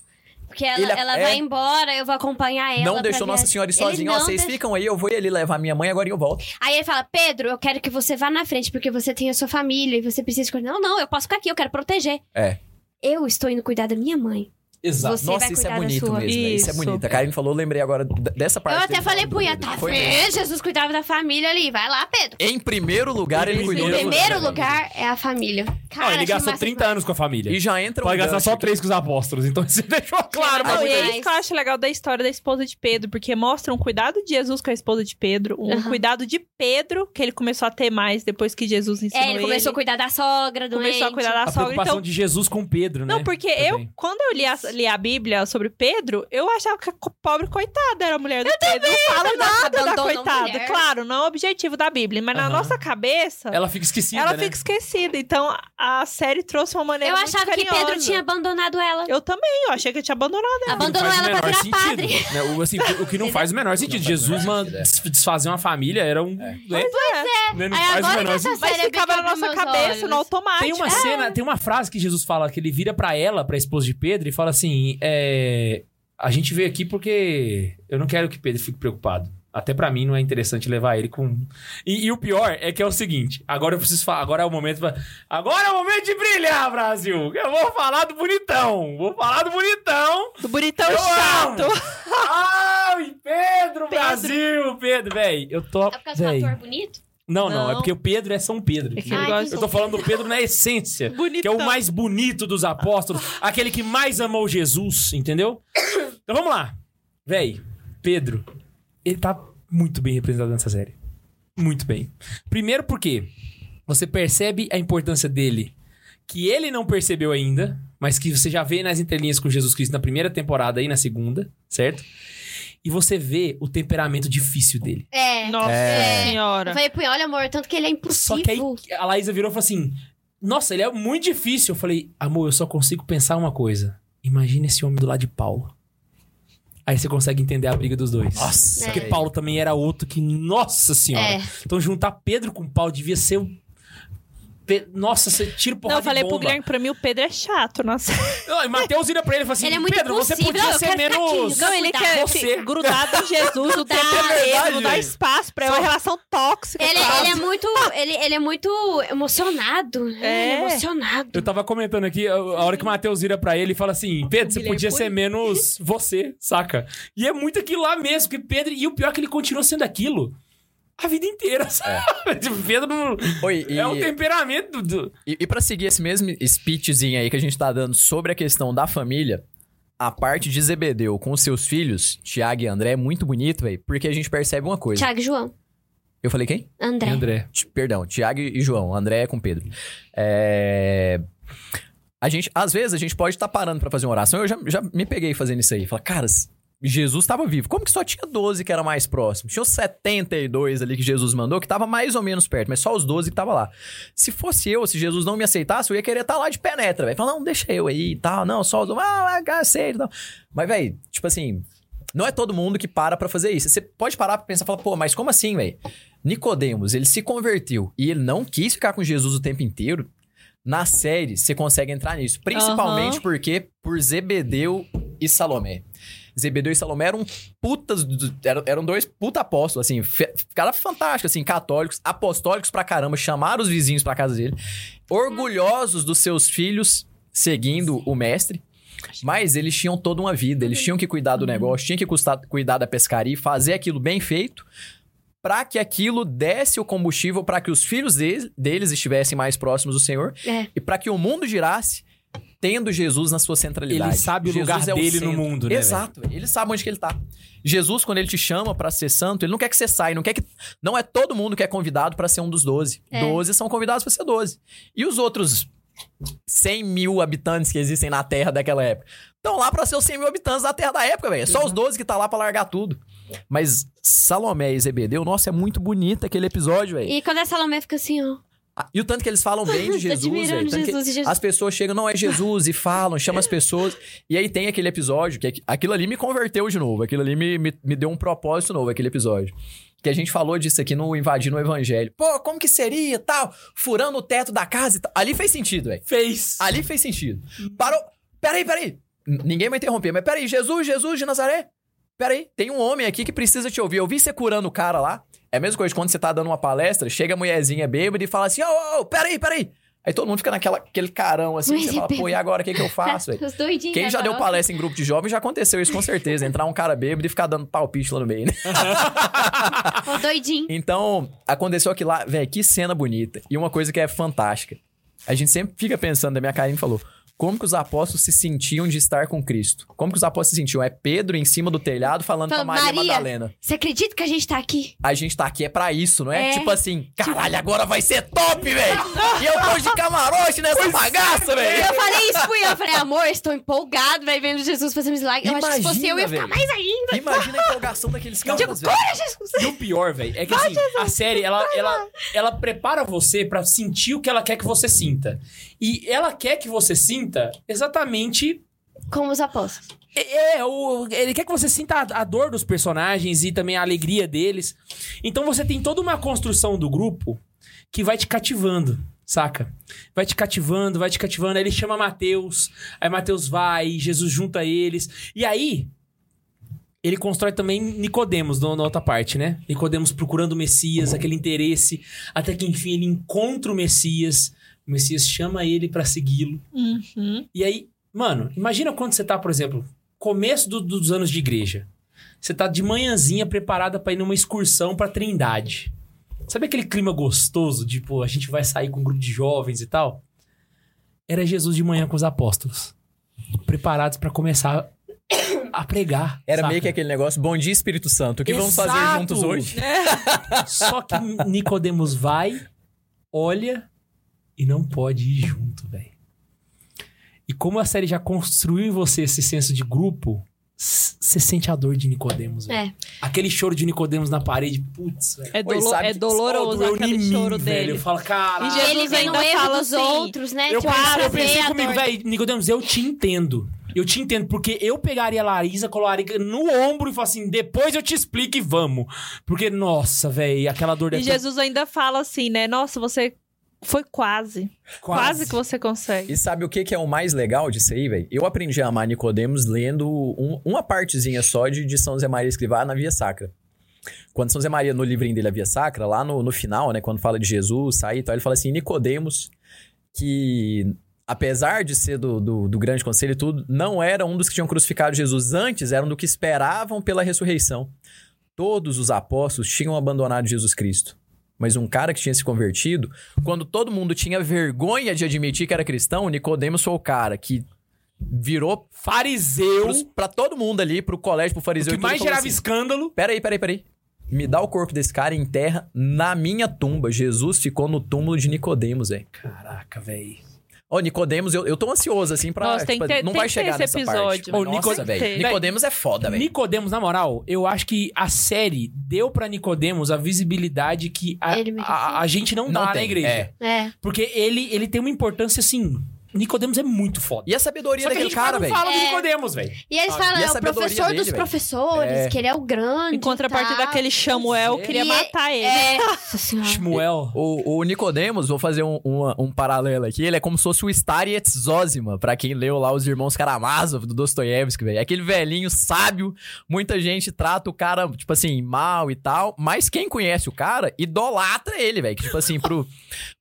porque ela, Ele- ela é. vai embora, eu vou acompanhar ela. Não deixou Nossa viagem." Senhora ir Ele sozinha. Ó, vocês deixou. ficam aí, eu vou ali levar minha mãe, agora eu volto. Aí ele fala: Pedro, eu quero que você vá na frente, porque você tem a sua família e você precisa escolher. Não, não, eu posso ficar aqui, eu quero proteger. É. Eu estou indo cuidar da minha mãe. Exato. Você Nossa, vai isso é bonito sua. mesmo, velho. Isso é Isso. bonito. A Karen falou, lembrei agora dessa parte. eu até falei pro Ian, tá vendo? Jesus cuidava da família ali. Vai lá, Pedro. Em primeiro lugar, ele cuidou Em primeiro lugar é a família. Cara, Ó, ele gastou massa 30 demais. anos com a família. E já entra um Pode gastar gancho só três com os apóstolos. Então você deixou claro Não, Não, e é isso que eu acho legal da história da esposa de Pedro, porque mostra um cuidado de Jesus com a esposa de Pedro, um cuidado de Pedro, que ele começou a ter mais depois que Jesus ensinou É, ele começou a cuidar da sogra, do começou a cuidar da A sogra. preocupação Então, de Jesus com Pedro, né? não, porque Também. eu, quando eu li a, li a Bíblia sobre Pedro, eu achava que a pobre coitada era a mulher do Pedro. Não fala nada da coitada. mulher. Claro, não é o objetivo da Bíblia, mas na nossa cabeça, ela, Ela fica esquecida, né? fica esquecida. Então, a série trouxe uma maneira Eu muito achava que carinhosa. Pedro tinha abandonado ela. Eu também, eu achei que eu tinha abandonado ela. Abandonou ela o pra menor virar padre. sentido, né? O, assim, o que não faz o menor sentido. O Jesus menor é. des- desfazer uma família era um... né? Pois é. Né? Não Aí faz o agora menor que essa sentido. Mas série ficava na nossa cabeça, olhos. no automático. Tem uma É. cena, tem uma frase que Jesus fala, que ele vira pra ela, pra esposa de Pedro, e fala assim: é, A gente veio aqui porque eu não quero que Pedro fique preocupado. Até pra mim não é interessante levar ele com. E, e o pior é que é o seguinte: agora eu preciso falar. Agora é o momento. pra- Agora é o momento de brilhar, Brasil! Eu vou falar do bonitão! Vou falar do bonitão! Do bonitão Eu chato. Ai, Pedro, Brasil! Pedro, véi, eu tô. É por causa do véi. ator bonito? Não, não, é Não. porque o Pedro é São Pedro. É que ele Ai, gosta- Eu tô falando do Pedro na essência. Que é o mais bonito dos apóstolos. aquele que mais amou Jesus, entendeu? Então vamos lá. Véi, Pedro, ele tá muito bem representado nessa série. Muito bem. Primeiro porque você percebe a importância dele, que ele não percebeu ainda, mas que você já vê nas entrelinhas com Jesus Cristo na primeira temporada e na segunda, certo? E você vê o temperamento difícil dele. É. Nossa É. Eu senhora. falei pro olha, amor, tanto que ele é Só impossível. que aí a Laísa virou e falou assim: Nossa, ele é muito difícil. Eu falei, amor, eu só consigo pensar uma coisa. Imagina esse homem do lado de Paulo. Aí você consegue entender a briga dos dois. Nossa, Porque É. Paulo também era outro que, nossa senhora. É. Então juntar Pedro com Paulo devia ser o. Pe- Nossa, você tira Não, porrada eu falei de pro bomba. Guilherme, pra mim o Pedro é chato, nossa. Não, e Mateus vira pra ele e fala assim: Ele é muito Pedro, você podia eu ser menos. Não, ele quer Você. grudado em Jesus o tempo inteiro, verdade, não dá espaço pra é uma relação tóxica. Ele, ele é muito. Ele, ele é muito emocionado. né? É. Ele emocionado. Eu tava comentando aqui, a hora que o Matheus vira pra ele e fala assim: Pedro, você podia ser menos você, saca? E é muito aquilo lá mesmo, que Pedro. E o pior é que ele continua sendo aquilo a vida inteira, sabe? Tipo, Pedro. Oi, e, É o temperamento do. e, e pra seguir esse mesmo speechzinho aí que a gente tá dando sobre a questão da família, a parte de Zebedeu com os seus filhos, Tiago e André, é muito bonito, velho, porque a gente percebe uma coisa. Tiago e João. Eu falei quem? André. André. Perdão, Tiago e João. André é com Pedro. É... A gente, às vezes, a gente pode estar parando pra fazer uma oração. Eu já, já me peguei fazendo isso aí. Falar, cara, s- Jesus estava vivo. Como que só tinha 12 que era mais próximo? Tinha os 72 ali que Jesus mandou, que tava mais ou menos perto, mas só os 12 que tava lá. Se fosse eu, se Jesus não me aceitasse, eu ia querer estar lá de penetra, velho. Falar, não, deixa eu aí e tal. Não, só os. Ah, ah, aceito e tal. Mas, velho, tipo assim. Não é todo mundo que para pra fazer isso. Você pode parar pra pensar e falar, pô, mas como assim, velho? Nicodemos, ele se converteu e ele não quis ficar com Jesus o tempo inteiro. Na série, você consegue entrar nisso. Principalmente Aham. porque por Zebedeu e Salomé. Zebedeu e Salomé eram putas, eram, eram dois puta apóstolos, assim, cara fantástico, assim, católicos, apostólicos pra caramba, chamaram os vizinhos pra casa dele, orgulhosos dos seus filhos seguindo o mestre. Mas eles tinham toda uma vida, eles tinham que cuidar do negócio, tinham que custar- cuidar da pescaria, fazer aquilo bem feito, para que aquilo desse o combustível para que os filhos deles, deles estivessem mais próximos do Senhor É. e para que o mundo girasse tendo Jesus na sua centralidade. Ele sabe o Jesus lugar é dele no centro. mundo, né, Exato. Ele sabe onde que ele tá. Jesus, quando ele te chama para ser santo, ele não quer que você saia, não quer que não é todo mundo que é convidado para ser um dos doze. É. Doze são convidados para ser doze. E os outros 100 mil habitantes que existem na Terra daquela época. Estão lá pra ser os 100 mil habitantes da Terra da época, velho. É Só os 12 que tá lá pra largar tudo. Mas Salomé e Zebedeu, nossa, é muito bonito aquele episódio, velho. E quando a Salomé fica assim, ó. Ah, E o tanto que eles falam bem de Tô Jesus, velho. Que Jesus Jesus. As pessoas chegam, não é Jesus, e falam, chama as pessoas. E aí tem aquele episódio, que aqu- aquilo ali me converteu de novo. Aquilo ali me, me, me deu um propósito novo, aquele episódio. Que a gente falou disso aqui no Invadindo o Evangelho. Pô, como que seria tal? Furando o teto da casa e tal. Ali fez sentido, velho. Fez. Ali fez sentido. Parou. Peraí, peraí. N- Ninguém vai interromper, mas peraí, Jesus, Jesus de Nazaré. Peraí, tem um homem aqui que precisa te ouvir. Eu vi você curando o cara lá. É a mesma coisa quando você tá dando uma palestra, chega a mulherzinha bêbada e fala assim: ô, ô, ô, peraí, peraí. Aí todo mundo fica naquela aquele carão assim, Mas você fala, pô, e agora, o que, que eu faço? Os doidinhos. Quem já deu palestra em grupo de jovens já aconteceu isso com certeza. Entrar um cara bêbado e ficar dando palpite lá no meio, né? Os doidinhos. Então, aconteceu aqui lá, velho, que cena bonita. E uma coisa que é fantástica. A gente sempre fica pensando, a minha Karine falou, como que os apóstolos se sentiam de estar com Cristo? Como que os apóstolos se sentiam? É Pedro em cima do telhado falando Fala, com a Maria, Maria. Madalena. Você acredita que a gente tá aqui? A gente tá aqui é pra isso, não é? É. Tipo assim, caralho, agora vai ser top, velho! e eu tô de camarote nessa bagaça, E velho! eu falei isso Ian. Eu falei, amor, estou empolgado, vai vendo Jesus fazer milagre. Eu acho que se fosse eu, eu ia ficar velho. mais ainda. Imagina a empolgação daqueles caras, Tipo, velho. corre, Jesus! E o pior, velho, é que assim, a série, ela, ela, ela prepara você pra sentir o que ela quer que você sinta. E ela quer que você sinta exatamente. Como os apóstolos. É, é, o, ele quer que você sinta a, a dor dos personagens e também a alegria deles. Então você tem toda uma construção do grupo que vai te cativando. Saca? Vai te cativando, vai te cativando. Aí ele chama Mateus. Aí Mateus vai, Jesus junta eles. E aí, ele constrói também Nicodemos na outra parte, né? Nicodemos procurando o Messias, aquele interesse, até que enfim ele encontra o Messias. O Messias chama ele pra segui-lo. Uhum. E aí, mano, imagina quando você tá, por exemplo, começo do- dos anos de igreja. Você tá de manhãzinha preparada pra ir numa excursão pra Trindade. Sabe aquele clima gostoso, tipo, a gente vai sair com um grupo de jovens e tal? Era Jesus de manhã com os apóstolos, preparados pra começar a pregar. Era saca? meio que aquele negócio, bom dia, Espírito Santo, o que vamos fazer Exato. juntos hoje? Só que Nicodemos vai, olha e não pode ir junto, velho. E como a série já construiu em você esse senso de grupo, s- você sente a dor de Nicodemos, velho. É. Aquele choro de Nicodemos na parede, putz, velho. É, dolo- é que- doloroso aquele mim, choro velho. dele. Eu falo, E caralho. Jesus ele no ainda fala dos assim, outros, né? Eu Tipo, pensei, pra eu pensei comigo, velho, Nicodemos, eu te entendo. Eu te entendo, porque eu pegaria a Larissa, colocaria no ombro e falaria assim, depois eu te explico e vamos. Porque, nossa, velho, aquela dor E deve Jesus ainda fala assim, né? Nossa, você foi quase. Quase, que você consegue. E sabe o que, que é o mais legal disso aí, velho? Eu aprendi a amar Nicodemos lendo um- uma partezinha só de, de São Zé Maria Escrivá na Via Sacra. Quando São Zé Maria, no livrinho dele, a Via Sacra, lá no, no final, né, quando fala de Jesus, sair e tal, ele fala assim, Nicodemos, que apesar de ser do, do, do grande conselho e tudo, não era um dos que tinham crucificado Jesus antes, eram do que esperavam pela ressurreição. Todos os apóstolos tinham abandonado Jesus Cristo. Mas um cara que tinha se convertido, quando todo mundo tinha vergonha de admitir que era cristão, Nicodemos foi o cara que virou Fariseu, pra todo mundo ali, pro colégio, pro o fariseu. que e tudo, mais gerava assim, escândalo. Peraí, peraí, peraí. Me dá o corpo desse cara e enterra na minha tumba. Jesus ficou no túmulo de Nicodemos, velho. Caraca, velho. Ô, Nicodemos, eu, eu tô ansioso, assim, pra... Nossa, tem tipo, que ter- não tem vai chegar esse nessa episódio. parte. Ô, Nossa, Nico- velho. Nicodemos é foda, velho. Nicodemos, na moral, eu acho que a série deu pra Nicodemos a visibilidade que a, a, a gente não, Não dá na tem, igreja. é. É. Porque ele, ele tem uma importância assim. Nicodemos é muito foda. E a sabedoria Só que a daquele gente cara, velho. fala do É. Nicodemos, velho. E eles falam, a é o sabedoria professor dele, dos velho. professores, É. que ele é o grande. Em contrapartida daquele Samuel, é. queria E- matar ele. É. Nossa senhora. Shmuel. O, o Nicodemos, vou fazer um, uma- um paralelo aqui, ele é como se fosse o Starietz Zosima, pra quem leu lá os Irmãos Karamazov, do Dostoiévski, velho. É Aquele velhinho sábio, muita gente trata o cara, tipo assim, mal e tal, mas quem conhece o cara, idolatra ele, velho. Que, tipo assim, pro,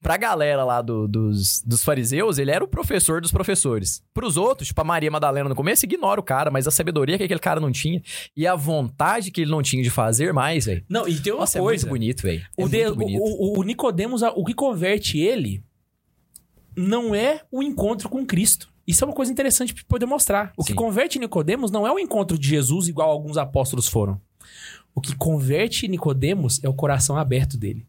pra galera lá do- dos, dos fariseus, ele era o professor dos professores. Pros outros, tipo a Maria Madalena no começo, ignora o cara, mas a sabedoria que aquele cara não tinha e a vontade que ele não tinha de fazer mais, velho. Não, e tem uma Nossa, é coisa. muito bonito, velho. É o, de- muito bonito. o, o, o Nicodemos, o que converte ele não é o encontro com Cristo. Isso é uma coisa interessante pra poder mostrar. O que Sim. converte Nicodemos não é o encontro de Jesus igual alguns apóstolos foram. O que converte Nicodemos é o coração aberto dele.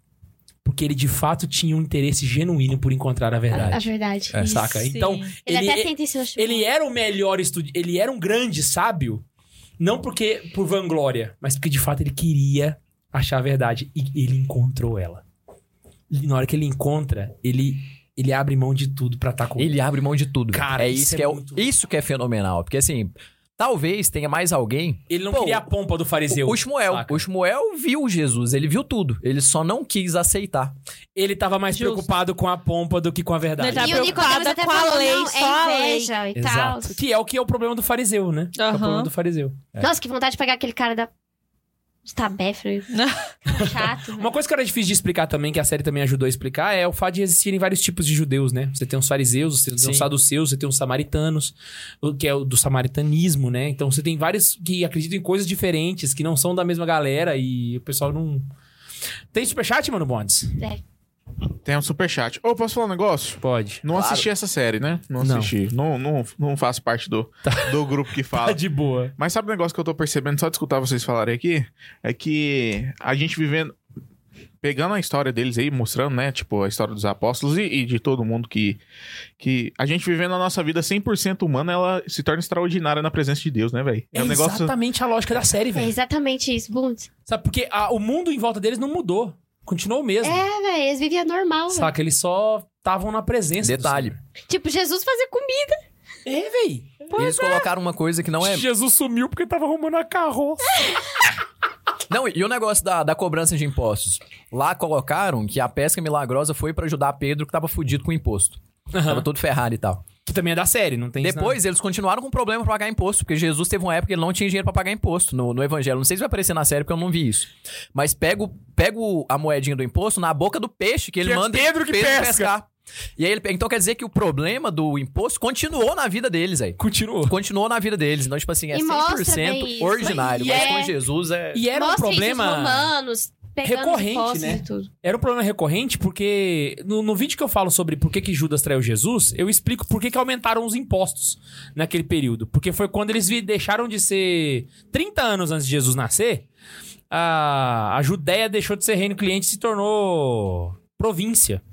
Porque ele de fato tinha um interesse genuíno por encontrar a A verdade. verdade. É, Saca? Sim. Então, Ele, ele, até tenta ensinar Shmuel. ele era o melhor estudante, ele era um grande sábio, não porque por vanglória, mas porque de fato ele queria achar a verdade e ele encontrou ela. E na hora que ele encontra, ele, ele abre mão de tudo pra estar com Ele abre mão de tudo. Cara, é isso isso, é que é, muito- isso que é fenomenal. Porque assim, talvez tenha mais alguém. Ele não Pô, queria a pompa do fariseu. O, Shmuel. saca? O Shmuel viu Jesus, ele viu tudo. Ele só não quis aceitar. Ele tava mais Justo. preocupado com a pompa do que com a verdade. Ele tá E o Nicodemus preocupada até com a falou, lei, não, só a é lei. inveja e tal. Exato. Que é o que é o problema do fariseu, né? Que É o problema do fariseu. Nossa, que vontade de pegar aquele cara da... De Tabéfero. Chato. Uma coisa que era difícil de explicar também, que a série também ajudou a explicar, é o fato de existirem vários tipos de judeus, né? Você tem os fariseus, você tem Sim. os saduceus, você tem os samaritanos, o que é o do samaritanismo, né? Então você tem vários que acreditam em coisas diferentes, que não são da mesma galera e o pessoal não. Tem superchat, mano, Bondes? Tem um superchat. Ô, posso falar um negócio? Pode. Não assisti essa série, né? Não Não. assisti. Não, não, não faço parte do, do grupo que Tá fala. de boa. Mas sabe um negócio que eu tô percebendo só de escutar vocês falarem aqui? É que a gente vivendo. Pegando a história deles aí, mostrando, né? Tipo, a história dos apóstolos e, e de todo mundo que. Que a gente vivendo a nossa vida 100% humana, ela se torna extraordinária na presença de Deus, né, velho? É um negócio. exatamente a lógica da série, É velho. exatamente isso, Bundes. Sabe, porque a- o mundo em volta deles não mudou. Continuou o mesmo. É, velho, eles viviam normal, velho. Saca? Eles só estavam na presença. Detalhe. Tipo, Jesus fazia comida. É, velho. Eles colocaram uma coisa que não é. Jesus sumiu porque tava arrumando a carroça. Não, e o negócio da, da cobrança de impostos? Lá colocaram que a pesca milagrosa foi pra ajudar Pedro que tava fudido com o imposto. Tava todo ferrado e tal. Que também é da série, não tem isso, Depois, eles continuaram com problema pra pagar imposto, porque Jesus teve uma época que ele não tinha dinheiro pra pagar imposto no, no evangelho. Não sei se vai aparecer na série, porque eu não vi isso. Mas pego, pego a moedinha do imposto na boca do peixe que ele Que é manda Pedro que pesca. pescar. E aí ele, então quer dizer que o problema do imposto continuou na vida deles aí. Continuou. Continuou na vida deles. Então, tipo assim, é E mostra bem 100% isso. ordinário. E mas é- com Jesus é... E era um Mostra problema. isso, os romanos, pegando recorrente, né? Era um problema recorrente porque no, no vídeo que eu falo sobre por que, que Judas traiu Jesus, eu explico por que, que aumentaram os impostos naquele período. Porque foi quando eles deixaram de ser 30 anos antes de Jesus nascer, a, a Judéia deixou de ser reino cliente e se tornou província.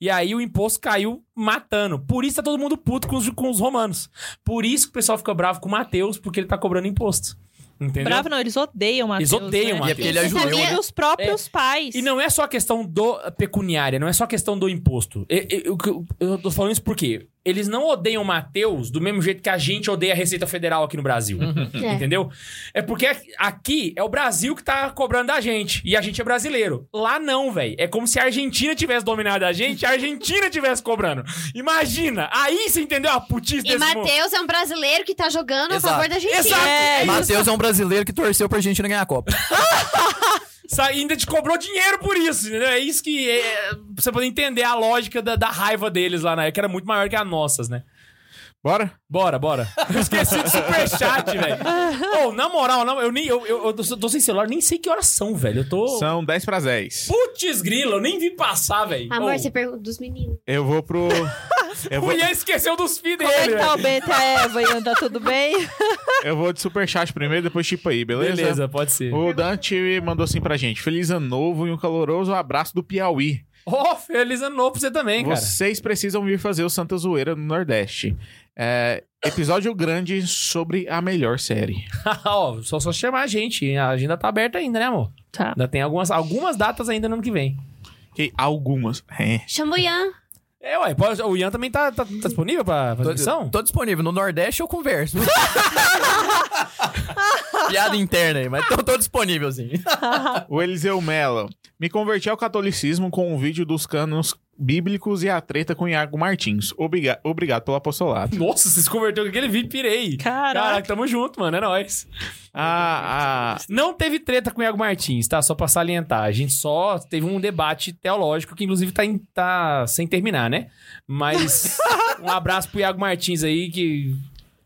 E aí o imposto caiu matando. Por isso tá todo mundo puto com os, com os romanos. Por isso que o pessoal fica bravo com Mateus, porque ele tá cobrando imposto. Entendeu? Bravo não, eles odeiam Mateus. Eles odeiam né? Mateus. E é porque ele Você ajudou, né? Os próprios pais. E não é só a questão do pecuniária, não é só a questão do imposto. Eu, eu, eu- eu tô falando isso porque eles não odeiam Mateus do mesmo jeito que a gente odeia a Receita Federal aqui no Brasil. É. Entendeu? É porque aqui é o Brasil que tá cobrando da gente. E a gente é brasileiro. Lá não, velho. É como se a Argentina tivesse dominado a gente e a Argentina tivesse cobrando. Imagina! Aí você entendeu a putice E desse mundo. Matheus é um brasileiro que tá jogando a Exato. favor da Argentina. Exato! É isso. Matheus é um brasileiro que torceu pra Argentina ganhar a Copa. Ainda te cobrou dinheiro por isso, entendeu? É isso que. É, pra você poder entender a lógica da, da raiva deles lá na época, que era muito maior que a nossas, né? Bora? Bora, bora. Eu esqueci do superchat, velho. Ô, na moral, não, eu nem. Eu, eu, eu tô, tô sem celular, nem sei que horas são, velho. Eu tô. São 10 para 10. Putz, grila, eu nem vi passar, velho. Amor, Ô, você pergunta dos meninos. Eu vou pro. Eu O vou, Ian esqueceu dos filhos Como é dele, que tá o Bento e a Eva, Ian? Tá tudo bem? eu vou de superchat primeiro, depois tipo aí, beleza? Beleza, pode ser. O Dante mandou assim pra gente: Feliz ano novo e um caloroso abraço do Piauí. Ó, feliz ano novo pra você também, cara. Vocês precisam vir fazer o Santa Zoeira no Nordeste. É, episódio grande sobre a melhor série. Ó, só, só chamar a gente. A agenda tá aberta ainda, né, amor? Tá. Ainda tem algumas, algumas datas ainda no ano que vem. Que algumas. É. Chama o Ian. É, ué, pode- o Ian também tá, tá, tá disponível pra fazer missão? Tô disponível. No Nordeste eu converso. Piada interna aí, mas tô, tô disponível, sim. O Eliseu Mello. Me converti ao catolicismo com um vídeo dos canos bíblicos e a treta com Iago Martins. Obriga obrigado pelo apostolado. Nossa, você se converteu com aquele vídeo, pirei. Caraca. Caraca, tamo junto, mano, é nóis. Ah, ah, Não teve treta com o Iago Martins, tá? Só pra salientar. A gente só teve um debate teológico que, inclusive, tá, em- tá sem terminar, né? Mas um abraço pro Iago Martins aí, que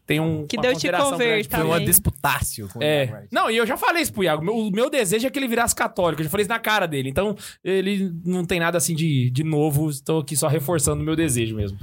tem um. Que Deus te converta. Foi uma disputácio. com o Iago É. Não, e eu já falei isso pro Iago. Meu- O meu desejo é que ele virasse católico. Eu já falei isso na cara dele. Então, ele não tem nada assim de, de novo. Estou aqui só reforçando o meu desejo mesmo.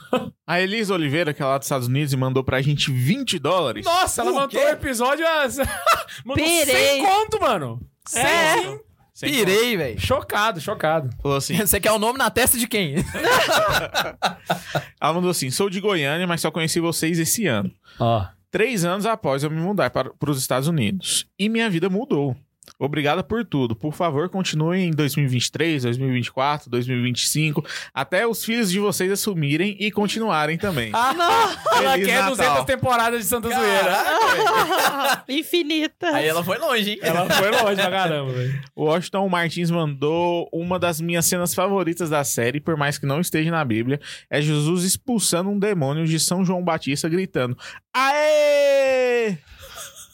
a Elisa Oliveira, que é lá dos Estados Unidos, e mandou pra gente 20 dólares. Nossa, ela O mandou o episódio. a- mandou Pirei. 100 conto, mano. É. Cem. Sem Pirei, velho. Chocado, chocado. Falou assim, Você quer o nome na testa de quem? ela mandou assim, sou de Goiânia, mas só conheci vocês esse ano. Ó. Três anos após eu me mudar para, para os Estados Unidos. E minha vida mudou. Obrigada por tudo. Por favor, continuem em 2023, 2024, 2025, até os filhos de vocês assumirem e continuarem também. Ah, não! Ela Feliz quer Natal. 200 temporadas de Santa Zoeira. Infinita. Aí ela foi longe, hein? Ela foi longe pra caramba, velho. O Washington Martins mandou uma das minhas cenas favoritas da série, por mais que não esteja na Bíblia, é Jesus expulsando um demônio de São João Batista gritando: Aê!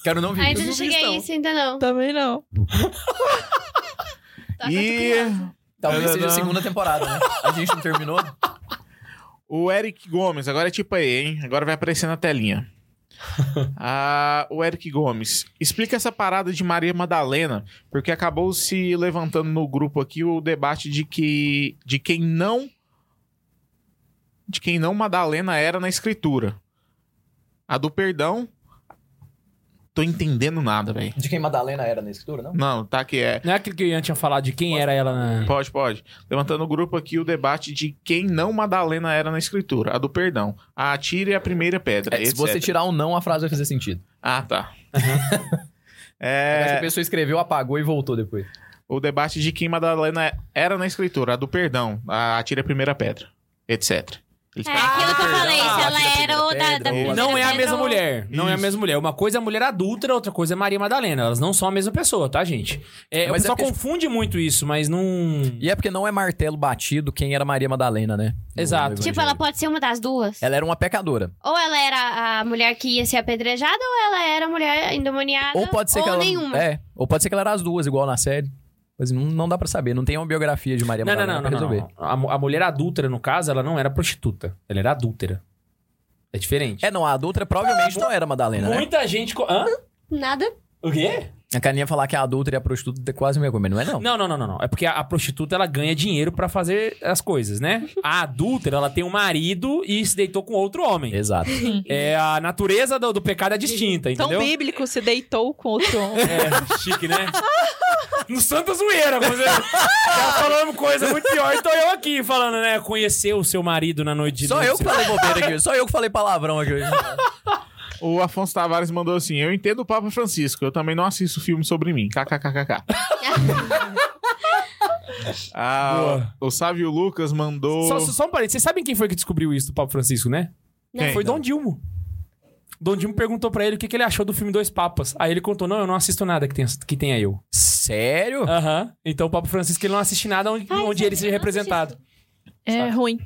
Quero não vir. Ainda não cheguei a isso, ainda não. Também não. Toca E Talvez seja a segunda temporada, né? A gente não terminou. o Eric Gomes, agora é tipo aí, hein? Agora vai aparecer na telinha. Ah, o Eric Gomes, explica essa parada de Maria Madalena, porque acabou se levantando no grupo aqui o debate de que de quem não de quem não Madalena era na escritura. A do perdão Tô entendendo nada, velho. De quem Madalena era na escritura, não? Não, tá que é. Não é aquilo que o Ian tinha falado de quem era ela na. Pode, pode. Levantando o grupo aqui o debate de quem não Madalena era na escritura. A do perdão. A atire a primeira pedra. É, se você tirar um não, a frase vai fazer sentido. Ah, tá. Se é, a pessoa escreveu, apagou e voltou depois. o debate de quem Madalena era na escritura. A do perdão. A atire a primeira pedra. Etc. Eles É aquilo que eu falei, se Ah, ela era o da, da pedra, primeira Não é a mesma ou- mulher. Não é a mesma mulher. Uma coisa é a mulher adulta, outra coisa é Maria Madalena. Elas não são a mesma pessoa, tá, gente? É, o Mas é pessoal porque- confunde muito isso, mas não. E é porque não é martelo batido quem era Maria Madalena, né? Exato. Tipo, ela pode ser uma das duas. Ela era uma pecadora. Ou ela era a mulher que ia ser apedrejada, ou ela era a mulher endemoniada. Ou pode ser ou que ela. nenhuma. É. Ou pode ser que ela era as duas, igual na série. Mas não, não dá pra saber. Não tem uma biografia de Maria Não, não, Madalena não, não, pra não, resolver. não. A, a mulher adúltera, no caso, ela não era prostituta. Ela era adúltera. É diferente. É, não, a adulta provavelmente não era Madalena, né? Muita gente. co- Hã? Nada. O quê? A Caninha falar que a adulta e a prostituta é quase a mesma coisa, mas não é não. Não, não, não, não, não. É porque a, a prostituta ela ganha dinheiro pra fazer as coisas, né? A adúltera, ela tem um marido e se deitou com outro homem. Exato. É a natureza do, do pecado é distinta, Tão entendeu? bíblico, se deitou com outro homem. É, chique, né? No Santa Zoeira, você tá falando coisa muito pior. Então eu aqui falando, né? Conhecer o seu marido na noite de Só eu que falei bobeira aqui. Só eu que falei palavrão aqui hoje. O Afonso Tavares mandou assim: Eu entendo o Papa Francisco, eu também não assisto filme sobre mim. KKKKK. ah, o Sávio Lucas mandou. Só, só um parênteses. Vocês sabem quem foi que descobriu isso do Papa Francisco, né? Quem? Foi Dom Dilmo. Dom Dilmo perguntou pra ele o que, que ele achou do filme Dois Papas. Aí ele contou: Não, eu não assisto nada que tenha, que tenha eu. Sério? Aham. Então o Papa Francisco ele não assiste nada onde, Ai, onde ele seja não representado. É ruim.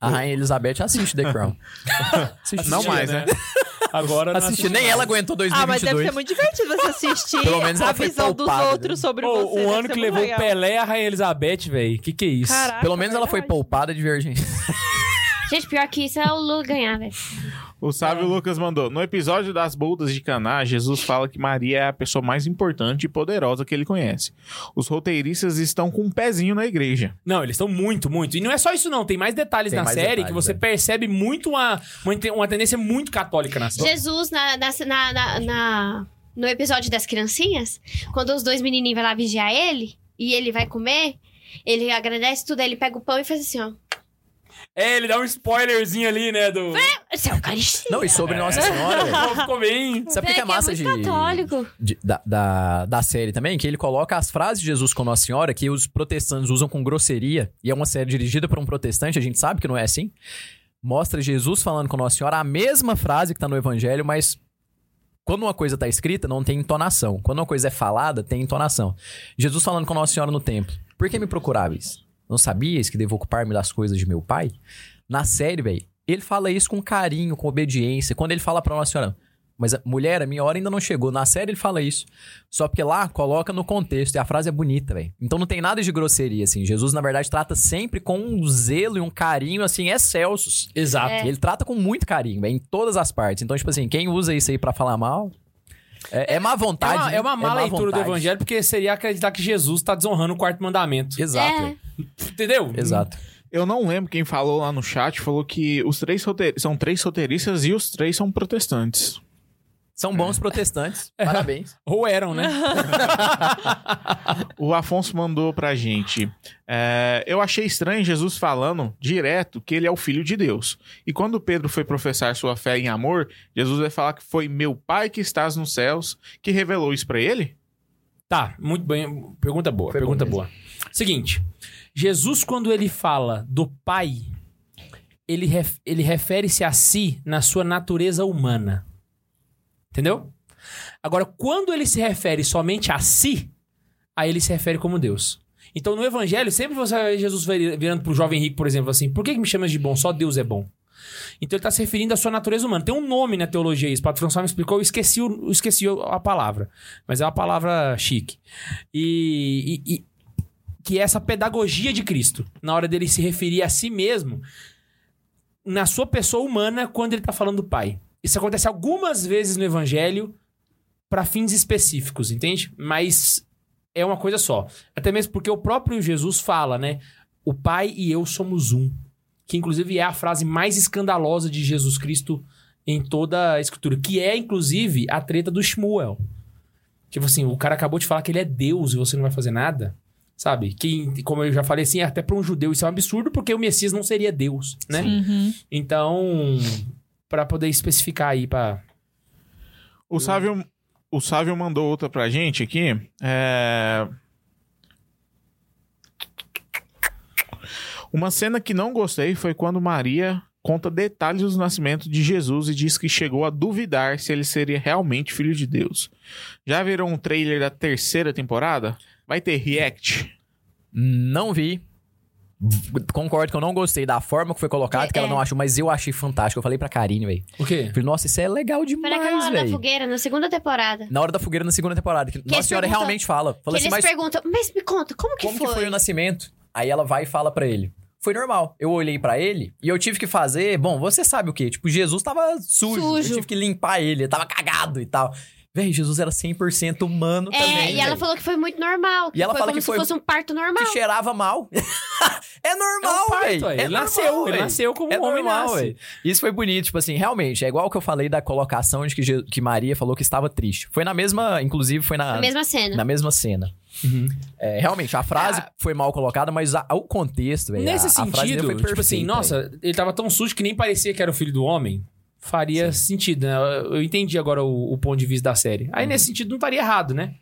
A Rainha Elizabeth assiste The Crown. Assiste Não mais, né? Agora assiste nem ela aguentou Ah, mas deve 2022. ser muito divertido você assistir Pelo menos a visão dos poupada, né? outros sobre Pô, você. um deve ano que levou legal. Pelé e a Rainha Elizabeth, velho. Que que é isso? Caraca, Pelo menos ela foi poupada de virgem. Gente, pior que isso é o Lula ganhar, velho. O Sávio Lucas mandou: No episódio das bodas de Caná, Jesus fala que Maria é a pessoa mais importante e poderosa que ele conhece. Os roteiristas estão com um pezinho na igreja. Não, eles estão muito, muito. E não é só isso, não. Tem mais detalhes Tem na mais série detalhes, que você é. percebe muito uma, uma, tendência muito católica na série. Jesus, na, na, na, na- na- no episódio das criancinhas, quando os dois menininhos vão lá vigiar ele, e ele vai comer, ele agradece tudo, aí ele pega o pão e faz assim, ó. É, ele dá um spoilerzinho ali, né? Do. Isso é Eucaristia. Não, e sobre Nossa Senhora, velho. Pô, Ficou bem. Sabe o que que é massa muito de, católico. de- da, da, da série também? Que ele coloca as frases de Jesus com Nossa Senhora que os protestantes usam com grosseria. E é uma série dirigida por um protestante, a gente sabe que não é assim. Mostra Jesus falando com Nossa Senhora a mesma frase que tá no Evangelho, mas quando uma coisa tá escrita, não tem entonação. Quando uma coisa é falada, tem entonação. Jesus falando com Nossa Senhora no templo. Por que me procuráveis? Não sabias que devo ocupar-me das coisas de meu pai? Na série, velho, ele fala isso com carinho, com obediência. Quando ele fala pra Nossa Senhora, mas a mulher, a minha hora ainda não chegou. Na série ele fala isso. Só porque lá coloca no contexto e a frase é bonita, velho. Então não tem nada de grosseria, assim. Jesus, na verdade, trata sempre com um zelo e um carinho, assim, excelsos. Exato. É. Ele trata com muito carinho, velho, em todas as partes. Então, tipo assim, quem usa isso aí pra falar mal. É, é má É vontade. uma, né? é uma má má leitura do vontade. evangelho, porque seria acreditar que Jesus tá desonrando o quarto mandamento. Exato. É. Entendeu? Exato. Eu não lembro quem falou lá no chat, falou que os três roteir- são três roteiristas e os três são protestantes. São bons protestantes. Parabéns. Ou eram, né? O Afonso mandou pra gente. é, eu achei estranho Jesus falando direto que ele é o filho de Deus. E quando Pedro foi professar sua fé em amor, Jesus vai falar que foi meu pai que estás nos céus que revelou isso pra ele? Tá, muito bem. Pergunta boa, Foi pergunta boa. Seguinte, Jesus, quando ele fala do Pai, ele, ref- ele refere-se a si na sua natureza humana. Entendeu? Agora, quando ele se refere somente a si, aí ele se refere como Deus. Então, no Evangelho, sempre você ver Jesus vir- virando pro jovem rico, por exemplo, assim: por que me chamas de bom? Só Deus é bom. Então ele está se referindo à sua natureza humana. Tem um nome na teologia, isso. O Padre François me explicou, eu esqueci, eu esqueci a palavra. Mas é uma palavra chique. E, e- e- que é essa pedagogia de Cristo. Na hora dele se referir a si mesmo, na sua pessoa humana, quando ele está falando do Pai. Isso acontece algumas vezes no Evangelho para fins específicos, entende? Mas é uma coisa só. Até mesmo porque o próprio Jesus fala, né? O Pai e eu somos um que inclusive é a frase mais escandalosa de Jesus Cristo em toda a escritura, que é inclusive a treta do Shmuel. Tipo assim, o cara acabou de falar que ele é Deus e você não vai fazer nada, sabe? Que, como eu já falei assim, até para um judeu isso é um absurdo porque o Messias não seria Deus, né? Uhum. Então, para poder especificar aí para O Sávio, o Sávio mandou outra pra gente aqui. É... Uma cena que não gostei foi quando Maria conta detalhes do nascimento de Jesus e diz que chegou a duvidar se ele seria realmente filho de Deus. Já viram um trailer da terceira temporada? Vai ter react? Não vi. Concordo que eu não gostei da forma que foi colocado, É, que ela é. não achou, mas eu achei fantástico. Eu falei pra Karine, velho. o quê? Falei, nossa, isso é legal Foi naquela demais, hora da velho. fogueira, na segunda temporada. Na hora da fogueira na segunda temporada. Que Nossa eles Senhora perguntam- realmente fala. Fala que assim, eles mas perguntam, mas me conta, como que como foi? que foi o nascimento? Aí ela vai e fala pra ele. Foi normal. Eu olhei pra ele e eu tive que fazer. Bom, você sabe o quê? Tipo, Jesus tava sujo. Sujo. Eu tive que limpar ele, ele tava cagado e tal. Véi, Jesus era 100% humano É, também. e ela falou que foi muito normal. Que E ela foi fala como que se foi- fosse um parto normal. Que cheirava mal. é É um normal, parto, velho. ué. É ele normal, nasceu, ele nasceu como É um homem normal, nasce. véi. Isso foi bonito, tipo assim, realmente, é igual que eu falei da colocação de que, Je- que Maria falou que estava triste. Foi na mesma, inclusive foi na, A mesma cena. na mesma cena. Uhum. É, realmente, a frase foi mal colocada, mas a- o contexto, velho. Nesse a, a sentido, foi tipo assim, nossa, ele tava tão sujo que nem parecia que era o filho do homem. Faria sentido, né? Eu eu entendi agora o, o ponto de vista da série. Aí, Uhum. nesse sentido, não estaria errado, né?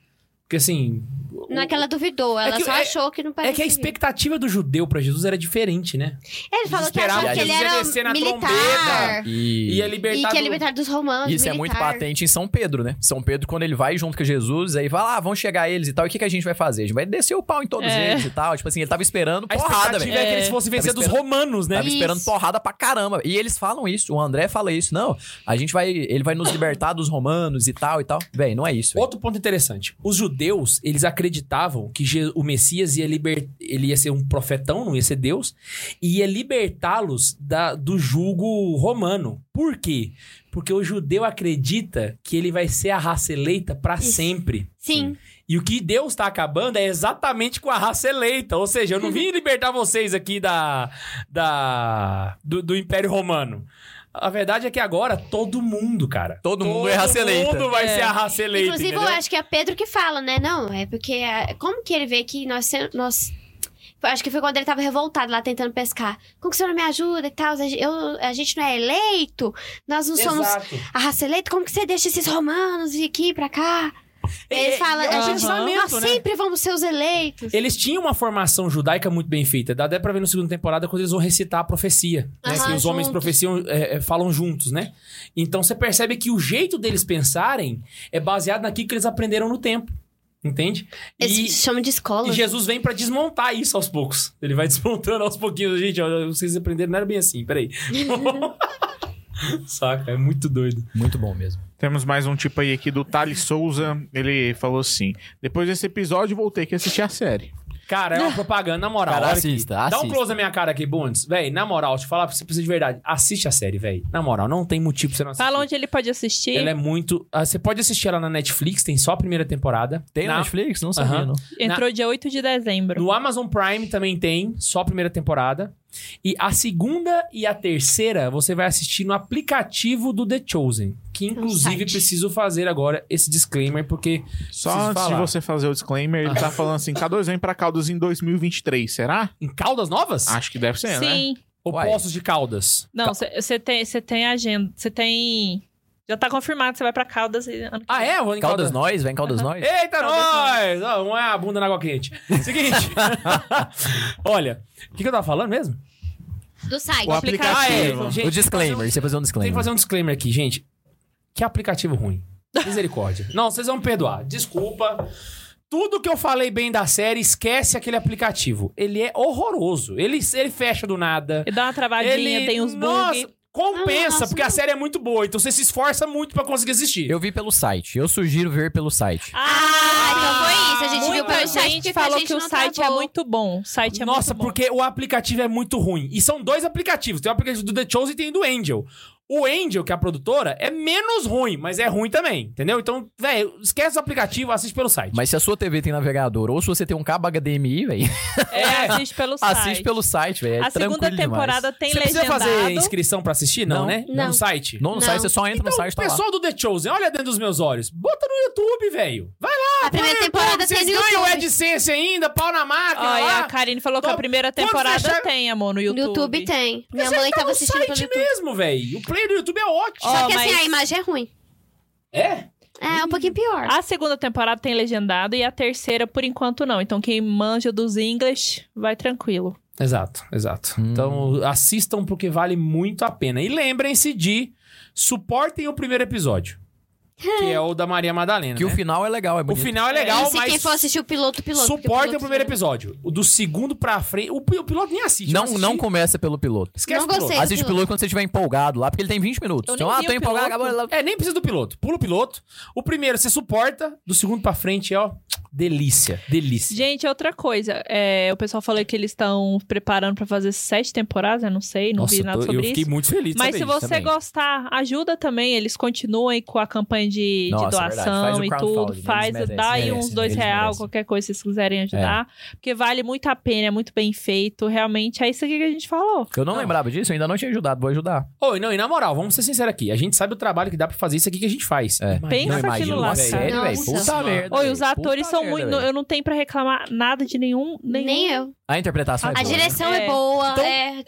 Porque assim. o- Não é que ela duvidou, ela É que- só é- achou que não É parecia. que a expectativa do judeu pra Jesus era diferente, né? Ele falou que achava que ele Jesus ia era descer na militar. trombeta. E... Ia libertar. E que é dos romanos, Isso é militar. muito patente em São Pedro, né? São Pedro, quando ele vai junto com Jesus, aí fala, ah, vão chegar eles e tal. E o que, que a gente vai fazer? A gente vai descer o pau em todos É. eles e tal. Tipo assim, ele tava esperando A porrada, expectativa velho. é que É. eles fossem vencer dos romanos, né? Tava Isso. esperando porrada pra caramba. E eles falam isso, o André fala isso. Não, a gente vai. Ele vai nos libertar dos romanos e tal e tal. Véi, não é isso. véi. Outro ponto interessante. Os judeus, eles acreditavam que o Messias ia liber... ele ia ser um profetão, não ia ser Deus, e ia libertá-los da- do jugo romano. Por quê? Porque o judeu acredita que ele vai ser a raça eleita para sempre. Sim. E o que Deus está acabando é exatamente com a raça eleita. Ou seja, eu não vim libertar vocês aqui da, da do, do Império Romano. A verdade é que agora todo mundo, cara. Todo mundo é raça eleita. Todo mundo vai É. ser a raça eleita. Inclusive, entendeu? eu acho que é Pedro que fala, né? Não, é porque... é, Como que ele vê que nós... nós acho que foi quando ele tava revoltado lá tentando pescar. Como que o senhor não me ajuda e tal? A gente, eu, a gente não é eleito? Nós não somos Exato. a raça eleita? Como que você deixa esses romanos vir aqui pra cá? É, Ele fala, é a gente, pensamento, nós né? sempre vamos ser os eleitos. Eles tinham uma formação judaica muito bem feita. Dá até pra ver na segunda temporada quando eles vão recitar a profecia. Né? Aham, que os homens profeciam, é, é, falam juntos, né? Então você percebe que o jeito deles pensarem é baseado naquilo que eles aprenderam no tempo. Entende? Eles E, chamam de escola. e Jesus vem pra desmontar isso aos poucos. Ele vai desmontando aos pouquinhos. Gente, ó, vocês aprenderam, não era bem assim, peraí. Saca, é muito doido. Muito bom mesmo. Temos mais um tipo aí aqui do Thales Souza. Ele falou assim: Depois desse episódio, vou ter que assistir a série. Cara, é uma propaganda, na moral. Cara, aqui. assista, Dá um assista. close na minha cara aqui, Bundes. Véi, na moral, te falar pra você precisa de verdade. Assiste a série, véi. Na moral, não tem motivo pra você não assistir. Fala onde ele pode assistir. Ela é muito. ah, Você pode assistir ela na Netflix, tem só a primeira temporada. Tem na na, Netflix? Não sabia, Aham. não. Entrou dia 8 de dezembro. No Amazon Prime também tem, só a primeira temporada. E a segunda e a terceira você vai assistir no aplicativo do The Chosen. Que inclusive preciso fazer agora esse disclaimer, porque. Só antes de falar. você fazer o disclaimer, ele tá falando assim: K2 vem pra Caldas em 2023, será? Em Caldas Novas? Acho que deve ser, né? Sim. Ou. Poços de Caldas? Não, você tem, você tem agenda. Você tem Já tá confirmado que você vai pra Caldas. e- Ah, é? Eu vou em Caldas Caldas. nós, vem Caldas nós. Eita, Caldas nós! Um é a bunda na água quente. Seguinte. Olha, o que, que eu tava falando mesmo? Do site. O aplicativo. Ah, é. Gente, o disclaimer, você fazer um Tem que disclaimer. fazer um disclaimer aqui, gente. Que aplicativo ruim. Misericórdia. Não, vocês vão me perdoar. Desculpa. Tudo que eu falei bem da série, esquece aquele aplicativo. Ele é horroroso. Ele, ele fecha do nada. E dá uma travadinha, Ele tem uns nossa, bugs. Compensa, Nossa, porque a série é muito boa. Então você se esforça muito pra conseguir assistir. Eu vi pelo site. Eu sugiro ver pelo site. Ah, então foi isso. A gente viu pelo site gente falou gente que o site é muito bom. O site é Nossa, muito bom. porque o aplicativo é muito ruim. E são dois aplicativos. Tem o aplicativo do The Chosen e tem o do Angel. O Angel, que é a produtora, é menos ruim, mas é ruim também, entendeu? Então, velho, esquece o aplicativo, assiste pelo site. Mas se a sua TV tem navegador ou se você tem um cabo HDMI, velho, É, assiste pelo site. assiste pelo site, velho. É A segunda temporada demais. tem Você precisa legendado. fazer inscrição pra assistir? Não, Não. né? Não. No site? Não, no Não. site você só entra Então, no site, tá lá. pessoal do The Chosen, olha dentro dos meus olhos. Bota no YouTube, velho. Vai lá. A primeira temporada YouTube, tem Vocês ganham YouTube. AdSense ainda, pau na máquina e lá. a Karine falou que Tô- a primeira Quando temporada tem, amor, no No YouTube. YouTube tem. Minha Você mãe tá tava no assistindo pelo YouTube. mesmo, velho. O player do YouTube é ótimo. Só que assim, mas- a imagem é ruim. É? É um pouquinho pior. A segunda temporada tem legendado e a terceira, por enquanto, não. Então, quem manja dos English, vai tranquilo. Exato, exato. Hum. Então, assistam porque vale muito a pena. E lembrem-se de suportem o primeiro episódio. Que é o da Maria Madalena. Que né? o final é legal, é O bonito. final é legal, e se mas quem for assistir o piloto, o piloto. suportem o piloto primeiro é- episódio. O do segundo pra frente. O, o piloto nem assiste. Não, eu não começa pelo piloto. Esquece Não o piloto. Assiste o piloto. quando você estiver empolgado lá, porque ele tem 20 minutos. Eu Então, ah, tô o empolgado, acabou. É, nem precisa do piloto. Pula o piloto. O primeiro você suporta, do segundo pra frente é, ó, delícia. Delícia. Gente, outra coisa. é, o pessoal falou que eles estão preparando pra fazer sete temporadas, eu não sei, não Nossa, vi eu nada tô- sobre eu fiquei isso. muito feliz Mas saber se você também. gostar, ajuda também. Eles continuam aí com a campanha de, de Nossa, verdade. doação Faz o e tudo. Faz, merecem, dá aí uns dois eles reais, merecem. qualquer coisa, se vocês quiserem ajudar. Porque vale muito a pena, é muito bem feito. Realmente é isso aqui que a gente falou. Eu não, Não. lembrava disso, eu ainda não tinha ajudado, vou ajudar. Oi, não, e na moral, vamos ser sinceros aqui. A gente sabe o trabalho que dá pra fazer isso aqui que a gente faz. É. Pensa não, aquilo lá, série, velho. Puta merda. Oi, os atores são merda, muito. velho. Eu não tenho pra reclamar nada de nenhum. nenhum... Nem eu. A interpretação é A boa, né? direção é, É. boa. Então- é...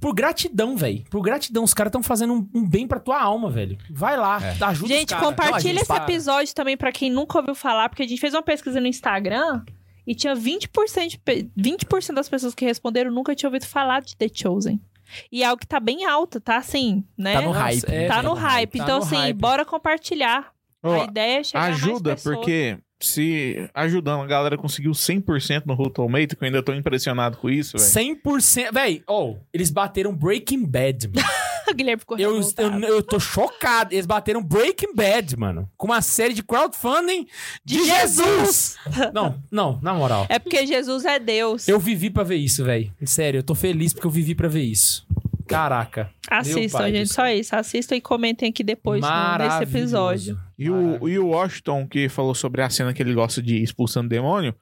Por gratidão, velho. Por gratidão. Os caras estão fazendo um, um bem pra tua alma, velho. Vai lá, É. ajuda os Gente, caras. compartilha Não, a gente esse para. episódio também pra quem nunca ouviu falar, porque a gente fez uma pesquisa no Instagram e tinha 20%, de pe- 20 das pessoas que responderam nunca tinham ouvido falar de The Chosen. E é algo que tá bem alto, tá assim, né? Tá no Nossa, hype. é, Tá no hype. tá então, no assim, hype. bora compartilhar. Ó, a ideia é chegar mais Ajuda, pessoas. porque se ajudando a galera conseguiu 100% no Rotten Tomato, que eu ainda tô impressionado com isso, velho. 100%. Véi, oh, eles bateram Breaking Bad, mano. O Guilherme ficou eu, eu, eu tô chocado. Eles bateram Breaking Bad, mano. Com uma série de crowdfunding de, Jesus! não, não, na moral. É porque Jesus é Deus. Eu vivi pra ver isso, velho. Sério, eu tô feliz porque eu vivi pra ver isso. Caraca. Assistam, gente, só isso. Assistam e comentem aqui depois nesse Maravilhoso. episódio. E o, e o Washington, que falou sobre a cena que ele gosta de expulsando demônio,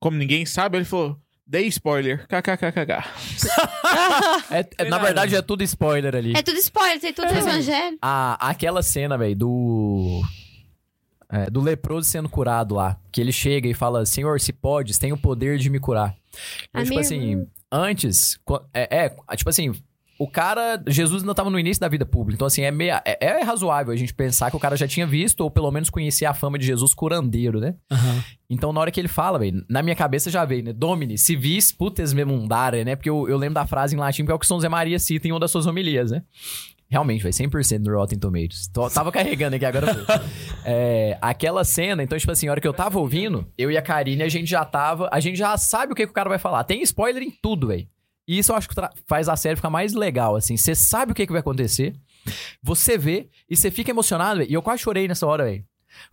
como ninguém sabe, ele falou: dei spoiler, kkkk. É- é- na verdade, é tudo spoiler ali. é tudo spoiler, tem tudo no evangelho. A, aquela cena, velho, do. é, do leproso sendo curado lá. Que ele chega e fala: Senhor, se podes, tem o poder de me curar. Tipo assim, antes. É, é, tipo assim. O cara, Jesus ainda tava no início da vida pública. Então, assim, é, meio, é, é razoável a gente pensar que o cara já tinha visto, ou pelo menos conhecia a fama de Jesus curandeiro, né? Aham. Então, na hora que ele fala, velho, na minha cabeça já veio, né? Domini, se vis putes me mundare, né? Porque eu, eu lembro da frase em latim, que é o que São Zé Maria cita em uma das suas homilias, né? Realmente, velho, 100% no Rotten Tomatoes. Tô- tava carregando aqui, agora. É, aquela cena, então, tipo assim, a hora que eu tava ouvindo, eu e a Karine, a gente já tava... A gente já sabe o que, que o cara vai falar. Tem spoiler em tudo, velho. E isso eu acho que faz a série ficar mais legal, assim. Você sabe o que, que vai acontecer, você vê e você fica emocionado, velho. E eu quase chorei nessa hora, velho.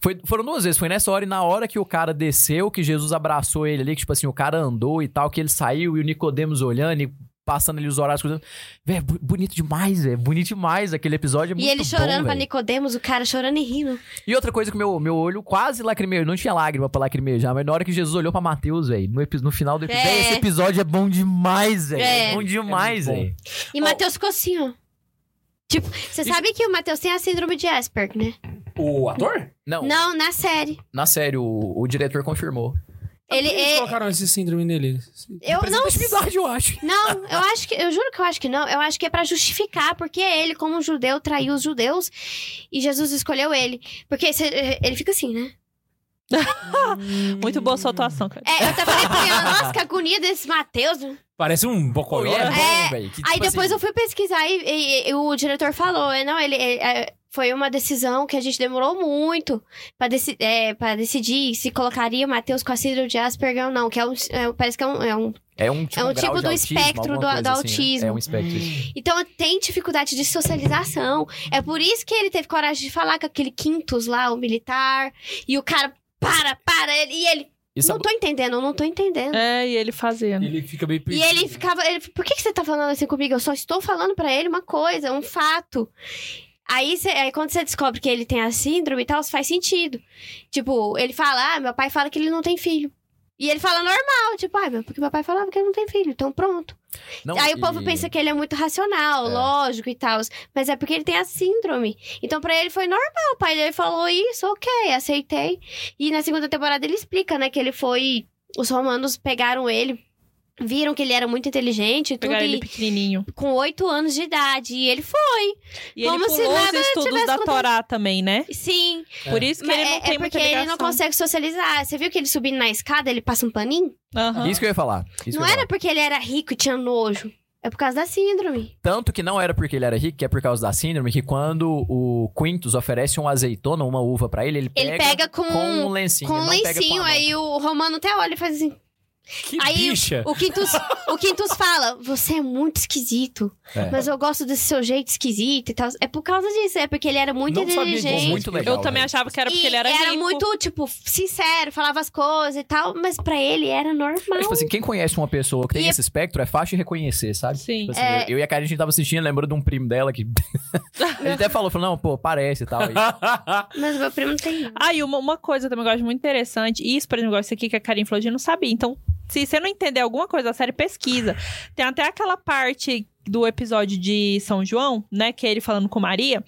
Foi, foram duas vezes. Foi nessa hora e na hora que o cara desceu, que Jesus abraçou ele ali, que, tipo assim, o cara andou e tal, que ele saiu e o Nicodemos olhando e passando ali os horários. bu- bonito demais, velho. Bonito demais aquele episódio. É E muito ele chorando bom, pra. Nicodemos, o cara chorando e rindo. E outra coisa que meu, meu olho quase lacrimejou. Não tinha lágrima pra lacrimejar, mas na hora que Jesus olhou pra Mateus, velho, no, no final do episódio. É. Esse episódio é bom demais, velho. É. É. bom demais, É velho. E Matheus ficou assim, ó. Tipo, você sabe que o Matheus tem a síndrome de Asperger, né? O ator? Não, Não, na série. na série, o, o diretor confirmou. Ele, Por que eles é- colocaram esse síndrome nele? eu não eu acho. Não, eu acho que. Eu juro que eu acho que não. Eu acho que é pra justificar, porque ele, como judeu, traiu os judeus e Jesus escolheu ele. Porque ele fica assim, né? Muito boa sua atuação, cara. É, eu até falei pra ele, nossa, que agonia desse Mateus. né? Parece um e é né? bom, velho. que, Aí tipo depois assim, eu fui pesquisar e, e- e o diretor falou, é, não, ele. ele, é, foi uma decisão que a gente demorou muito pra, deci é, decidir se colocaria o Mateus com a síndrome de Asperger ou não. Que é um, é, parece que é um, é um É um tipo, é um tipo do autismo, espectro do- do assim, né? autismo. É um espectro. Então tem dificuldade de socialização. É por isso que ele teve coragem de falar com aquele Quintus lá, o militar. E o cara, para, para. Ele, e ele, E sabe- não tô entendendo, eu não tô entendendo. É, e ele fazendo. Ele fica meio E perdido. ele ficava, ele, por que, que você tá falando assim comigo? Eu só estou falando pra ele uma coisa, um fato. Aí, cê- aí quando você descobre que ele tem a síndrome e tal, faz sentido. Tipo, ele fala, ah, meu pai fala que ele não tem filho. E ele fala normal, tipo, ah, meu- porque meu pai falava que ele não tem filho, então pronto. Não, Aí o e- povo pensa que ele é muito racional, É. lógico e tal. Mas é porque ele tem a síndrome. Então, pra ele foi normal. O pai dele falou isso, ok, aceitei. E na segunda temporada ele explica, né, que ele foi. Os romanos pegaram ele. Viram que ele era muito inteligente e tudo, Pegar ele e pequenininho. com oito anos de idade. E ele foi. E ele Como se pulou os nada estudos tivesse da acontecido. Torá também, né? Sim. Por isso que Mas ele não é, tem é muita porque ele não consegue socializar. Você viu que ele subindo na escada, ele passa um paninho? Aham. Isso que eu ia falar. Isso não era porque ele era rico e tinha nojo. É por causa da síndrome. Tanto que não era porque ele era rico, que é por causa da síndrome, que quando o Quintus oferece um azeitona, uma uva pra ele, ele pega, Ele pega com, com um lencinho. com um lencinho, aí o Romano até olha e faz assim. Que Aí bicha. o Quintus, o Quintus fala: Você é muito esquisito, É. mas eu gosto desse seu jeito esquisito e tal. É por causa disso, é porque ele era muito Não sabia inteligente. Muito legal. Eu também velho. achava que era porque e ele era, rico. muito, tipo, sincero, falava as coisas e tal, mas pra ele era normal. Mas, tipo assim, quem conhece uma pessoa que tem E- esse espectro é fácil de reconhecer, sabe? Sim. Tipo assim, É. eu, eu e a Karen, a gente tava assistindo, lembrou de um primo dela que. ele até falou, falou, não, pô, parece e tal. E- Mas o meu primo não tem. Ah, e uma, uma coisa também que eu acho muito interessante, e isso, por exemplo, isso aqui que a Karim falou, a gente não sabia. Então, se você não entender alguma coisa da série, pesquisa. Tem até aquela parte do episódio de São João, né? Que é ele falando com Maria.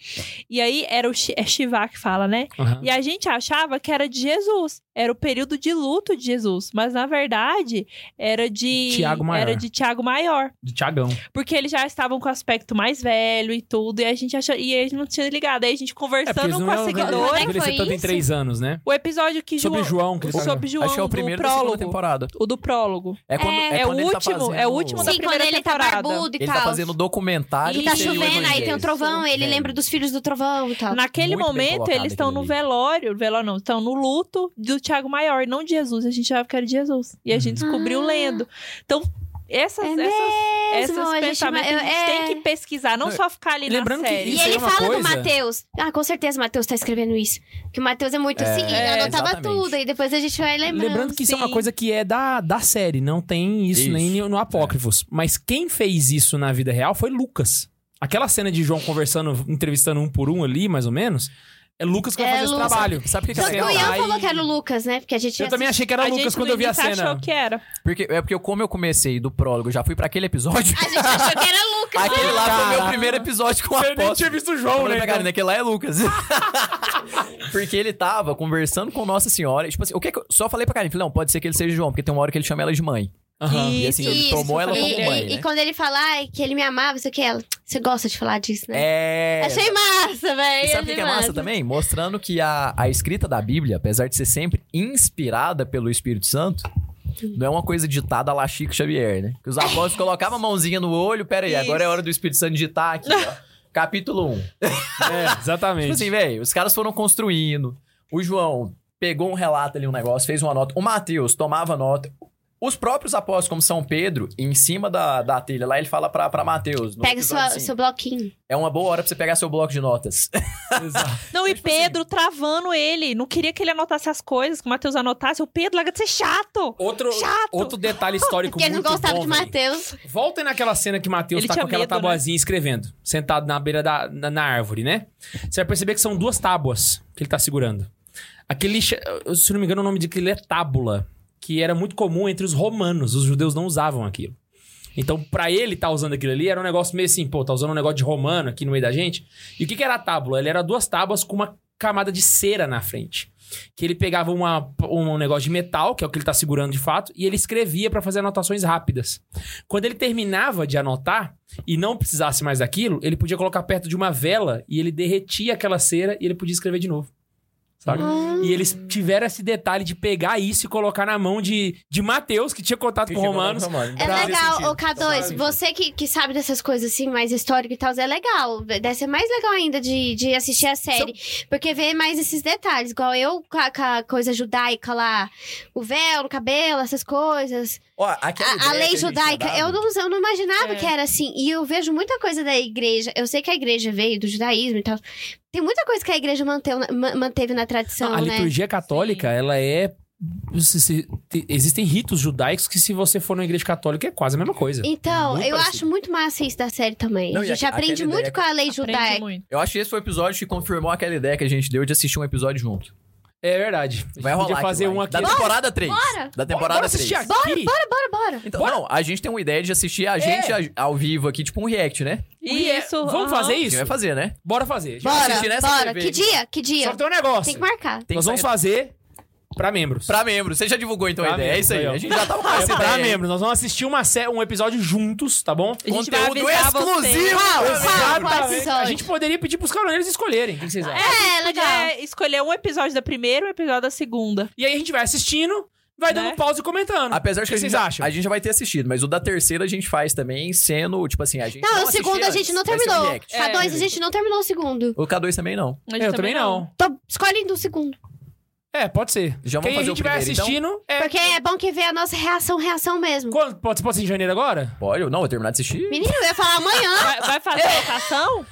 E aí era o é que fala, né? Aham. E a gente achava que era de Jesus. Era o período de luto de Jesus. Mas, na verdade, era de... Tiago Maior. Era de Tiago Maior. De Tiagão. Porque eles já estavam com o aspecto mais velho e tudo. E a gente achou... E gente não tinha ligado. Aí a gente É, conversando eles com não a seguidora... É que envelhecer foi tanto em três anos, né? O episódio que Sobre João. Que eles. Sobre João, Acho que é o do primeiro da prólogo. temporada. O do prólogo. É, quando, É, é, É o quando ele tá último, fazendo- é o último da Sim, quando primeira ele tá temporada. barbudo e Ele tal. tá fazendo documentário. E tá chovendo, aí tem um trovão, ele lembra dos filhos do trovão e tal. Naquele Muito momento, eles estão no velório. Velório não, estão no luto do Tiago Maior, não de Jesus. A gente achava que era de Jesus. E a gente descobriu Ah. lendo. Então, essas, É essas, mesmo, gente- pensamentos a gente é- tem que pesquisar, não só ficar ali lembrando na que série. E ele é uma fala coisa- do Matheus. Ah, com certeza o Matheus tá escrevendo isso. Que o Matheus é muito assim, ele É, anotava exatamente. tudo. E depois a gente vai lembrando. Lembrando que isso é uma sim. coisa que é da, da série, não tem isso, Isso, nem no Apócrifos. Mas quem fez isso na vida real foi Lucas. Aquela cena de João conversando, entrevistando um por um ali, mais ou menos, é Lucas que vai É, fazer esse trabalho. Sabe o que, que é Só que o legal? Ian falou que era o Lucas, né? Porque a gente Eu também achei que era a Lucas gente quando eu vi a cena. achou que era. Porque, é porque eu, como eu comecei do prólogo, já fui pra aquele episódio. A gente achou que era Lucas. Aquele lá foi o meu Caraca. primeiro episódio com a Você nem tinha visto o Eu João, né? Karina, aquele lá é Lucas. porque ele tava conversando com Nossa Senhora. Tipo assim, o que é que eu só falei pra Karina? Falei, não, pode ser que ele seja João, porque tem uma hora que ele chama ela de mãe. Aham. E assim, ele Isso, tomou ela como mãe, e né? quando ele fala ai, que ele me amava, isso aqui, ela. Você gosta de falar disso, né? É. Achei massa, velho. Sabe o que que é massa também? Mostrando que a, a escrita da Bíblia, apesar de ser sempre inspirada pelo Espírito Santo, não é uma coisa ditada lá Chico Xavier, né? Que os apóstolos colocavam a mãozinha no olho, pera aí, agora é hora do Espírito Santo digitar aqui, ó. Capítulo 1. É, exatamente. Tipo assim, velho, os caras foram construindo. O João pegou um relato ali, um negócio, fez uma nota. O Mateus tomava nota. Os próprios apóstolos, como São Pedro, em cima da, da telha lá, ele fala pra, pra Mateus. no Pega sua, assim, seu bloquinho. É uma boa hora pra você pegar seu bloco de notas. Exato. Não, e tipo assim- Pedro travando ele. Não queria que ele anotasse as coisas, que o Matheus anotasse. O Pedro, larga de ser chato. Outro, Chato. outro detalhe histórico Porque ele não muito gostava bom, de velho. Matheus. Voltem naquela cena que Matheus Ele tá tinha com aquela medo, né? tabuazinha escrevendo, sentado na beira da na, na árvore, né? Você vai perceber que são duas tábuas que ele tá segurando. Aquele, se não me engano, o nome daquele é tábula, que era muito comum entre os romanos. Os judeus não usavam aquilo. Então, pra ele tá usando aquilo ali, era um negócio meio assim, pô, tá usando um negócio de romano aqui no meio da gente. E o que que era a tábula? Ele era duas tábuas com uma camada de cera na frente. Que ele pegava uma, um negócio de metal, que é o que ele tá segurando de fato, e ele escrevia pra fazer anotações rápidas. Quando ele terminava de anotar e não precisasse mais daquilo, ele podia colocar perto de uma vela e ele derretia aquela cera e ele podia escrever de novo. Saca? E eles tiveram esse detalhe de pegar isso e colocar na mão de, de Mateus, que tinha contato com Romanos. É Pra legal, ô K2, você que, que sabe dessas coisas assim, mais históricas e tal, é legal. Deve ser mais legal ainda de, de assistir a série. Porque vê mais esses detalhes, igual eu com a, com a coisa judaica lá, o véu no cabelo, essas coisas. Ó, A, a lei judaica, dado- eu não, eu não imaginava É. que era assim. E eu vejo muita coisa da igreja. Eu sei que a igreja veio do judaísmo e tal. Tem muita coisa que a igreja manteve, na- ma- manteve na tradição, a né? liturgia católica, ela é. se- se- te- existem ritos judaicos que, se você for numa igreja católica, é quase a mesma coisa. Então, Muito eu parecido. acho muito massa isso da série também. Não, a gente aque- aprende muito ideia com a lei judaica. muito. Eu acho que esse foi o episódio que confirmou aquela ideia que a gente deu de assistir um episódio junto. É verdade. A gente Vai rolar fazer um aqui. Da temporada 3. Bora! Da temporada Bora 3. assistir aqui. Bora, bora, bora. Então, Bora. não, a gente tem uma ideia de assistir a gente a- ao vivo aqui, tipo um react, né? Isso. Vamos fazer A gente isso? vai fazer, né? Bora fazer. Bora, assistir nessa bora. TV Que dia? Que dia? Só que tem um negócio. Tem que marcar. Tem Nós que vamos sair- fazer pra membros. Pra membros. Você já divulgou então a Pra ideia. É membros, isso aí. A gente já tava com É essa pra ideia. membros. Nós vamos assistir uma sé- um episódio juntos, tá bom? A Conteúdo exclusivo! episódio? A gente poderia pedir pros caroneiros escolherem. O que vocês acham? É, legal. Podia escolher um episódio da primeira e um episódio da segunda. E aí a gente vai assistindo, vai dando Né? pausa e comentando. Apesar de que o a que gente, vocês já- acham? a gente já vai ter assistido, mas o da terceira a gente faz também sendo, tipo assim, a gente. Não, o assistir segundo a gente não um terminou. É. K2 a gente não terminou o segundo. O K2 também não. A Eu também não. Tô escolhendo do segundo. É, pode ser. Já vamos Quem a fazer o gente vai primeiro, então? assistindo é... Porque é bom que vê a nossa reação, reação mesmo. Quando? Pode, pode ser em janeiro agora? Pode, não, eu terminar de assistir. Menino, eu ia falar amanhã. Vai, vai fazer votação?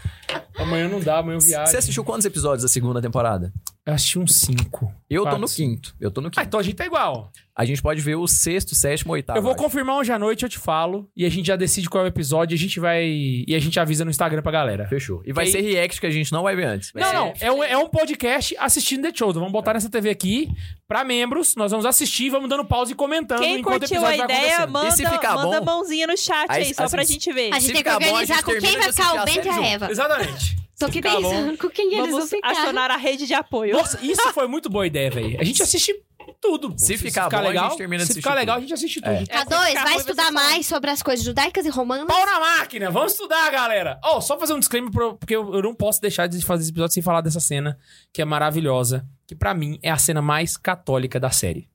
Amanhã não dá, amanhã eu viajo. Você assistiu quantos episódios da segunda temporada? Eu assisti uns cinco. Eu tô Quatro, no cinco. quinto. Eu tô no Ah, quinto. então a gente tá igual. A gente pode ver o sexto, sétimo, oitavo. eu vou acho. confirmar hoje à noite, eu te falo. E a gente já decide qual é o episódio. E a gente vai... E a gente avisa no Instagram pra galera. Fechou. E vai E- ser react que a gente não vai ver antes. Vai Não, ser- não. É um, é um podcast assistindo The Chosen. Vamos botar nessa TV aqui pra membros. Nós vamos assistir, vamos dando pausa e comentando Quem enquanto o curtiu a episódio vai ideia, manda, E se ficar manda bom- mãozinha no chat Aí- aí, só assim, pra gente ver. A gente Se tem que bom, a organizar gente com quem vai ficar o a Bento e a Eva. Exatamente. Tô aqui ficar bom. pensando com quem eles vão Vamos ficar. acionar a rede de apoio. Nossa, isso foi muito boa ideia, velho. A gente assiste tudo. Se ficar bom, a legal, gente termina de Se ficar legal, a tudo. gente assiste tudo. É. É, se K2, ficar vai estudar mais sobre as coisas judaicas e romanas? Pau na máquina, vamos estudar, galera. Ó, só fazer um disclaimer, porque eu, eu não posso deixar de fazer esse episódio sem falar dessa cena, que é maravilhosa, que pra mim é a cena mais católica da série.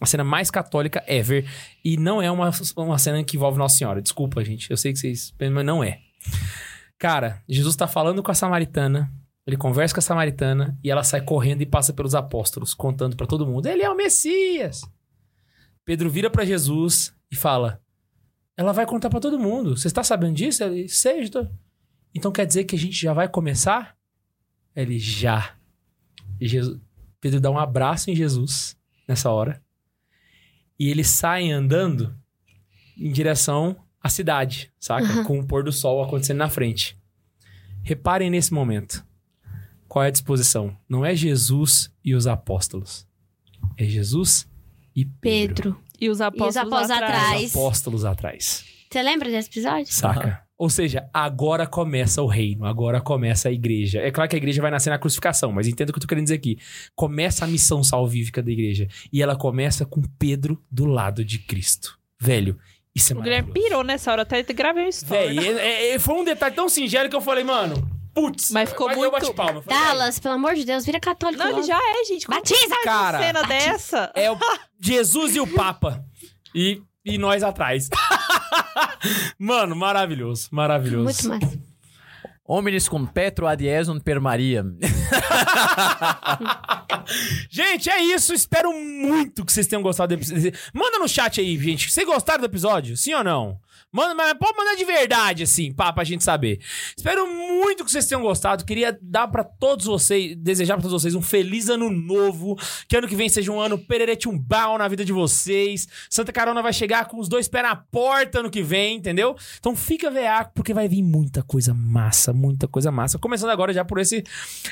A cena mais católica ever. E não é uma, uma cena que envolve Nossa Senhora. Desculpa, gente. Eu sei que vocês. Mas não é. Cara, Jesus tá falando com a samaritana. Ele conversa com a samaritana e ela sai correndo e passa pelos apóstolos, contando pra todo mundo: Ele é o Messias. Pedro vira pra Jesus e fala: Ela vai contar pra todo mundo. Você está sabendo disso? Ele, sei, tô. Então quer dizer que a gente já vai começar? Ele já. E Jesus, Pedro dá um abraço em Jesus nessa hora. E eles saem andando em direção à cidade, saca? Com o pôr do sol acontecendo na frente. Reparem nesse momento. Qual é a disposição? Não é Jesus e os apóstolos. É Jesus e Pedro. Pedro. E os apóstolos, apóstolos atrás. Os apóstolos atrás. Você lembra desse episódio? Saca? Ou seja, agora começa o reino, agora começa a igreja. É claro que a igreja vai nascer na crucificação, mas entenda o que eu tô querendo dizer aqui. Começa a missão salvífica da igreja. E ela começa com Pedro do lado de Cristo. Velho, isso é O Guilherme pirou nessa hora, até gravei história. Velho, é- é- foi um detalhe tão singelo que eu falei, mano, putz. Mas ficou muito- bati palma. Dallas, pelo amor de Deus, vira católico. Não, ele já é, gente. Como Batiza! Cara, uma cena dessa? É o Jesus e o Papa. E, e nós atrás. Mano, maravilhoso, maravilhoso. Muito massa. Hominis cum Petro ad Iesum per Maria. Gente, é isso. Espero muito que vocês tenham gostado do episódio. Manda no chat aí, gente. Vocês gostaram do episódio? Sim ou não? Manda, mas pode mandar de verdade, assim, pá, pra gente saber. Espero muito que vocês tenham gostado. Queria dar pra todos vocês, desejar pra todos vocês um feliz ano novo. Que ano que vem seja um ano pereretumbal na vida de vocês. Santa Carona vai chegar com os dois pés na porta ano que vem, entendeu? Então fica veaco, porque vai vir muita coisa massa, muita coisa massa. Começando agora já por esse,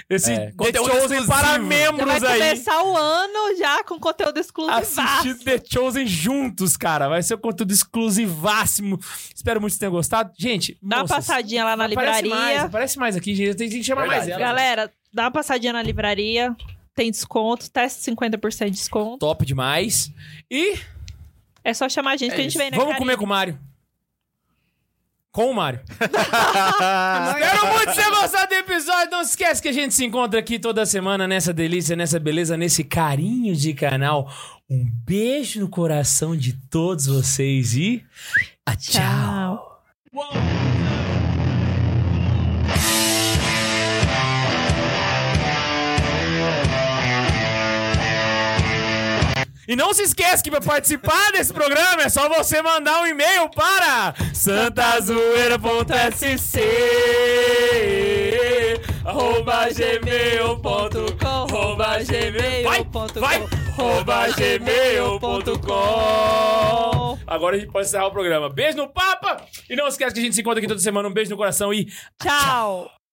esse É, The conteúdo Chosen exclusivo. para Já vai membros aí. começar o ano já com conteúdo exclusivo. Assistir The Chosen juntos, cara. Vai ser um conteúdo exclusivássimo. Espero muito que tenham gostado. Gente, Dá uma moças, passadinha lá na aparece livraria. mais, aparece mais aqui, gente. Tem que chamar mais ela. Galera, dá uma passadinha na livraria. Tem desconto, teste 50% de desconto. Top demais. E É só chamar a gente que a gente vem, né? vamos carinha? comer com o Mário. Com o Mário. Espero muito você gostado do episódio. Não se esquece que a gente se encontra aqui toda semana nessa delícia, nessa beleza, nesse carinho de canal. Um beijo no coração de todos vocês e. ah, tchau. E não se esqueça que para participar desse programa é só você mandar um e-mail para santazoeira.sc gmail.com arroba gmail.com Agora a gente pode encerrar o programa. Beijo no Papa! E não esquece que a gente se encontra aqui toda semana. Um beijo no coração e Tchau.